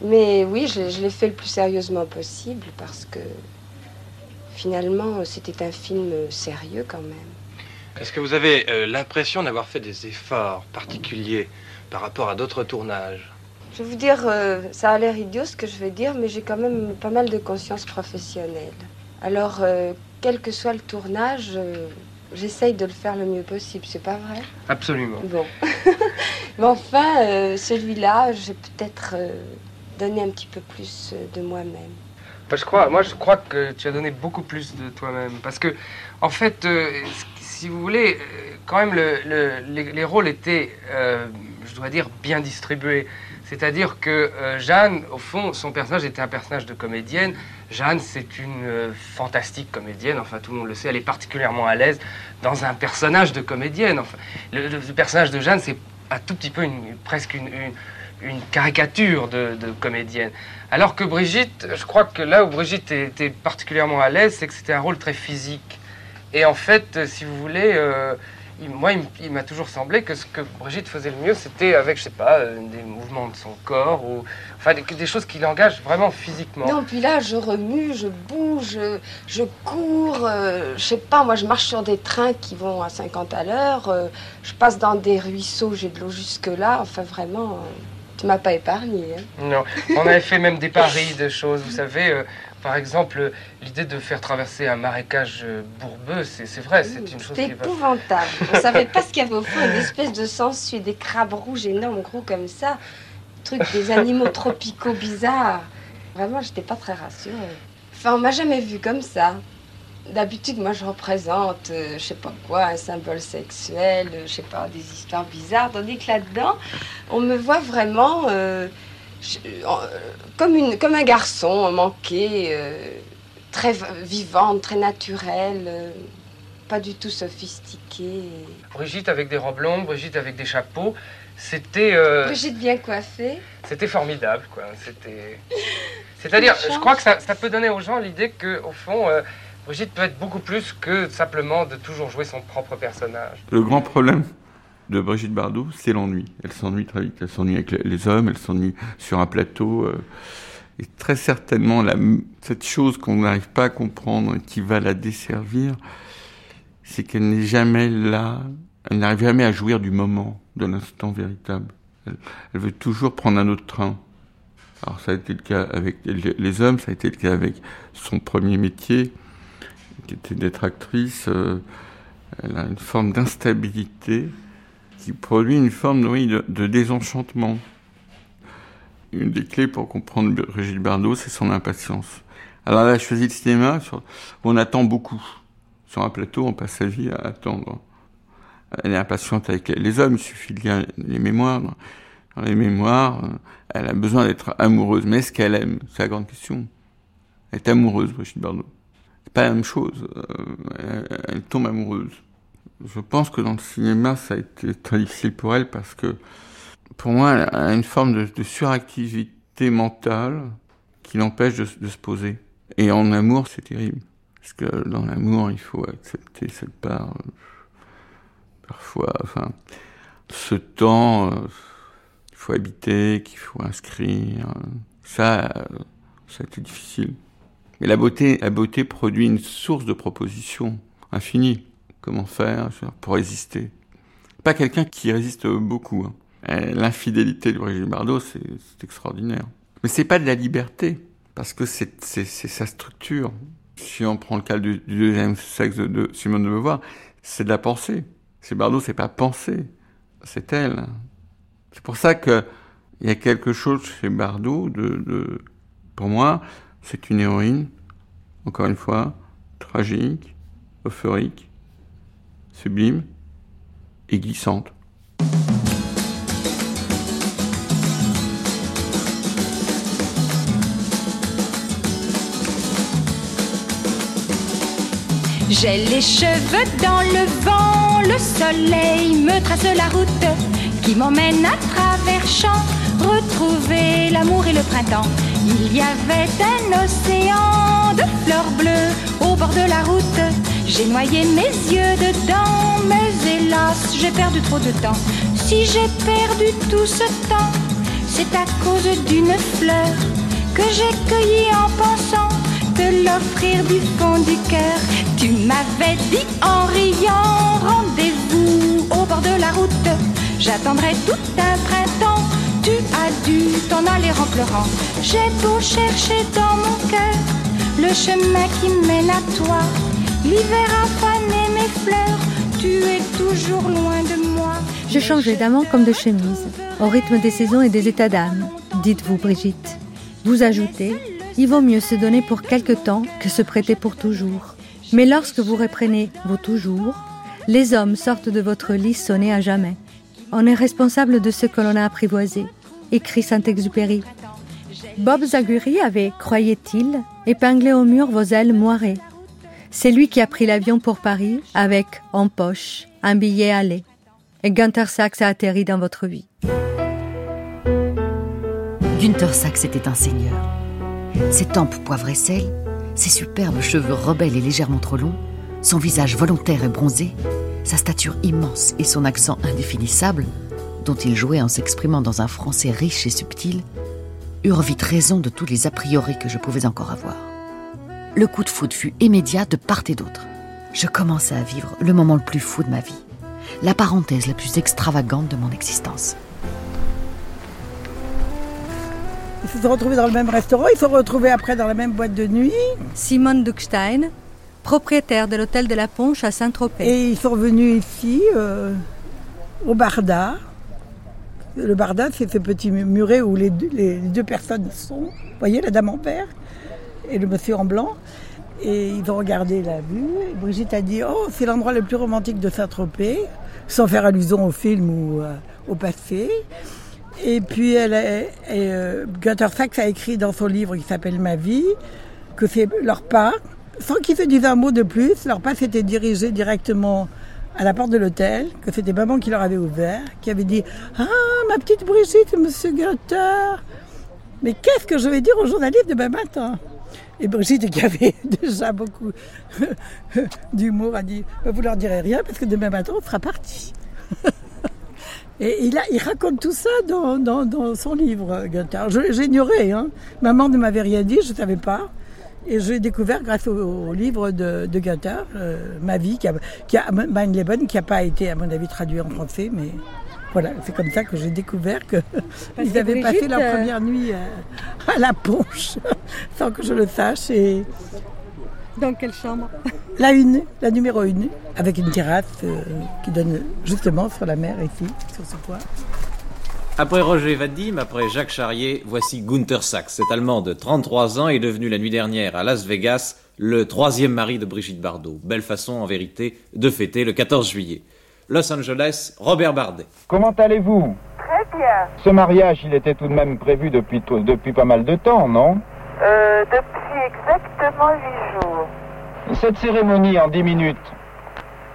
Mais oui, je, je l'ai fait le plus sérieusement possible parce que finalement, c'était un film sérieux quand même. Est-ce que vous avez euh, l'impression d'avoir fait des efforts particuliers par rapport à d'autres tournages? Je vais vous dire, euh, ça a l'air idiot ce que je vais dire, mais j'ai quand même pas mal de conscience professionnelle. Alors, euh, quel que soit le tournage, j'essaye de le faire le mieux possible, c'est pas vrai? Absolument. Bon. mais enfin, celui-là, j'ai peut-être donné un petit peu plus de moi-même. Je crois, moi, je crois que tu as donné beaucoup plus de toi-même. Parce que, en fait, euh, si vous voulez, quand même, le, le, les, les, rôles étaient, euh, je dois dire, bien distribués. C'est-à-dire que euh, Jeanne, au fond, son personnage était un personnage de comédienne. Jeanne, c'est une euh, fantastique comédienne, enfin tout le monde le sait, elle est particulièrement à l'aise dans un personnage de comédienne. Enfin, le, personnage de Jeanne, c'est un tout petit peu, une, presque une, une caricature de, comédienne. Alors que Brigitte, je crois que là où Brigitte était particulièrement à l'aise, c'est que c'était un rôle très physique. Et en fait, si vous voulez, euh, il, moi, il, m'a toujours semblé que ce que Brigitte faisait le mieux, c'était avec, je sais pas, euh, des mouvements de son corps, ou enfin des, des choses qui l'engagent vraiment physiquement. Non, puis là, je remue, je bouge, je, je cours, euh, je sais pas, moi, je marche sur des trains qui vont à 50 à l'heure, euh, je passe dans des ruisseaux, j'ai de l'eau jusque-là, enfin vraiment... Tu m'as pas épargné. Hein. Non, on avait fait même des paris de choses. Vous savez, euh, par exemple, l'idée de faire traverser un marécage bourbeux, c'est vrai, c'est une chose qui épouvantable. On savait pas ce qu'il y avait au fond, une espèce de sangsue, des crabes rouges énormes, gros comme ça, truc des animaux tropicaux bizarres. Vraiment, j'étais pas très rassurée. Enfin, on m'a jamais vu comme ça. D'habitude, moi, je représente, euh, je sais pas quoi, un symbole sexuel, euh, je sais pas, des histoires bizarres. Tandis que là-dedans, on me voit vraiment euh, je, euh, comme, une, comme un garçon manqué, euh, très vivante, très naturelle, euh, pas du tout sophistiquée. Brigitte avec des robes longues, Brigitte avec des chapeaux, c'était. Brigitte bien coiffée. C'était formidable, quoi. C'était. C'est-à-dire, je crois que ça, ça, peut donner aux gens l'idée que, au fond. Brigitte peut être beaucoup plus que simplement de toujours jouer son propre personnage. Le grand problème de Brigitte Bardot, c'est l'ennui. Elle s'ennuie très vite. Elle s'ennuie avec les hommes, elle s'ennuie sur un plateau. Euh, et très certainement, cette chose qu'on n'arrive pas à comprendre et qui va la desservir, c'est qu'elle n'est jamais là, elle n'arrive jamais à jouir du moment, de l'instant véritable. Elle, elle, veut toujours prendre un autre train. Alors ça a été le cas avec les hommes, ça a été le cas avec son premier métier, qui était d'être actrice, euh, elle a une forme d'instabilité qui produit une forme de, désenchantement. Une des clés pour comprendre Brigitte Bardot, c'est son impatience. Alors elle a choisi le cinéma, on attend beaucoup. Sur un plateau, on passe sa vie à attendre. Elle est impatiente avec les hommes, il suffit de lire les mémoires. Dans les mémoires, elle a besoin d'être amoureuse. Mais est-ce qu'elle aime? C'est la grande question. Elle est amoureuse, Brigitte Bardot. C'est pas la même chose. Euh, elle tombe amoureuse. Je pense que dans le cinéma, ça a été très difficile pour elle parce que, pour moi, elle a une forme de, suractivité mentale qui l'empêche de, se poser. Et en amour, c'est terrible. Parce que dans l'amour, il faut accepter cette part. Euh, parfois, enfin, ce temps, euh, qu'il faut habiter, qu'il faut inscrire. Ça, ça a été difficile. Mais la beauté, la beauté produit une source de propositions infinie. Comment faire pour résister Pas quelqu'un qui résiste beaucoup. Hein. L'infidélité de Brigitte Bardot, c'est extraordinaire. Mais c'est pas de la liberté, parce que c'est sa structure. Si on prend le cas du, deuxième sexe de, Simone de Beauvoir, c'est de la pensée. Chez Bardot, c'est pas penser, c'est elle. C'est pour ça que il y a quelque chose chez Bardot de pour moi, c'est une héroïne, encore une fois, tragique, euphorique, sublime et glissante. J'ai les cheveux dans le vent, le soleil me trace la route qui m'emmène à travers champs, retrouver l'amour et le printemps. Il y avait un océan de fleurs bleues au bord de la route. J'ai noyé mes yeux dedans, mais hélas, j'ai perdu trop de temps. Si j'ai perdu tout ce temps, c'est à cause d'une fleur que j'ai cueillie en pensant te l'offrir du fond du cœur. Tu m'avais dit en riant, rendez-vous au bord de la route. J'attendrai tout un printemps. Tu as dû t'en aller en pleurant. J'ai beau chercher dans mon cœur le chemin qui mène à toi. L'hiver a fané mes fleurs. Tu es toujours loin de moi. Je changeais d'amant comme de chemise, au rythme des saisons et des états d'âme. Dites-vous, Brigitte. Vous ajoutez il vaut mieux se donner pour quelque temps que se prêter pour toujours. Mais lorsque vous reprenez vos toujours, les hommes sortent de votre lit sonnés à jamais. On est responsable de ce que l'on a apprivoisé, écrit Saint-Exupéry. Bob Zaguri avait, croyait-il, épinglé au mur vos ailes moirées. C'est lui qui a pris l'avion pour Paris avec, en poche, un billet aller. Et Gunther Sachs a atterri dans votre vie. Gunther Sachs était un seigneur. Ses tempes poivre et sel, ses superbes cheveux rebelles et légèrement trop longs, son visage volontaire et bronzé, sa stature immense et son accent indéfinissable, dont il jouait en s'exprimant dans un français riche et subtil, eurent vite raison de tous les a priori que je pouvais encore avoir. Le coup de foudre fut immédiat de part et d'autre. Je commençai à vivre le moment le plus fou de ma vie, la parenthèse la plus extravagante de mon existence. Il faut se retrouver dans le même restaurant, il faut se retrouver après dans la même boîte de nuit. Simone Duckstein, propriétaire de l'hôtel de la Ponche à Saint-Tropez. Et ils sont revenus ici, euh, au Barda. Le Barda, c'est ce petit muret où les deux, les deux personnes sont. Vous voyez, la dame en vert et le monsieur en blanc. Et ils ont regardé la vue. Brigitte a dit Oh, c'est l'endroit le plus romantique de Saint-Tropez, sans faire allusion au film ou euh, au passé. Et puis, euh, Gunther Sachs a écrit dans son livre qui s'appelle Ma vie que c'est leur pas, sans qu'ils se disent un mot de plus, leur pas s'était dirigé directement à la porte de l'hôtel, que c'était maman qui leur avait ouvert, qui avait dit Ah, ma petite Brigitte, monsieur Gunther Mais qu'est-ce que je vais dire aux journalistes demain matin? Et Brigitte, qui avait déjà beaucoup d'humour, a dit Vous leur direz rien parce que demain matin, on sera parti. Et il, raconte tout ça dans, son livre, Gunther. J'ignorais, hein. maman ne m'avait rien dit, je ne savais pas. Et j'ai découvert grâce au, livre de, de euh, Ma vie, qui a, qui a qui n'a pas été, à mon avis, traduit en français, mais voilà, c'est comme ça que j'ai découvert qu'ils avaient Brigitte, passé leur première nuit à, à la ponche, sans que je le sache. Et Dans quelle chambre? La une, la numéro une, avec une terrasse euh, qui donne justement sur la mer ici, sur ce toit. Après Roger Vadim, après Jacques Charrier, voici Gunther Sachs. Cet Allemand de 33 ans est devenu la nuit dernière à Las Vegas le troisième mari de Brigitte Bardot. Belle façon, en vérité, de fêter le 14 juillet. Los Angeles, Robert Bardet. Comment allez-vous? Très bien. Ce mariage, il était tout de même prévu depuis, depuis pas mal de temps, non? Euh, Depuis exactement huit jours. Cette cérémonie en dix minutes,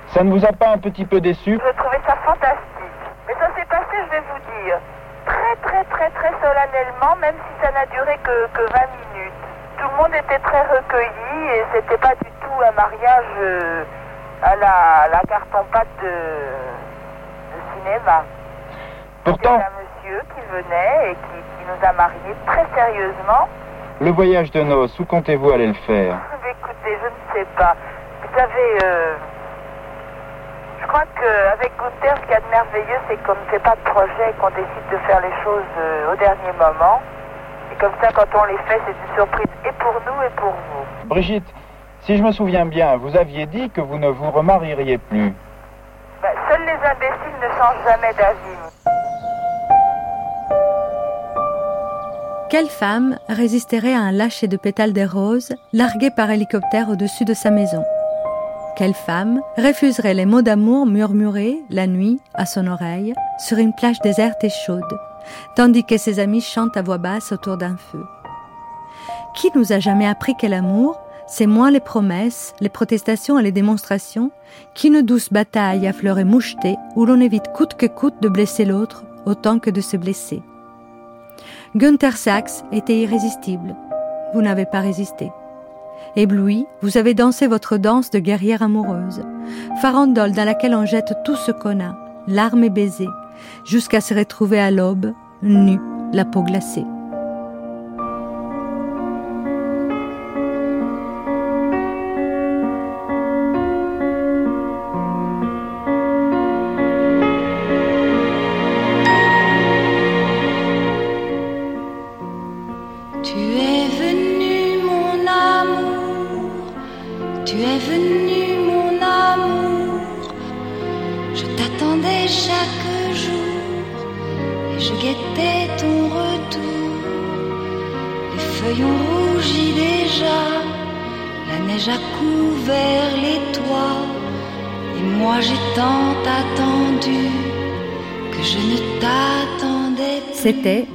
ça ne vous a pas un petit peu déçu? Je trouvais ça fantastique. Mais ça s'est passé, je vais vous dire, très très très très solennellement, même si ça n'a duré que, que 20 minutes. Tout le monde était très recueilli et c'était pas du tout un mariage euh, à la, la carton-pâte de, de cinéma. Pourtant. Un monsieur qui venait et qui, qui nous a mariés très sérieusement. Le voyage de noces, où comptez-vous aller le faire? Écoutez, je ne sais pas. Vous savez, euh, je crois qu'avec Gunther, ce qu'il y a de merveilleux, c'est qu'on ne fait pas de projet, qu'on décide de faire les choses euh, au dernier moment. Et comme ça, quand on les fait, c'est une surprise et pour nous et pour vous. Brigitte, si je me souviens bien, vous aviez dit que vous ne vous remarieriez plus. Ben, seuls les imbéciles ne changent jamais d'avis. Quelle femme résisterait à un lâcher de pétales des roses largués par hélicoptère au-dessus de sa maison? Quelle femme refuserait les mots d'amour murmurés la nuit à son oreille sur une plage déserte et chaude, tandis que ses amis chantent à voix basse autour d'un feu? Qui nous a jamais appris que l'amour, c'est moins les promesses, les protestations et les démonstrations qu'une douce bataille à fleurs mouchetées où l'on évite coûte que coûte de blesser l'autre autant que de se blesser Gunther Sachs était irrésistible. Vous n'avez pas résisté. Ébloui, vous avez dansé votre danse de guerrière amoureuse, farandole dans laquelle on jette tout ce qu'on a, larmes et baisers, jusqu'à se retrouver à l'aube, nu, la peau glacée.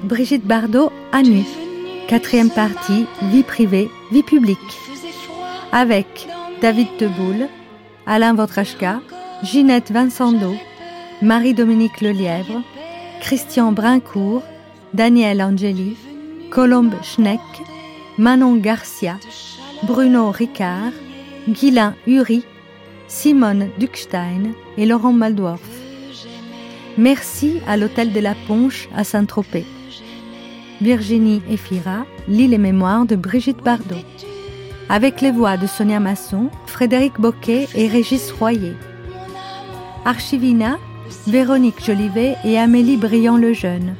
Brigitte Bardot à nu. Quatrième partie, vie privée, vie publique. Avec David Teboul, Alain Votrachka, Ginette Vincendo, Marie-Dominique Lelièvre, Christian Brincourt, Daniel Angeli, Colombe Schneck, Manon Garcia, Bruno Ricard, Guylain Uri, Simone Duckstein et Laurent Maldorf. Merci à l'Hôtel de la Ponche à Saint-Tropez. Virginie Efira lit les mémoires de Brigitte Bardot. Avec les voix de Sonia Masson, Frédéric Boquet et Régis Royer. Archivina, Véronique Jolivet et Amélie Briand-Lejeune.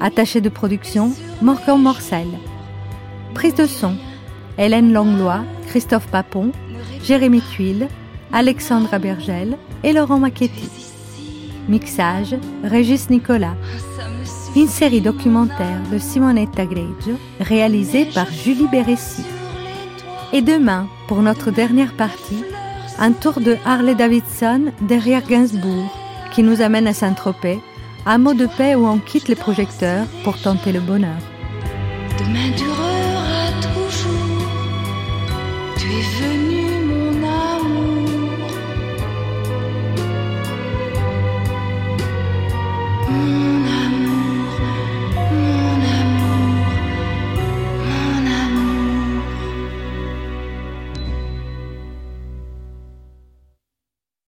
Attaché de production, Morgan Morcel. Prise de son, Hélène Langlois, Christophe Papon, Jérémy Tuile, Alexandra Bergel et Laurent Macchetti. Mixage, Régis Nicolas. Une série documentaire de Simonetta Greggio, réalisée par Julie Béressi. Et demain, pour notre dernière partie, un tour de Harley Davidson derrière Gainsbourg, qui nous amène à Saint-Tropez, mot de paix où on quitte les projecteurs pour tenter le bonheur.